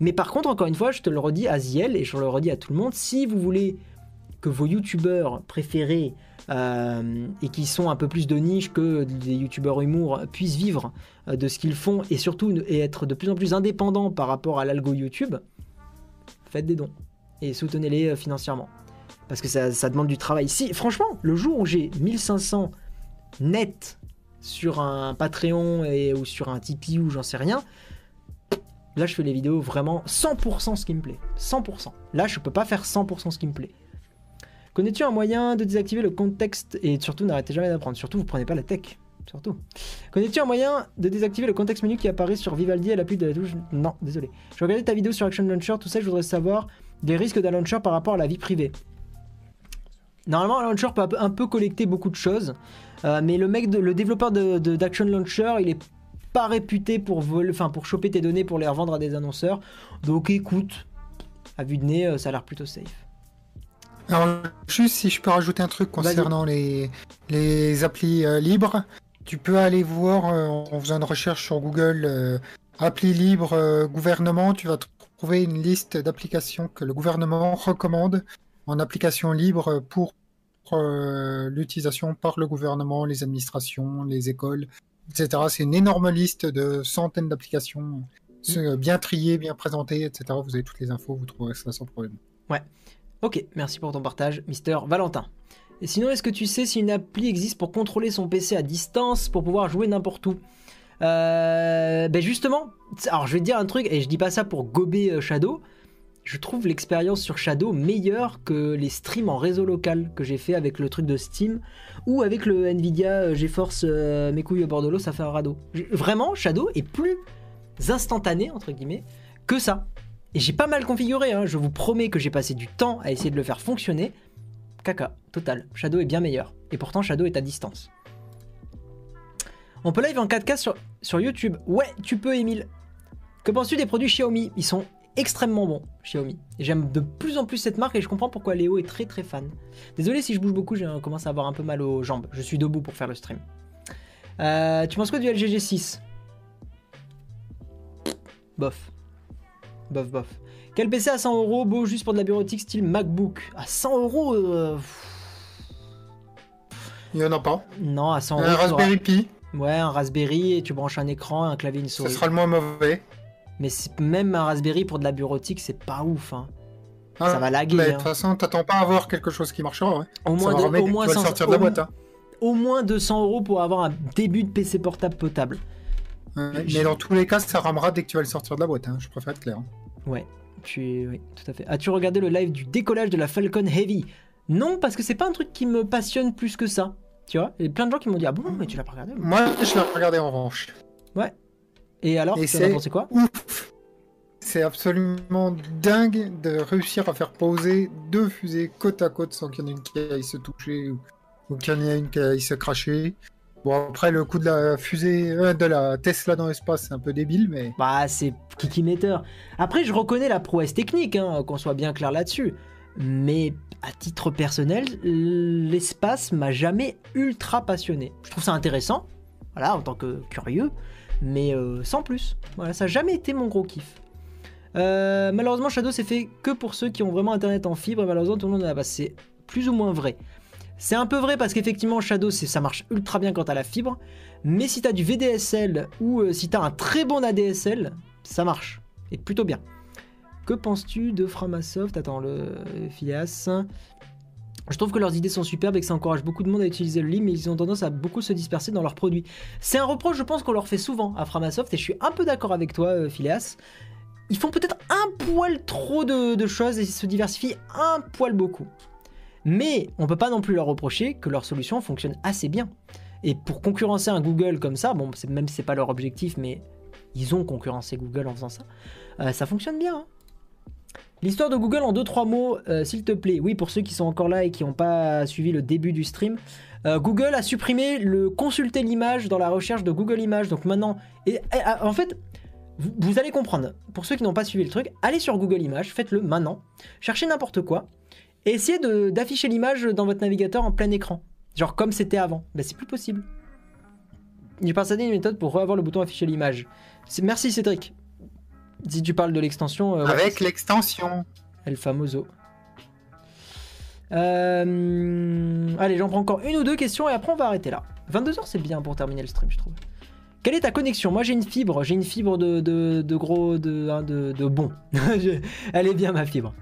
Mais par contre, encore une fois, je te le redis à Ziel et je le redis à tout le monde, si vous voulez que vos youtubeurs préférés euh, et qui sont un peu plus de niche que des youtubeurs humour puissent vivre euh, de ce qu'ils font et surtout être de plus en plus indépendants par rapport à l'algo YouTube, faites des dons et soutenez-les euh, financièrement. Parce que ça, ça demande du travail. Si, franchement, le jour où j'ai 1500 net sur un Patreon et, ou sur un Tipeee ou j'en sais rien, là je fais les vidéos vraiment 100% ce qui me plaît. 100%. Là je peux pas faire 100% ce qui me plaît. Connais-tu un moyen de désactiver le contexte et surtout n'arrêtez jamais d'apprendre? Surtout vous prenez pas la tech. Surtout. Connais-tu un moyen de désactiver le contexte menu qui apparaît sur Vivaldi à l'appui de la touche Non, désolé. Je regardais ta vidéo sur Action Launcher, tout ça, je voudrais savoir des risques d'un launcher par rapport à la vie privée. Normalement, un launcher peut un peu- collecter beaucoup de choses, euh, mais le mec, de- le développeur de, de- d'Action Launcher, il est pas réputé pour voler, enfin pour choper tes données pour les revendre à des annonceurs. Donc écoute, à vue de nez, euh, ça a l'air plutôt safe. Alors, juste si je peux rajouter un truc concernant les, les applis euh, libres, tu peux aller voir euh, en faisant une recherche sur Google euh, appli libre gouvernement, tu vas trouver une liste d'applications que le gouvernement recommande en application libre pour euh, l'utilisation par le gouvernement, les administrations, les écoles, etc. C'est une énorme liste de centaines d'applications, c'est bien triées, bien présentées, etc. Vous avez toutes les infos, vous trouverez ça sans problème. Ok, merci pour ton partage, Mister Valentin. Et sinon, est-ce que tu sais si une appli existe pour contrôler son PC à distance pour pouvoir jouer n'importe où? Euh, Ben justement, alors je vais te dire un truc, et je dis pas ça pour gober euh, Shadow. Je trouve l'expérience sur Shadow meilleure que les streams en réseau local que j'ai fait avec le truc de Steam ou avec le Nvidia euh, GeForce euh, mes couilles au bord de l'eau, ça fait un radeau. Vraiment, Shadow est plus instantané entre guillemets que ça. Et j'ai pas mal configuré, hein. je vous promets que j'ai passé du temps à essayer de le faire fonctionner. Caca, total. Shadow est bien meilleur. Et pourtant, Shadow est à distance. On peut live en 4K sur, sur YouTube. Ouais, tu peux, Emile. Que penses-tu des produits Xiaomi? Ils sont extrêmement bons, Xiaomi. J'aime de plus en plus cette marque et je comprends pourquoi Léo est très très fan. Désolé si je bouge beaucoup, je commence à avoir un peu mal aux jambes. Je suis debout pour faire le stream. Euh, tu penses quoi du LG G6 Bof. Bof, bof. Quel PC à 100 euros, beau juste pour de la bureautique style MacBook? À 100 euros euh, Il n'y en a pas. Non, à 100 euros. Un Raspberry Pi, Ouais, un Raspberry et tu branches un écran, un clavier, une ce souris. sera le moins mauvais. Mais même un Raspberry pour de la bureautique, c'est pas ouf. hein. Ah, Ça va laguer, mais De hein. toute façon, t'attends pas à avoir quelque chose qui marchera. ouais. Au moins, de- au moins tu vas le 100 sortir de la boîte. hein. au moins 200 euros pour avoir un début de PC portable potable. Ouais, Mais dans tous les cas, ça ramera dès que tu vas le sortir de la boîte. hein. Je préfère être clair. Ouais, tu... oui, tout à fait. As-tu regardé le live du décollage de la Falcon Heavy? Non, parce que c'est pas un truc qui me passionne plus que ça. Tu vois Il y a plein de gens qui m'ont dit Ah bon, mais tu l'as pas regardé Moi, je l'ai regardé en revanche. Et alors, Et tu en as c'est- pensé quoi Ouf C'est absolument dingue de réussir à faire poser deux fusées côte à côte sans qu'il y en ait une qui aille se toucher ou, ou qu'il y en ait une qui aille se cracher. Bon, après, le coup de la fusée, euh, de la Tesla dans l'espace, c'est un peu débile, mais Bah, c'est Kiki Meter. Après, je reconnais la prouesse technique, hein, qu'on soit bien clair là-dessus. Mais à titre personnel, l'espace m'a jamais ultra passionné. Je trouve ça intéressant, voilà, en tant que curieux, mais euh, sans plus. Voilà, ça n'a jamais été mon gros kiff. Euh, malheureusement, Shadow c'est fait que pour ceux qui ont vraiment internet en fibre. et Malheureusement, tout le monde en a. C'est plus ou moins vrai. C'est un peu vrai parce qu'effectivement, Shadow ça marche ultra bien quand t'as la fibre. Mais si t'as du VDSL ou euh, si t'as un très bon ADSL, ça marche. Et plutôt bien. Que penses-tu de Framasoft? Attends, le Phileas. Je trouve que leurs idées sont superbes et que ça encourage beaucoup de monde à utiliser le lit, mais ils ont tendance à beaucoup se disperser dans leurs produits. C'est un reproche, je pense, qu'on leur fait souvent à Framasoft, et je suis un peu d'accord avec toi, euh, Phileas. Ils font peut-être un poil trop de, choses et ils se diversifient un poil beaucoup. Mais on peut pas non plus leur reprocher que leur solution fonctionne assez bien. Et pour concurrencer un Google comme ça, bon, même si c'est pas leur objectif, mais ils ont concurrencé Google en faisant ça, euh, ça fonctionne bien. hein. L'histoire de Google en 2-3 mots, euh, s'il te plaît. Oui, pour ceux qui sont encore là et qui n'ont pas suivi le début du stream, euh, Google a supprimé le consulter l'image dans la recherche de Google Images. Donc maintenant, et, ah, en fait, vous, allez comprendre. Pour ceux qui n'ont pas suivi le truc, allez sur Google Images, faites-le maintenant, cherchez n'importe quoi et essayez d'afficher l'image dans votre navigateur en plein écran. Genre comme c'était avant. Ben, c'est plus possible. J'ai pensé à une méthode pour revoir le bouton afficher l'image. Merci Cédric. Si tu parles de l'extension. euh, ouais, avec l'extension. El Famoso. Euh, Allez, j'en prends encore une ou deux questions et après on va arrêter là. 22h c'est bien pour terminer le stream, je trouve. Quelle est ta connexion? Moi j'ai une fibre, j'ai une fibre de, de, de gros, de, hein, de, de bon. <laughs> Elle est bien ma fibre.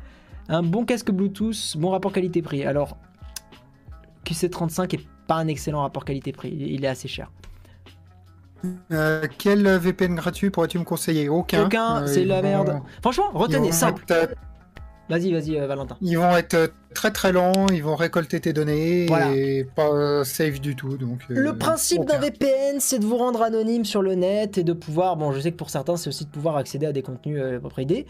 Un bon casque Bluetooth, bon rapport qualité-prix. Alors, QC35 est pas un excellent rapport qualité-prix, il est assez cher. Euh, quel VPN gratuit pourrais-tu me conseiller? Aucun. Aucun, Euh, c'est la vont- merde. Franchement, retenez, simple. être, euh, Vas-y, vas-y, Valentin. Ils vont être très très lents, ils vont récolter tes données Voilà. et pas safe du tout. Donc, Le principe d'un VPN, c'est de vous rendre anonyme sur le net et de pouvoir, bon, je sais que pour certains, c'est aussi de pouvoir accéder à des contenus euh, propriétés.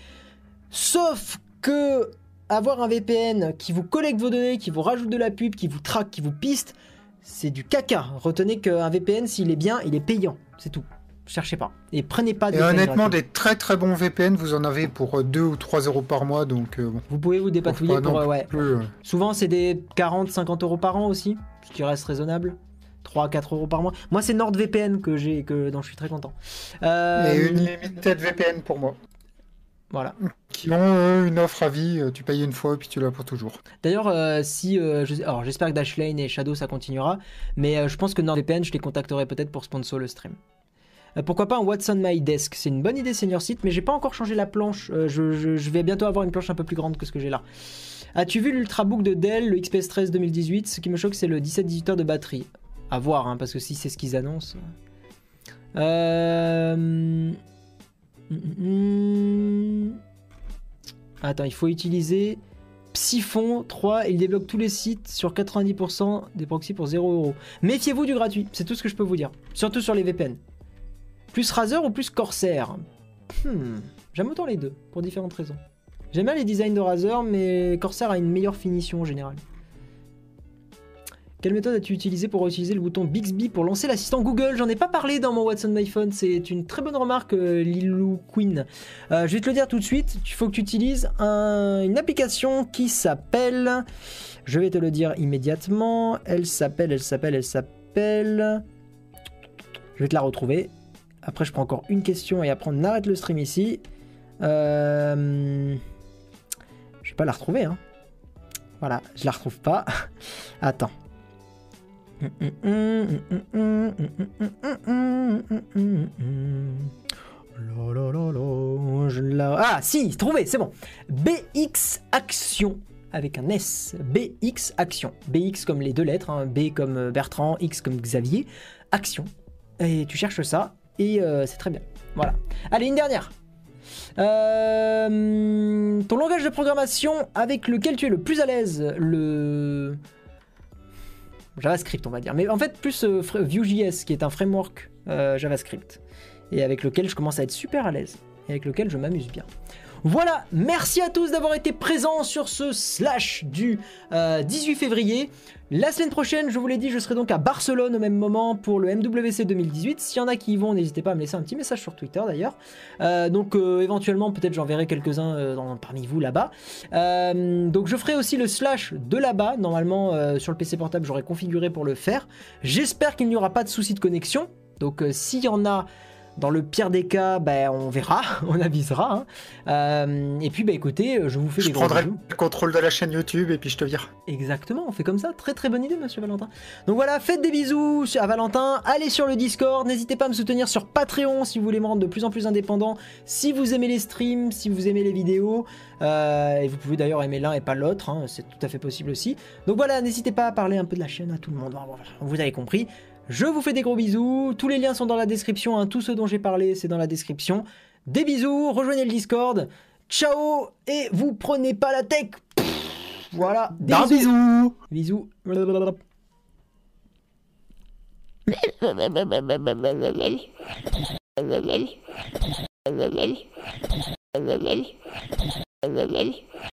Sauf que avoir un VPN qui vous collecte vos données, qui vous rajoute de la pub, qui vous traque, qui vous piste, c'est du caca. Retenez qu'un VPN, s'il est bien, il est payant. C'est tout. cherchez pas. Et prenez pas de Et honnêtement, des très très bons VPN, vous en avez pour 2 ou 3 euros par mois, donc euh, bon. Vous pouvez vous dépatouiller Pas pour. non euh, ouais. plus, euh, Souvent, c'est des 40-50 euros par an aussi, ce qui reste raisonnable. 3-4 euros par mois. Moi, c'est NordVPN que j'ai, que, dont je suis très content. Euh, Et Unlimited VPN pour moi. Voilà. Qui ont eux, une offre à vie, euh, tu payes une fois et puis tu l'as pour toujours. D'ailleurs, euh, si. euh, je- alors, j'espère que Dashlane et Shadow ça continuera, mais euh, je pense que NordVPN, je les contacterai peut-être pour sponsor le stream. Euh, pourquoi pas un What's on My Desk? C'est une bonne idée, Senior Site, mais j'ai pas encore changé la planche. Euh, je, je- je vais bientôt avoir une planche un peu plus grande que ce que j'ai là. As-tu vu l'Ultrabook de Dell, le XPS 13 2018 Ce qui me choque, c'est le 17-18 heures de batterie. À voir, hein, parce que si c'est ce qu'ils annoncent. Euh... hum, hum, Attends, il faut utiliser Psyphon 3 il débloque tous les sites sur 90% des proxys pour 0€. Méfiez-vous du gratuit, c'est tout ce que je peux vous dire. Surtout sur les VPN. Plus Razer ou plus Corsair? Hmm, J'aime autant les deux, pour différentes raisons. J'aime bien les designs de Razer, mais Corsair a une meilleure finition en général. Quelle méthode as-tu utilisé pour utiliser le bouton Bixby pour lancer l'assistant Google? J'en ai pas parlé dans mon What's on My Phone, c'est une très bonne remarque, euh, Lilou Queen. Euh, je vais te le dire tout de suite, il faut que tu utilises un- une application qui s'appelle... Je vais te le dire immédiatement, elle s'appelle, elle s'appelle, elle s'appelle... Je vais te la retrouver. Après je prends encore une question et après on arrête le stream ici. Euh... Je vais pas la retrouver, hein. Voilà, je la retrouve pas. <laughs> Attends. Ah si, trouvé, c'est bon. BX Action avec un S. BX Action. BX comme les deux lettres, hein, B comme Bertrand, X comme Xavier. Action. Et tu cherches ça et euh, c'est très bien. Voilà. Allez, une dernière. Euh, ton langage de programmation avec lequel tu es le plus à l'aise, le JavaScript, on va dire. Mais en fait, plus euh, Vue.js, qui est un framework euh, JavaScript, et avec lequel je commence à être super à l'aise, et avec lequel je m'amuse bien. Voilà, merci à tous d'avoir été présents sur ce slash du euh, 18 février. La semaine prochaine, je vous l'ai dit, je serai donc à Barcelone au même moment pour le MWC 2018. S'il y en a qui y vont, n'hésitez pas à me laisser un petit message sur Twitter d'ailleurs. Euh, donc euh, éventuellement, peut-être j'enverrai quelques-uns euh, parmi vous là-bas. Euh, donc je ferai aussi le slash de là-bas. Normalement, euh, sur le PC portable, j'aurai configuré pour le faire. J'espère qu'il n'y aura pas de soucis de connexion. Donc euh, s'il y en a, dans le pire des cas, ben, on verra, <laughs> on avisera. hein. Euh, et puis, bah, écoutez, je vous fais Je des prendrai le contrôle de la chaîne YouTube et puis je te vire. Exactement, on fait comme ça. Très très bonne idée, monsieur Valentin. Donc voilà, faites des bisous à Valentin. Allez sur le Discord. N'hésitez pas à me soutenir sur Patreon si vous voulez me rendre de plus en plus indépendant. Si vous aimez les streams, si vous aimez les vidéos. Euh, et vous pouvez d'ailleurs aimer l'un et pas l'autre. hein, c'est tout à fait possible aussi. Donc voilà, n'hésitez pas à parler un peu de la chaîne à tout le monde. Vous avez compris. Je vous fais des gros bisous. Tous les liens sont dans la description. hein. Tout ce dont j'ai parlé, c'est dans la description. Des bisous. Rejoignez le Discord. Ciao et vous prenez pas la tech. Voilà. Des Un bisou Bisous. <laughs>